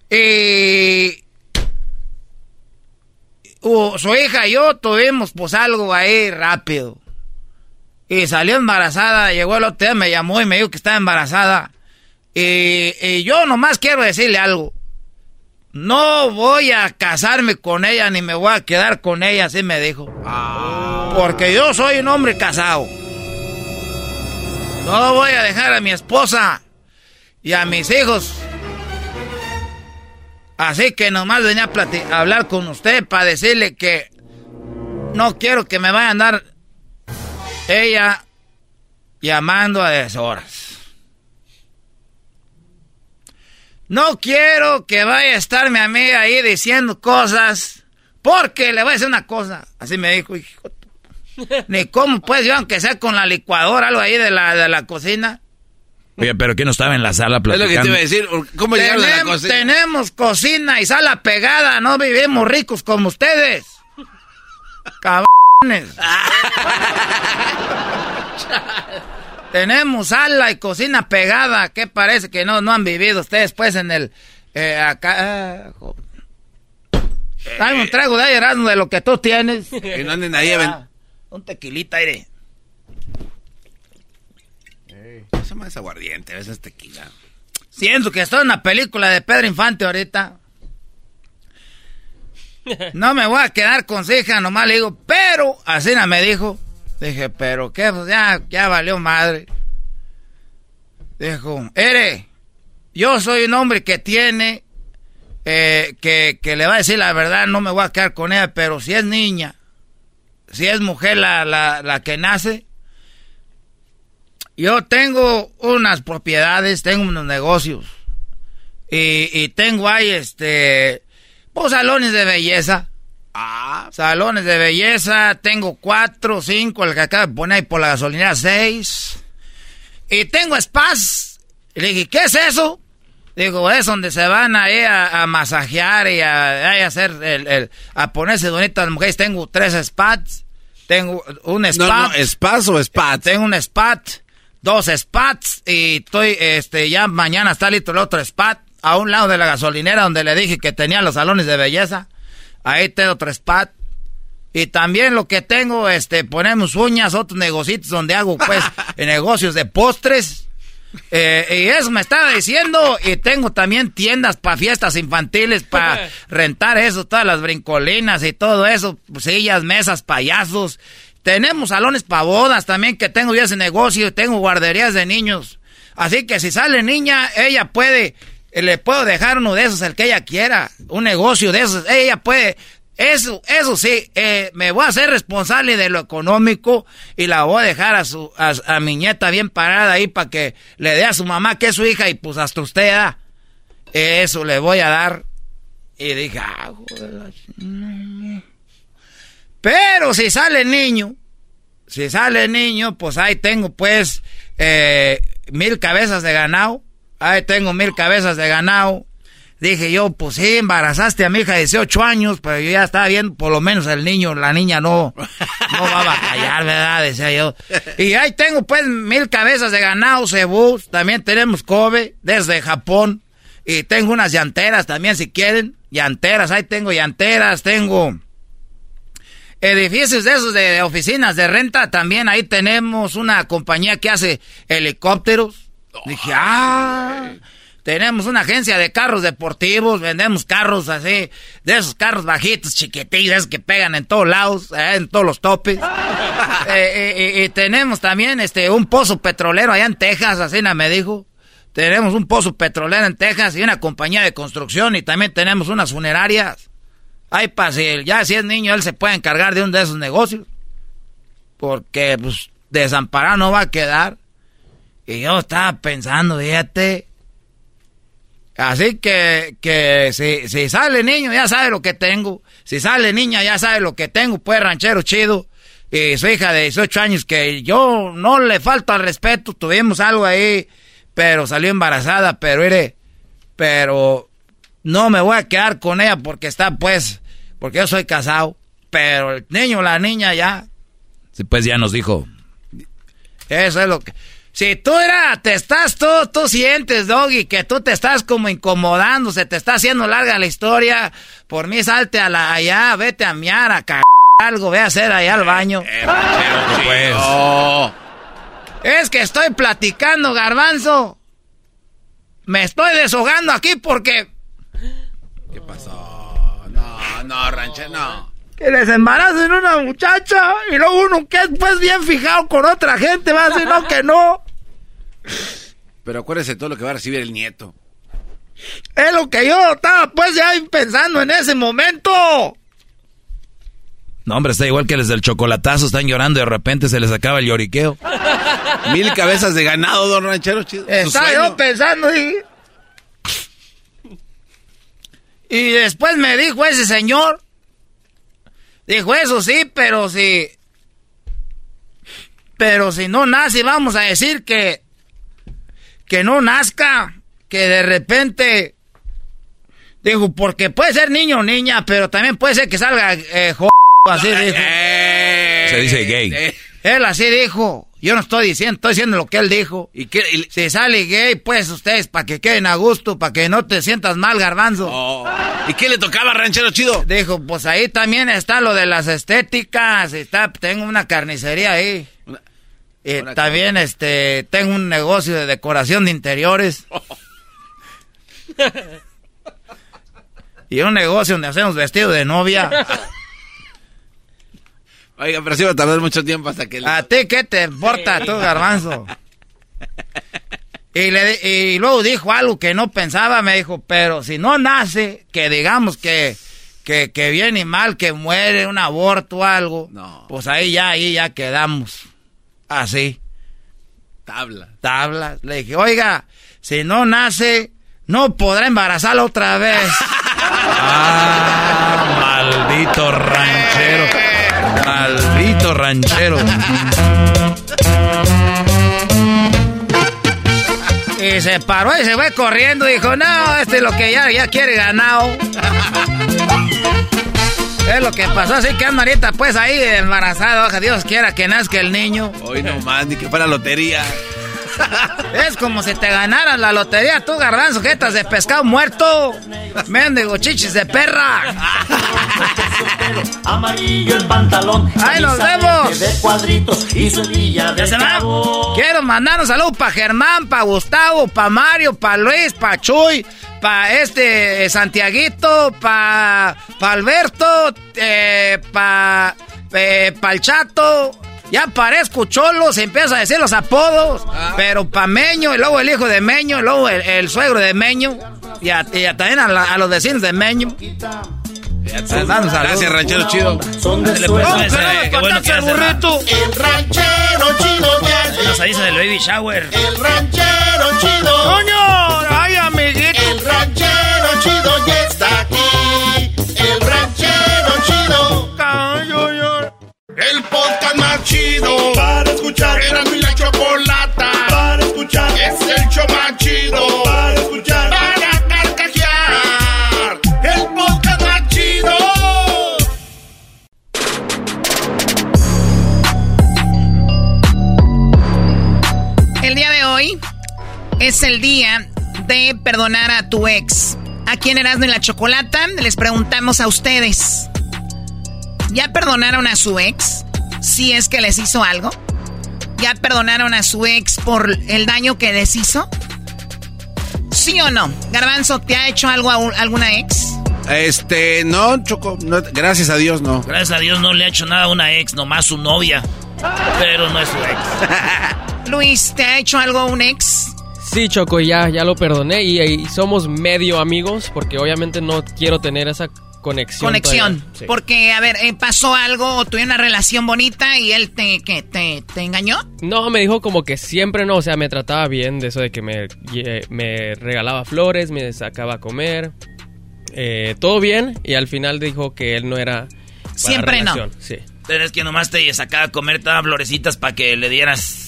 Y uh, su hija y yo tuvimos pues algo ahí rápido. Y salió embarazada, llegó el otro día, me llamó y me dijo que estaba embarazada. Y, y yo nomás quiero decirle algo. No voy a casarme con ella ni me voy a quedar con ella, así me dijo. Porque yo soy un hombre casado. No voy a dejar a mi esposa y a mis hijos. Así que nomás venía a, hablar con usted para decirle que no quiero que me vaya a andar ella llamando a deshoras. No quiero que vaya a estar mi amiga ahí diciendo cosas, porque le voy a decir una cosa. Así me dijo, hijo. Ni cómo pues yo, aunque sea con la licuadora, algo ahí de la, de la cocina. Oye, pero que no estaba en la sala platicando. Es lo que te iba a decir. ¿Cómo llegaron a la cocina? Tenemos cocina y sala pegada, no vivimos ricos como ustedes. Cabrones. Tenemos sala y cocina pegada. ¿Qué parece que no, no han vivido ustedes pues en el... Eh, acá... Ah, Dame un trago de aire de lo que tú tienes. Que no anden ahí a Un tequilita, aire. Eso más aguardiente, a veces tequila. Siento que estoy en una película de Pedro Infante ahorita. No me voy a quedar con su hija, nomás le digo, pero, así me dijo. Dije, pero qué, pues ya, ya valió madre. Dijo, Ere, yo soy un hombre que tiene, eh, que, que, le va a decir la verdad, no me voy a quedar con ella, pero si es niña, si es mujer la, la, la que nace, yo tengo unas propiedades, tengo unos negocios. Y, y tengo ahí, este, pues salones de belleza. Ah. Salones de belleza, tengo cuatro, cinco, el que acaba de poner ahí por la gasolinera, seis. Y tengo spas. Y le dije, ¿qué es eso? Digo, es donde se van ahí a, a masajear y a, a hacer el, el, a ponerse bonitas las mujeres. Tengo tres spas. Tengo un spa. No, no, ¿spas o spat? Tengo un spat, dos spats y estoy, este, ya mañana está listo el otro spat a un lado de la gasolinera donde le dije que tenía los salones de belleza. Ahí tengo tres pat. Y también lo que tengo, este, ponemos uñas, otros negocios donde hago, pues, negocios de postres. Eh, y eso me estaba diciendo. Y tengo también tiendas para fiestas infantiles, para rentar eso, todas las brincolinas y todo eso, sillas, mesas, payasos. Tenemos salones para bodas también, que tengo ya ese negocio. Tengo guarderías de niños. Así que si sale niña, ella puede le puedo dejar uno de esos, el que ella quiera, un negocio de esos, ella puede, eso, eso sí, eh, me voy a hacer responsable de lo económico y la voy a dejar a su, a, mi nieta bien parada ahí para que le dé a su mamá que es su hija y pues hasta usted da. Eso le voy a dar. Y dije, ah, pero si sale niño, si sale niño, pues ahí tengo pues eh, mil cabezas de ganado Ahí tengo mil cabezas de ganado. Dije yo, pues sí, embarazaste a mi hija de 18 años, pero yo ya estaba viendo, por lo menos el niño, la niña no, no va a batallar, ¿verdad? Decía yo. Y ahí tengo pues mil cabezas de ganado, cebús, también tenemos Kobe, desde Japón. Y tengo unas llanteras también, si quieren. Llanteras, ahí tengo llanteras, tengo edificios de esos de oficinas de renta. También ahí tenemos una compañía que hace helicópteros. Dije, ah, tenemos una agencia de carros deportivos, vendemos carros así, de esos carros bajitos, chiquitillos, que pegan en todos lados, eh, en todos los topes. Eh, eh, y tenemos también este un pozo petrolero allá en Texas, así me dijo. Tenemos un pozo petrolero en Texas y una compañía de construcción y también tenemos unas funerarias. Ay, pa, si ya si es niño, él se puede encargar de uno de esos negocios. Porque, pues, desamparado no va a quedar. Y yo estaba pensando, fíjate. Así que, que si, si sale niño, ya sabe lo que tengo. Si sale niña, ya sabe lo que tengo. Pues ranchero chido. Y su hija de 18 años, que yo no le falta al respeto. Tuvimos algo ahí, pero salió embarazada. Pero, mire, pero no me voy a quedar con ella porque está, pues, porque yo soy casado. Pero el niño, la niña ya. Sí, pues ya nos dijo. Eso es lo que. Si tú era, te estás, tú, tú sientes, Doggy, que tú te estás como incomodando, se te está haciendo larga la historia, por mí salte a la, allá, vete a miar, a cagar algo, ve a hacer allá al baño. Eh, pues. Es que estoy platicando, garbanzo. Me estoy deshogando aquí porque... ¿Qué pasó? No, no, ranche, no. Que les embaracen una muchacha y luego uno que es pues bien fijado con otra gente va a decir no que no. Pero acuérdese todo lo que va a recibir el nieto. Es lo que yo estaba pues ya pensando en ese momento. No, hombre, está igual que les del chocolatazo, están llorando y de repente se les acaba el lloriqueo. Mil cabezas de ganado, don Ranchero. Chido. Estaba yo pensando y... Y después me dijo ese señor. Dijo, eso sí, pero si... Pero si no nace, vamos a decir que... Que no nazca. Que de repente... Dijo, porque puede ser niño o niña, pero también puede ser que salga eh, así dijo. Se dice gay. Él así dijo. Yo no estoy diciendo, estoy diciendo lo que él dijo. ¿Y qué? Si sale gay, pues ustedes, para que queden a gusto, para que no te sientas mal, garbanzo. Oh. ¿Y qué le tocaba, ranchero chido? Dijo, pues ahí también está lo de las estéticas. Está, tengo una carnicería ahí. Y también este, tengo un negocio de decoración de interiores. y un negocio donde hacemos vestido de novia. Oiga, pero sí va a tardar mucho tiempo hasta que... ¿A ti qué te importa, tú, garbanzo? Y, le, y luego dijo algo que no pensaba, me dijo, pero si no nace, que digamos que, que, que viene mal, que muere, un aborto o algo, pues ahí ya, ahí ya quedamos. Así. Tabla. Tabla. Le dije, oiga, si no nace, no podrá embarazarla otra vez. ah, maldito ranchero. Maldito ranchero. Y se paró y se fue corriendo. Dijo, no, este es lo que ya, ya quiere ganado. Es lo que pasó, así que anda ahorita pues ahí embarazado. Ojalá Dios quiera que nazca el niño. Hoy no más, ni que fuera lotería. Es como si te ganaras la lotería, tú, garbanzo, jetas de pescado muerto. Mendigo chichis de perra. Amarillo el pantalón. Ahí nos vemos. De cuadritos y su de Quiero mandar un saludo para Germán, para Gustavo, para Mario, para Luis, para Chuy, para este eh, Santiaguito, para pa Alberto, eh, para eh, pa el Chato. Ya parezco cholo, se empieza a decir los apodos. Ah. Pero pa' Meño, y luego el hijo de Meño, y luego el, suegro de Meño. Y, a, también a, los vecinos de Meño. Gracias, ranchero chido. Son de el burrito. El ranchero chido ya Nos avisa del baby shower. El ranchero chido. ¡Coño! ¡Ay, amiguito! El ranchero chido ya está aquí. El ranchero chido. El podcast más chido para escuchar. Era mi la chocolata para escuchar. Es el show más chido para escuchar. Es el día de perdonar a tu ex. Aquí en Erasmo y la Chocolata les preguntamos a ustedes. ¿Ya perdonaron a su ex? Si es que les hizo algo. ¿Ya perdonaron a su ex por el daño que les hizo? ¿Sí o no? Garbanzo, ¿te ha hecho algo a alguna ex? Este, no, Choco, gracias a Dios no. Gracias a Dios no le ha hecho nada a una ex, nomás su novia. Pero no es su ex. Luis, ¿te ha hecho algo a un ex? Sí, Choco, ya, ya lo perdoné y somos medio amigos porque obviamente no quiero tener esa conexión. Conexión. Porque, a ver, eh, pasó algo o tuvieron una relación bonita y él te, ¿qué, te, te engañó. No, me dijo como que siempre no, o sea, me trataba bien de eso de que me, me regalaba flores, me sacaba a comer. Eh, todo bien y al final dijo que él no era... Siempre no. Sí. Pero es que nomás te sacaba a comer todas florecitas para que le dieras...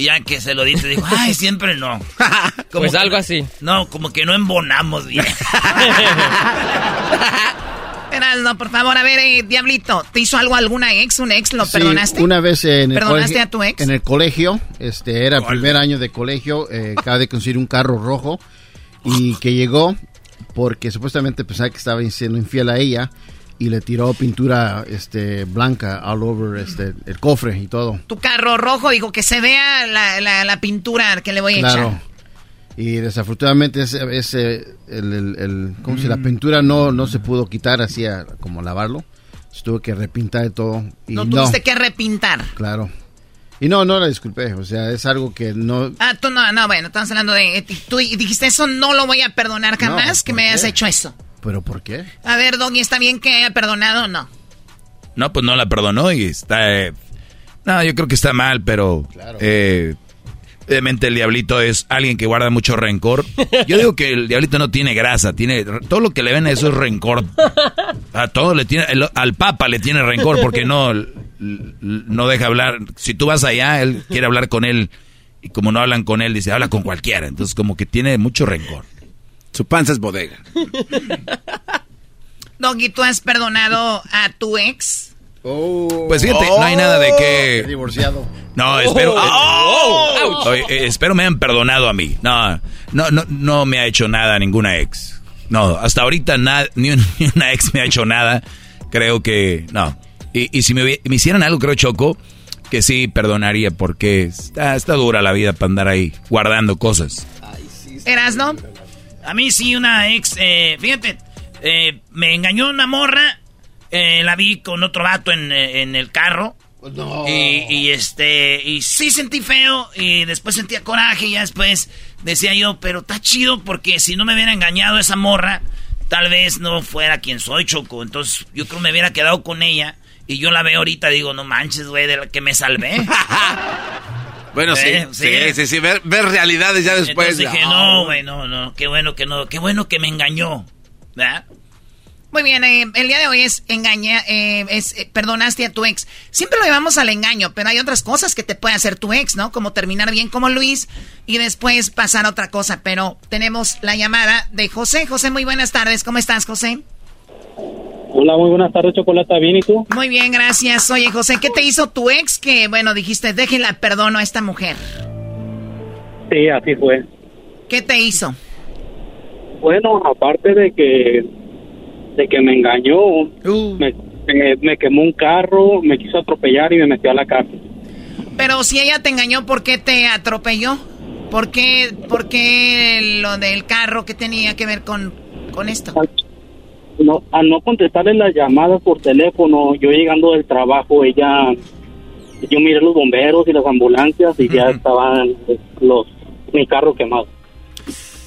Y ya que se lo diste, dijo, ay, siempre no. Como pues algo así. No, como que no embonamos bien. no, por favor, a ver, eh, Diablito, ¿te hizo algo alguna ex, un ex, lo perdonaste? una vez en el ¿Perdonaste colegio, a tu ex? En el colegio, este, era el primer año de colegio, eh, acaba de conseguir un carro rojo y que llegó porque supuestamente pensaba que estaba siendo infiel a ella y le tiró pintura este blanca all over este el cofre y todo. Tu carro rojo, dijo que se vea la, la, pintura que le voy a echar. Y desafortunadamente ese, ese el, el, como si la mm. pintura no, no se pudo quitar así como lavarlo. Se tuvo que repintar todo. Y no tuviste que repintar. Claro. Y no, no la disculpé, o sea, es algo que no... Ah, tú no, no, bueno, estamos hablando de... Tú dijiste eso, no lo voy a perdonar jamás, que me hayas hecho eso. ¿Pero por qué? A ver, Doggy, ¿está bien que haya perdonado o no? No, pues no la perdonó y está... eh, no, yo creo que está mal, pero... Eh, obviamente el diablito es alguien que guarda mucho rencor. Yo digo que el diablito no tiene grasa, tiene... Todo lo que le ven a eso es rencor. A todo le tiene... el- al papa le tiene rencor porque no... No deja hablar. Si tú vas allá, él quiere hablar con él. Y como no hablan con él, dice, habla con cualquiera. Entonces como que tiene mucho rencor. Su panza es bodega. Doggy, ¿tú has perdonado a tu ex? Pues fíjate, no hay nada de que... Divorciado. No, espero. Oh. Oye, eh, espero me han perdonado a mí. No, no, no, no me ha hecho nada ninguna ex. No, hasta ahorita na- ni, un- ni una ex me ha hecho nada. Creo que no. Y, y si me, me hicieran algo, creo Choco, que sí perdonaría porque está, está dura la vida para andar ahí guardando cosas. ¿Eras, no? A mí sí, una ex, eh, fíjate, eh, me engañó una morra, eh, la vi con otro vato en, eh, en el carro. Y, y, este, y sí sentí feo, y después sentía coraje, y ya después decía yo, pero está chido porque si no me hubiera engañado esa morra, tal vez no fuera quien soy, Choco. Entonces yo creo me hubiera quedado con ella, y yo la veo ahorita, digo, no manches, güey, de la que me salvé. Bueno, sí, Eh, sí, sí. sí, sí, ver, ver realidades ya después. Entonces dije, no, güey, no, no, qué bueno que no, qué bueno que me engañó. ¿Verdad? Muy bien, eh, el día de hoy es engaña, eh, es eh, perdonaste a tu ex. Siempre lo llevamos al engaño, pero hay otras cosas que te puede hacer tu ex, ¿no? Como terminar bien como Luis y después pasar a otra cosa. Pero tenemos la llamada de José. José, muy buenas tardes. ¿Cómo estás, José? Hola, muy buenas tardes, Chocolata. ¿Bien y tú? Muy bien, gracias. Oye, José, ¿qué te hizo tu ex que, bueno, dijiste, déjenla perdono a esta mujer? Sí, así fue. ¿Qué te hizo? Bueno, aparte de que de que me engañó, me, me- me quemó un carro, me quiso atropellar y me metió a la cárcel. Pero si ella te engañó, ¿por qué te atropelló? ¿Por qué, por qué lo del carro que tenía que ver con, con esto? No, al no contestarle las llamadas por teléfono, yo llegando del trabajo, ella, yo miré los bomberos y las ambulancias y ya estaban los mi carro quemado.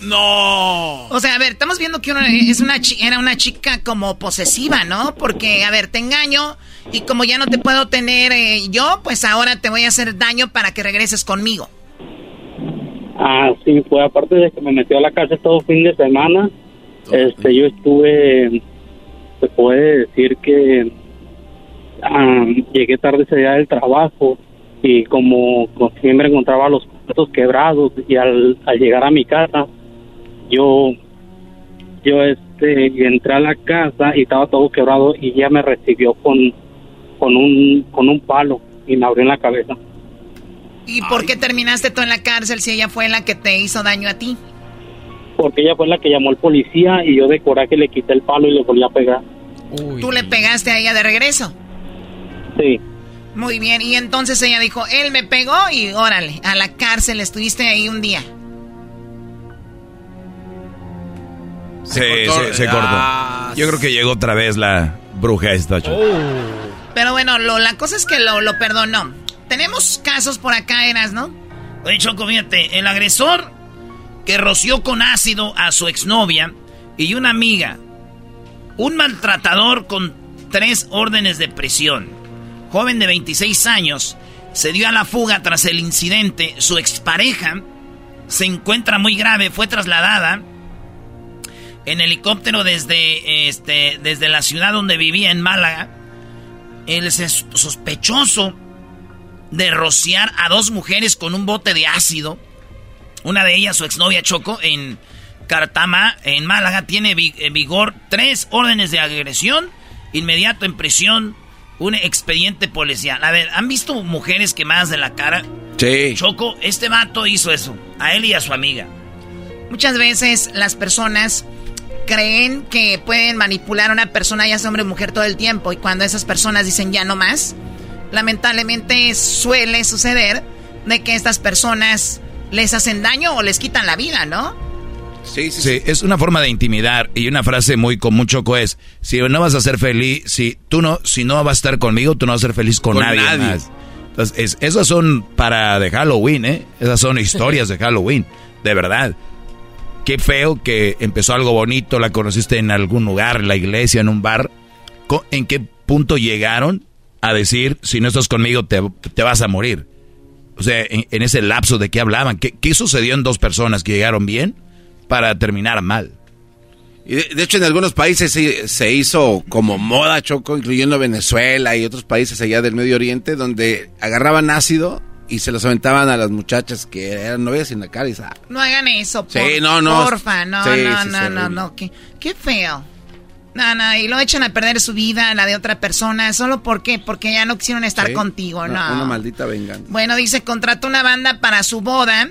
No. O sea, a ver, estamos viendo que una- es una chi- era una chica como posesiva, ¿no? Porque, a ver, te engaño y como ya no te puedo tener eh, yo, pues ahora te voy a hacer daño para que regreses conmigo. Ah, sí, fue aparte de que me metió a la cárcel todo fin de semana. Este, yo estuve, se puede decir que ah, llegué tarde ese día del trabajo y como, como siempre encontraba los cuartos quebrados y al, al llegar a mi casa, yo, yo este, entré a la casa y estaba todo quebrado y ella me recibió con, con un, con un palo y me abrió en la cabeza. ¿Y por qué terminaste tú en la cárcel si ella fue la que te hizo daño a ti? Porque ella fue la que llamó al policía y yo de coraje le quité el palo y le volví a pegar. Tú le pegaste a ella de regreso. Sí, Muy bien, y entonces ella dijo, él me pegó y órale, a la cárcel estuviste ahí un día. Se, cortó. se- se cortó. Ah, Yo creo que llegó otra vez la bruja esta. Choco. Pero bueno, lo, la cosa es que lo, lo perdonó. Tenemos casos por acá, Eras, ¿no? Oye, Choco, fíjate, el agresor que roció con ácido a su exnovia y una amiga. Un maltratador con tres órdenes de prisión. Joven de 26 años se dio a la fuga tras el incidente. Su expareja se encuentra muy grave, fue trasladada en helicóptero desde, este, desde la ciudad donde vivía en Málaga. El sos- sospechoso de rociar a dos mujeres con un bote de ácido. Una de ellas, su exnovia Choco, en Cartama, en Málaga, tiene en vigor tres órdenes de agresión, inmediato en prisión, un expediente policial. A ver, ¿han visto mujeres quemadas de la cara? Sí. Choco, este vato hizo eso, a él y a su amiga. Muchas veces las personas creen que pueden manipular a una persona, ya sea hombre o mujer, todo el tiempo. Y cuando esas personas dicen ya no más, lamentablemente suele suceder de que estas personas les hacen daño o les quitan la vida, ¿no? Sí, sí, Sí, es una forma de intimidar y una frase muy común choco es, si no vas a ser feliz, si tú no, si no vas a estar conmigo, tú no vas a ser feliz con, Con nadie, nadie. más. Entonces, es- esas son para de Halloween, ¿eh? Esas son historias de Halloween, de verdad. Qué feo que empezó algo bonito, la conociste en algún lugar, en la iglesia, en un bar. ¿En qué punto llegaron a decir, si no estás conmigo, te, te vas a morir? O sea, en, en ese lapso de qué hablaban, ¿Qué, ¿qué sucedió en dos personas que llegaron bien para terminar mal? Y de, de hecho, en algunos países se, se hizo como moda, Choco, incluyendo Venezuela y otros países allá del Medio Oriente, donde agarraban ácido y se los aventaban a las muchachas que eran novias en la cara y sa- No hagan eso, por, Sí, no, no. porfa, no, Sí, no, sí, no, no, no, qué, qué feo. No, no, y lo echan a perder su vida, la de otra persona, ¿solo por qué? Porque ya no quisieron estar Sí, contigo, no. una maldita venganza. Bueno, dice, contrató una banda para su boda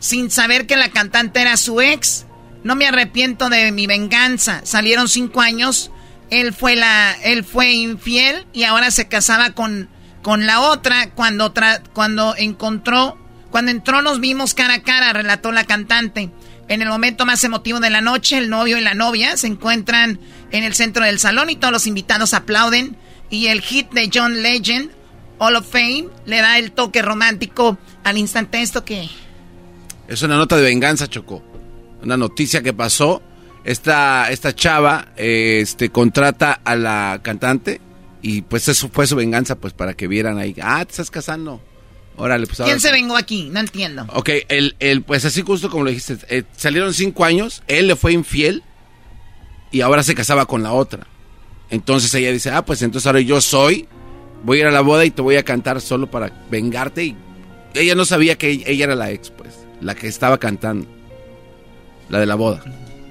sin saber que la cantante era su ex. No me arrepiento de mi venganza. Salieron cinco años. Él fue la, él fue infiel y ahora se casaba con, con la otra. Cuando tra- cuando encontró, cuando entró nos vimos cara a cara, relató la cantante. En el momento más emotivo de la noche, el novio y la novia se encuentran en el centro del salón y todos los invitados aplauden. Y el hit de John Legend, Hall of Fame, le da el toque romántico al instante. ¿Esto qué? Es una nota de venganza, Choco. Una noticia que pasó. Esta, esta chava eh, este, contrata a la cantante y pues eso fue su venganza, pues para que vieran ahí. Ah, te estás casando. Órale, pues ¿Quién se vengó aquí? No entiendo. Ok, el, el, pues así justo como lo dijiste, eh, salieron cinco años, él le fue infiel y ahora se casaba con la otra. Entonces ella dice, ah, pues entonces ahora yo soy, voy a ir a la boda y te voy a cantar solo para vengarte. Y ella no sabía que ella era la ex, pues, la que estaba cantando, la de la boda.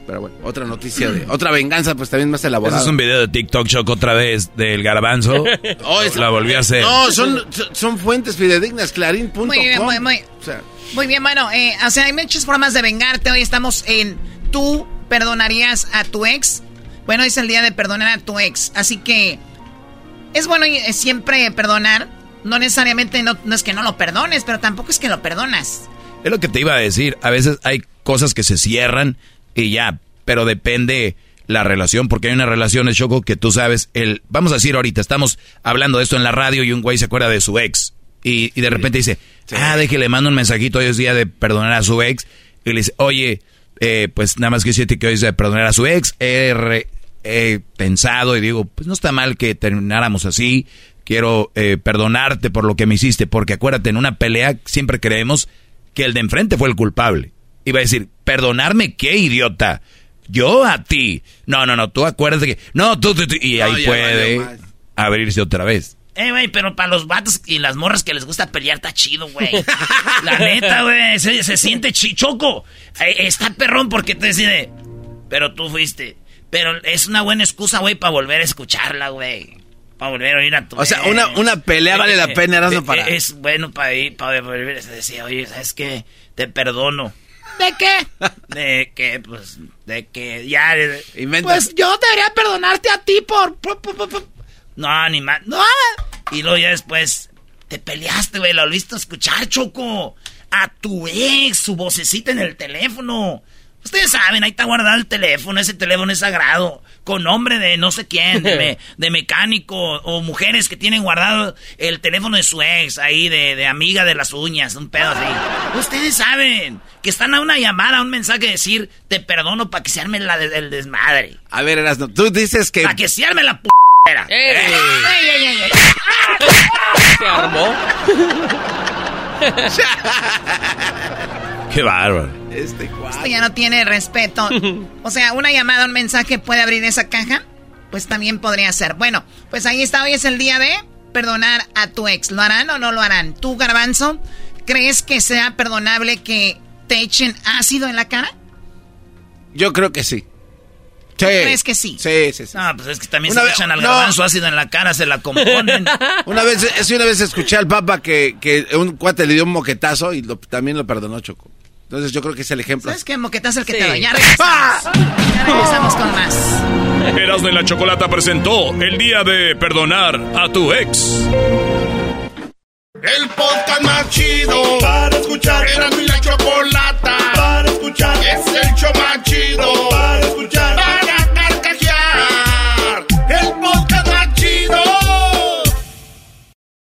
Pero bueno, otra noticia de, otra venganza, pues también más Ese elaborada. es un video de TikTok Choco otra vez del garbanzo. Oh, la volví a hacer. No, son, son fuentes fidedignas, clarín.com. Muy bien, muy, muy, O sea, muy bien, bueno, eh, o sea, hay muchas formas de vengarte. Hoy estamos en tú perdonarías a tu ex. Bueno, hoy es el día de perdonar a tu ex. Así que es bueno eh, siempre perdonar. No necesariamente, no, no es que no lo perdones, pero tampoco es que lo perdonas. Es lo que te iba a decir. A veces hay cosas que se cierran y ya, pero depende la relación, porque hay una relación, es Choco, que tú sabes, el, vamos a decir ahorita, estamos hablando de esto en la radio y un güey se acuerda de su ex y, y de repente dice, ah, de que le mando un mensajito, hoy es día de perdonar a su ex y le dice, oye, eh, pues nada más que decirte que hoy de perdonar a su ex, he, pensado y digo, pues no está mal que termináramos así, quiero eh, perdonarte por lo que me hiciste, porque acuérdate, en una pelea siempre creemos que el de enfrente fue el culpable. Iba a decir, perdonarme qué idiota. Yo a ti. No, no, no, tú acuérdate que... No, tú, tú, tú", y ahí puede abrirse otra vez. Eh, güey, pero para los vatos y las morras que les gusta pelear está chido, güey. La neta, güey, se, se siente chichoco. está perrón porque te decide, pero tú fuiste. Pero es una buena excusa, güey, para volver a escucharla, güey. Para volver a oír a tu O sea, una- una pelea vale la pena, Erasmo, eh, para- Es bueno para ir, para volver a decir, oye, ¿sabes qué? Te perdono. ¿De qué? De que, pues, de que ya... Pues yo debería perdonarte a ti por... por- por- por- por- No, ni más. No. Y luego ya después te peleaste, güey. Lo volviste a escuchar, Choco. A tu ex, su vocecita en el teléfono. Ustedes saben, ahí está guardado el teléfono. Ese teléfono es sagrado. Con nombre de no sé quién, de, me- de mecánico. O mujeres que tienen guardado el teléfono de su ex, ahí, de, de amiga de las uñas. Un pedo así. Ustedes saben que están a una llamada, a un mensaje de decir, te perdono para que se arme la de- el desmadre. A ver, Erasno, tú dices que... Para que se arme la p***. ¡Ey, ey, ey, ey! Se armó. Qué bárbaro. Este Esto ya no tiene respeto. O sea, una llamada, un mensaje puede abrir esa caja. Pues también podría ser. Bueno, pues ahí está. Hoy es el día de perdonar a tu ex. ¿Lo harán o no lo harán? ¿Tú, Garbanzo, crees que sea perdonable que te echen ácido en la cara? Yo creo que sí. Sí. crees que sí? Sí, sí, sí. No, pues es que también Una se vez- echan al no. garbanzo ácido en la cara, se la componen. Una vez, es una vez escuché al Papa que, que un cuate le dio un moquetazo y lo- también lo perdonó Choco. Entonces yo creo que es el ejemplo. ¿Sabes qué? Moquetazo el que Sí. te. Ya regresamos. Ya regresamos con más. Erasmo y la Chocolata presentó el día de perdonar a tu ex. El podcast más chido para escuchar. Era mi la chocolata para escuchar. Es el show más chido para escuchar.